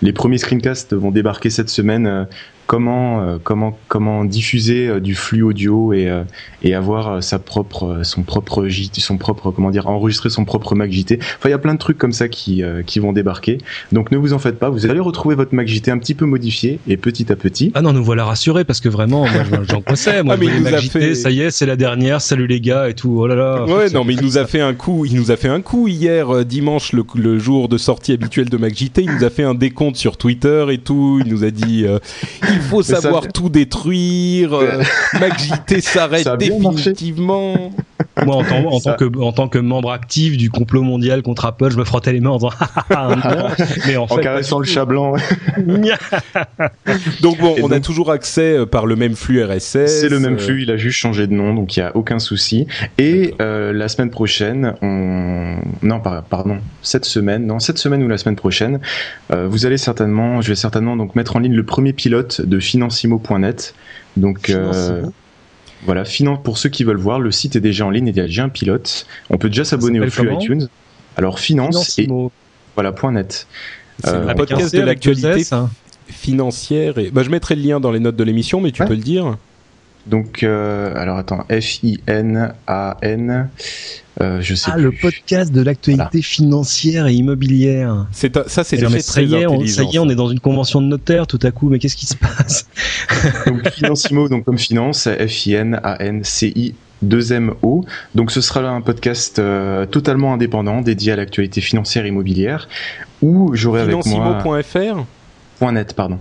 Speaker 2: les premiers screencasts vont débarquer cette semaine. Comment, euh, comment, comment diffuser euh, du flux audio et, euh, et avoir euh, sa propre, son propre JT, son propre, comment dire, enregistrer son propre Mac JT. Enfin, il y a plein de trucs comme ça qui, euh, qui vont débarquer. Donc ne vous en faites pas, vous allez retrouver votre Mac JT un petit peu modifié et petit à petit.
Speaker 3: Ah non, nous voilà rassurés parce que vraiment, moi j'en- connaissais. Moi,
Speaker 1: Ah, mais
Speaker 3: je
Speaker 1: il a
Speaker 3: MacJT,
Speaker 1: fait-
Speaker 3: ça y est, c'est la dernière. Salut les gars et tout. Oh là là.
Speaker 1: Ouais, non, mais il nous a fait un coup. Il nous a fait un coup hier euh, dimanche, le, le jour de sortie habituel de MacJT. Il nous a fait un décompte sur Twitter et tout. Il nous a dit euh, il faut savoir tout détruire. euh, MacJT [LAUGHS] s'arrête définitivement.
Speaker 3: Moi, en tant, en,
Speaker 2: Ça-
Speaker 3: tant que, en tant que membre actif du complot mondial contre Apple, je me frottais les mains en disant [LAUGHS] Ah, non. mais en
Speaker 2: En
Speaker 3: fait,
Speaker 2: caressant le chat blanc. [LAUGHS]
Speaker 1: Donc bon,
Speaker 2: Et
Speaker 1: on a toujours accès euh, par le même flux RSS.
Speaker 2: C'est le même
Speaker 1: euh,
Speaker 2: flux, il a juste changé de nom, donc il y a aucun souci. Et euh, la semaine prochaine, on... non, par- pardon, cette semaine, non, cette semaine ou la semaine prochaine, euh, vous allez certainement, je vais certainement donc mettre en ligne le premier pilote de Financimo.net. Donc euh,
Speaker 3: Financimo.
Speaker 2: voilà, finan- pour ceux qui veulent voir, le site est déjà en ligne, il y a déjà un pilote. On peut déjà s'abonner au flux iTunes. Alors finance et
Speaker 3: Financimo.
Speaker 2: voilà point .net. Euh,
Speaker 1: un podcast de l'actualité
Speaker 3: hein.
Speaker 1: financière. Et... Bah, je mettrai le lien dans les notes de l'émission, mais tu
Speaker 2: Ouais.
Speaker 1: peux le dire.
Speaker 2: Donc euh, alors attends, F I N A N, euh, je sais
Speaker 3: Ah,
Speaker 2: plus.
Speaker 3: le podcast de l'actualité financière et immobilière.
Speaker 1: C'est ça, c'est
Speaker 3: Et non,
Speaker 1: très, très
Speaker 3: y est, on,
Speaker 1: intelligent.
Speaker 3: ça y est, on est dans une convention de notaire tout à coup. Mais qu'est-ce qui se passe [LAUGHS]
Speaker 2: Donc Financimo, donc comme finance, F-I-N-A-N-C-I. 2MO. Donc ce sera là un podcast euh, totalement indépendant dédié à l'actualité financière et immobilière où j'aurai avec moi
Speaker 1: Financimo.fr
Speaker 2: .net pardon.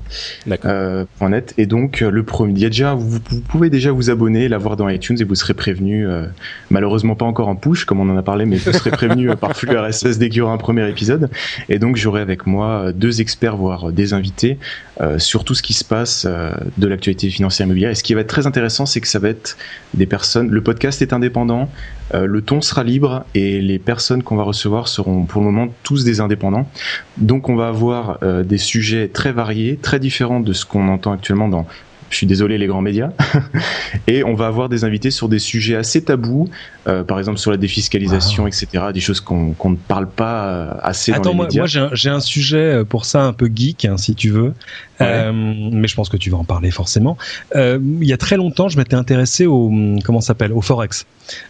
Speaker 2: Euh, .net. Et donc euh, le premier il y a déjà vous, vous pouvez déjà vous abonner, l'avoir dans iTunes et vous serez prévenu euh, malheureusement pas encore en push comme on en a parlé mais vous serez prévenu par flux RSS dès qu'il y aura un premier épisode. Et donc j'aurai avec moi deux experts voire des invités sur tout ce qui se passe euh, de l'actualité financière immobilière. Et ce qui va être très intéressant c'est que ça va être des personnes le podcast est indépendant euh, le ton sera libre et les personnes qu'on va recevoir seront pour le moment tous des indépendants. Donc on va avoir euh, des sujets très variés, très différents de ce qu'on entend actuellement dans je suis désolé les grands médias [LAUGHS] et on va avoir des invités sur des sujets assez tabous euh, par exemple sur la défiscalisation etc des choses qu'on ne parle pas euh, assez dans
Speaker 3: Attends,
Speaker 2: les
Speaker 3: moi,
Speaker 2: médias
Speaker 3: moi j'ai un, sujet euh, pour ça un peu geek, hein, si tu veux. Euh, mais je pense que tu vas en parler forcément. Euh, il y a très longtemps, je m'étais intéressé au hum, comment s'appelle au forex,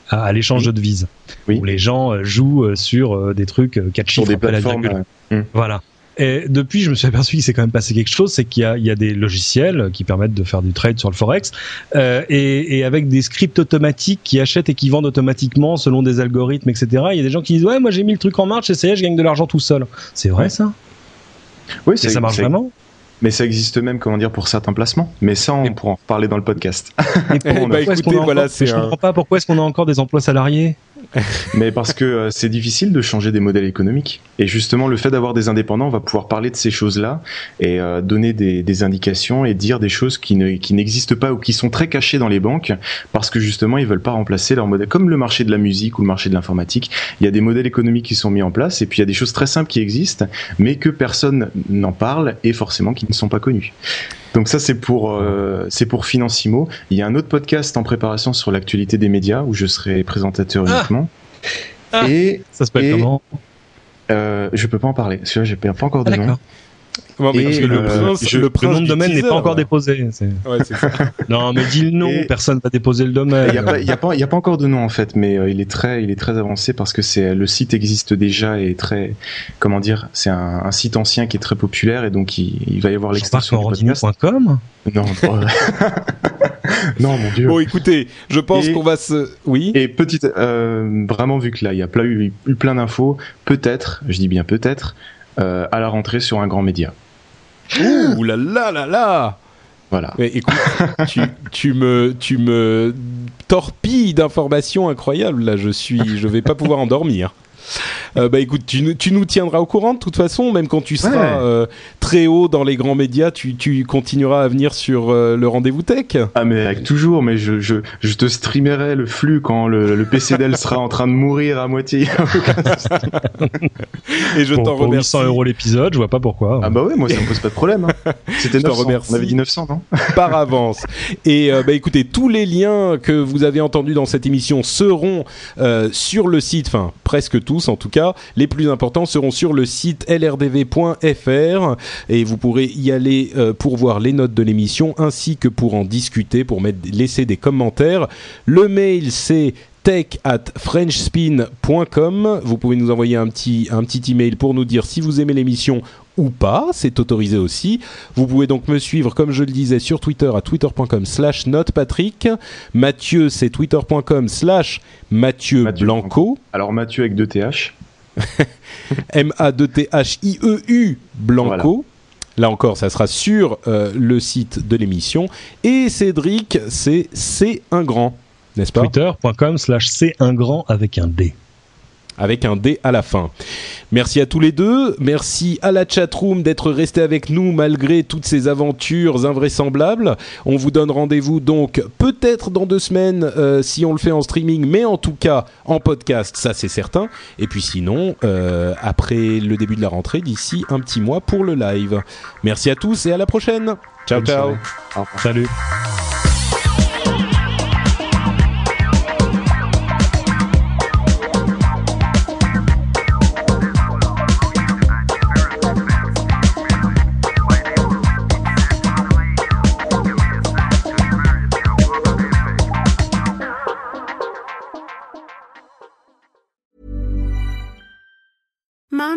Speaker 3: à, à l'échange de devises,
Speaker 2: Oui.
Speaker 3: où les gens jouent sur des trucs quatre
Speaker 2: sur des plateformes euh,
Speaker 3: Voilà. Et depuis, je me suis aperçu qu'il s'est quand même passé quelque chose, c'est qu'il y a, il y a des logiciels qui permettent de faire du trade sur le forex, euh, et, et avec des scripts automatiques qui achètent et qui vendent automatiquement selon des algorithmes, etc. Il y a des gens qui disent ouais, moi j'ai mis le truc en marche, et ça y est, je gagne de l'argent tout seul. C'est vrai ça?
Speaker 2: Oui
Speaker 3: ça marche vraiment?
Speaker 2: Mais ça existe même comment dire pour certains placements mais ça on
Speaker 3: Et-
Speaker 2: pourra en reparler dans le podcast
Speaker 3: Et [LAUGHS]
Speaker 1: bah, écoutez,
Speaker 3: a
Speaker 1: voilà,
Speaker 3: encore-
Speaker 1: c'est
Speaker 3: je comprends pas pourquoi est-ce qu'on a encore des emplois salariés? [LAUGHS]
Speaker 2: Mais parce que euh, c'est difficile de changer des modèles économiques. Et justement, le fait d'avoir des indépendants, va pouvoir parler de ces choses-là et euh, donner des, des indications et dire des choses qui ne qui n'existent pas ou qui sont très cachées dans les banques parce que justement, ils veulent pas remplacer leur modèle. Comme le marché de la musique ou le marché de l'informatique, il y a des modèles économiques qui sont mis en place et puis il y a des choses très simples qui existent, mais que personne n'en parle et forcément qui ne sont pas connues. Donc ça c'est pour euh, c'est pour Financimo. Il y a un autre podcast en préparation sur l'actualité des médias où je serai présentateur
Speaker 3: Ah
Speaker 2: uniquement.
Speaker 3: Ah
Speaker 2: Et
Speaker 3: Ça s'appelle
Speaker 2: Et-
Speaker 3: comment?
Speaker 2: euh, je peux pas en parler. Celui-là, j'ai pas encore de
Speaker 3: Ah,
Speaker 2: nom.
Speaker 3: D'accord.
Speaker 1: Ouais, mais
Speaker 2: Et,
Speaker 1: parce que le
Speaker 2: euh,
Speaker 1: prince,
Speaker 2: je-
Speaker 1: le
Speaker 3: Le
Speaker 1: prince
Speaker 3: nom de domaine n'est pas encore déposé.
Speaker 1: Ouais, ça. [LAUGHS]
Speaker 3: Non, mais dis le nom,
Speaker 2: Et-
Speaker 3: personne va déposer le domaine.
Speaker 2: il y a pas, a encore de nom en fait, mais euh, il est très, il est très avancé parce que c'est le site existe déjà et est très, comment dire, c'est un, un site ancien qui est très populaire et donc il, il va y avoir l'extension.
Speaker 3: Jean-Marc-Morandini.com
Speaker 2: Non, [LAUGHS] non, mon dieu.
Speaker 1: Bon, écoutez, je pense qu'on va se. Oui?
Speaker 2: Et petite, euh, vraiment vu que là il y a plein, eu, eu plein d'infos, peut-être, je dis bien peut-être, euh, à la rentrée sur un grand média.
Speaker 1: Ouh là là là là.
Speaker 2: Voilà.
Speaker 1: Mais écoute, tu, tu me tu me torpilles d'informations incroyables. Là, je suis, je vais pas pouvoir en dormir. Euh, bah écoute, tu, nous- tu nous tiendras au courant de toute façon, même quand tu seras
Speaker 2: Ouais.
Speaker 1: euh, très haut dans les grands médias, tu, tu continueras à venir sur euh, le rendez-vous tech.
Speaker 2: Ah mais avec toujours, mais je, je, je te streamerai le flux quand le, le PC d'elle sera en train de mourir à moitié. [LAUGHS]
Speaker 1: Et je t'en
Speaker 3: pour
Speaker 1: remercie.
Speaker 3: 800 euros l'épisode, je vois pas pourquoi.
Speaker 2: ah bah ouais, moi ça me pose pas de problème. hein. C'était
Speaker 1: Je t'en
Speaker 2: 900.
Speaker 1: remercie.
Speaker 2: On avait dit 900, non? [LAUGHS]
Speaker 1: Par avance. Et euh, bah, écoutez, tous les liens que vous avez entendus dans cette émission seront euh, sur le site, enfin presque tous en tout cas, les plus importants seront sur le site lrdv.fr et vous pourrez y aller euh, pour voir les notes de l'émission ainsi que pour en discuter, pour mettre, laisser des commentaires. Le mail c'est tech at frenchspin.com. Vous pouvez nous envoyer un petit, un petit email pour nous dire si vous aimez l'émission ou pas, c'est autorisé aussi. Vous pouvez donc me suivre, comme je le disais, sur Twitter à twitter.com slash notepatrick. Mathieu, c'est twitter.com slash Mathieu
Speaker 2: Mathieu
Speaker 1: Blanco.
Speaker 2: Alors Mathieu avec deux TH. [LAUGHS]
Speaker 1: M-A-D-T-H-I-E-U Blanco. Là encore, ça sera sur euh, le site de l'émission. Et Cédric, c'est C'est un grand, n'est-ce pas?
Speaker 3: Twitter.com slash c'est un grand avec un D.
Speaker 1: avec un D à la fin. Merci à tous les deux, merci à la chatroom d'être resté avec nous malgré toutes ces aventures invraisemblables. On vous donne rendez-vous donc peut-être dans deux semaines euh, si on le fait en streaming, mais en tout cas en podcast, ça c'est certain. Et puis sinon, euh, après le début de la rentrée, d'ici un petit mois pour le live. Merci à tous et à la prochaine. Ciao
Speaker 2: Bonne
Speaker 1: ciao.
Speaker 2: soirée. Au revoir.
Speaker 3: Salut.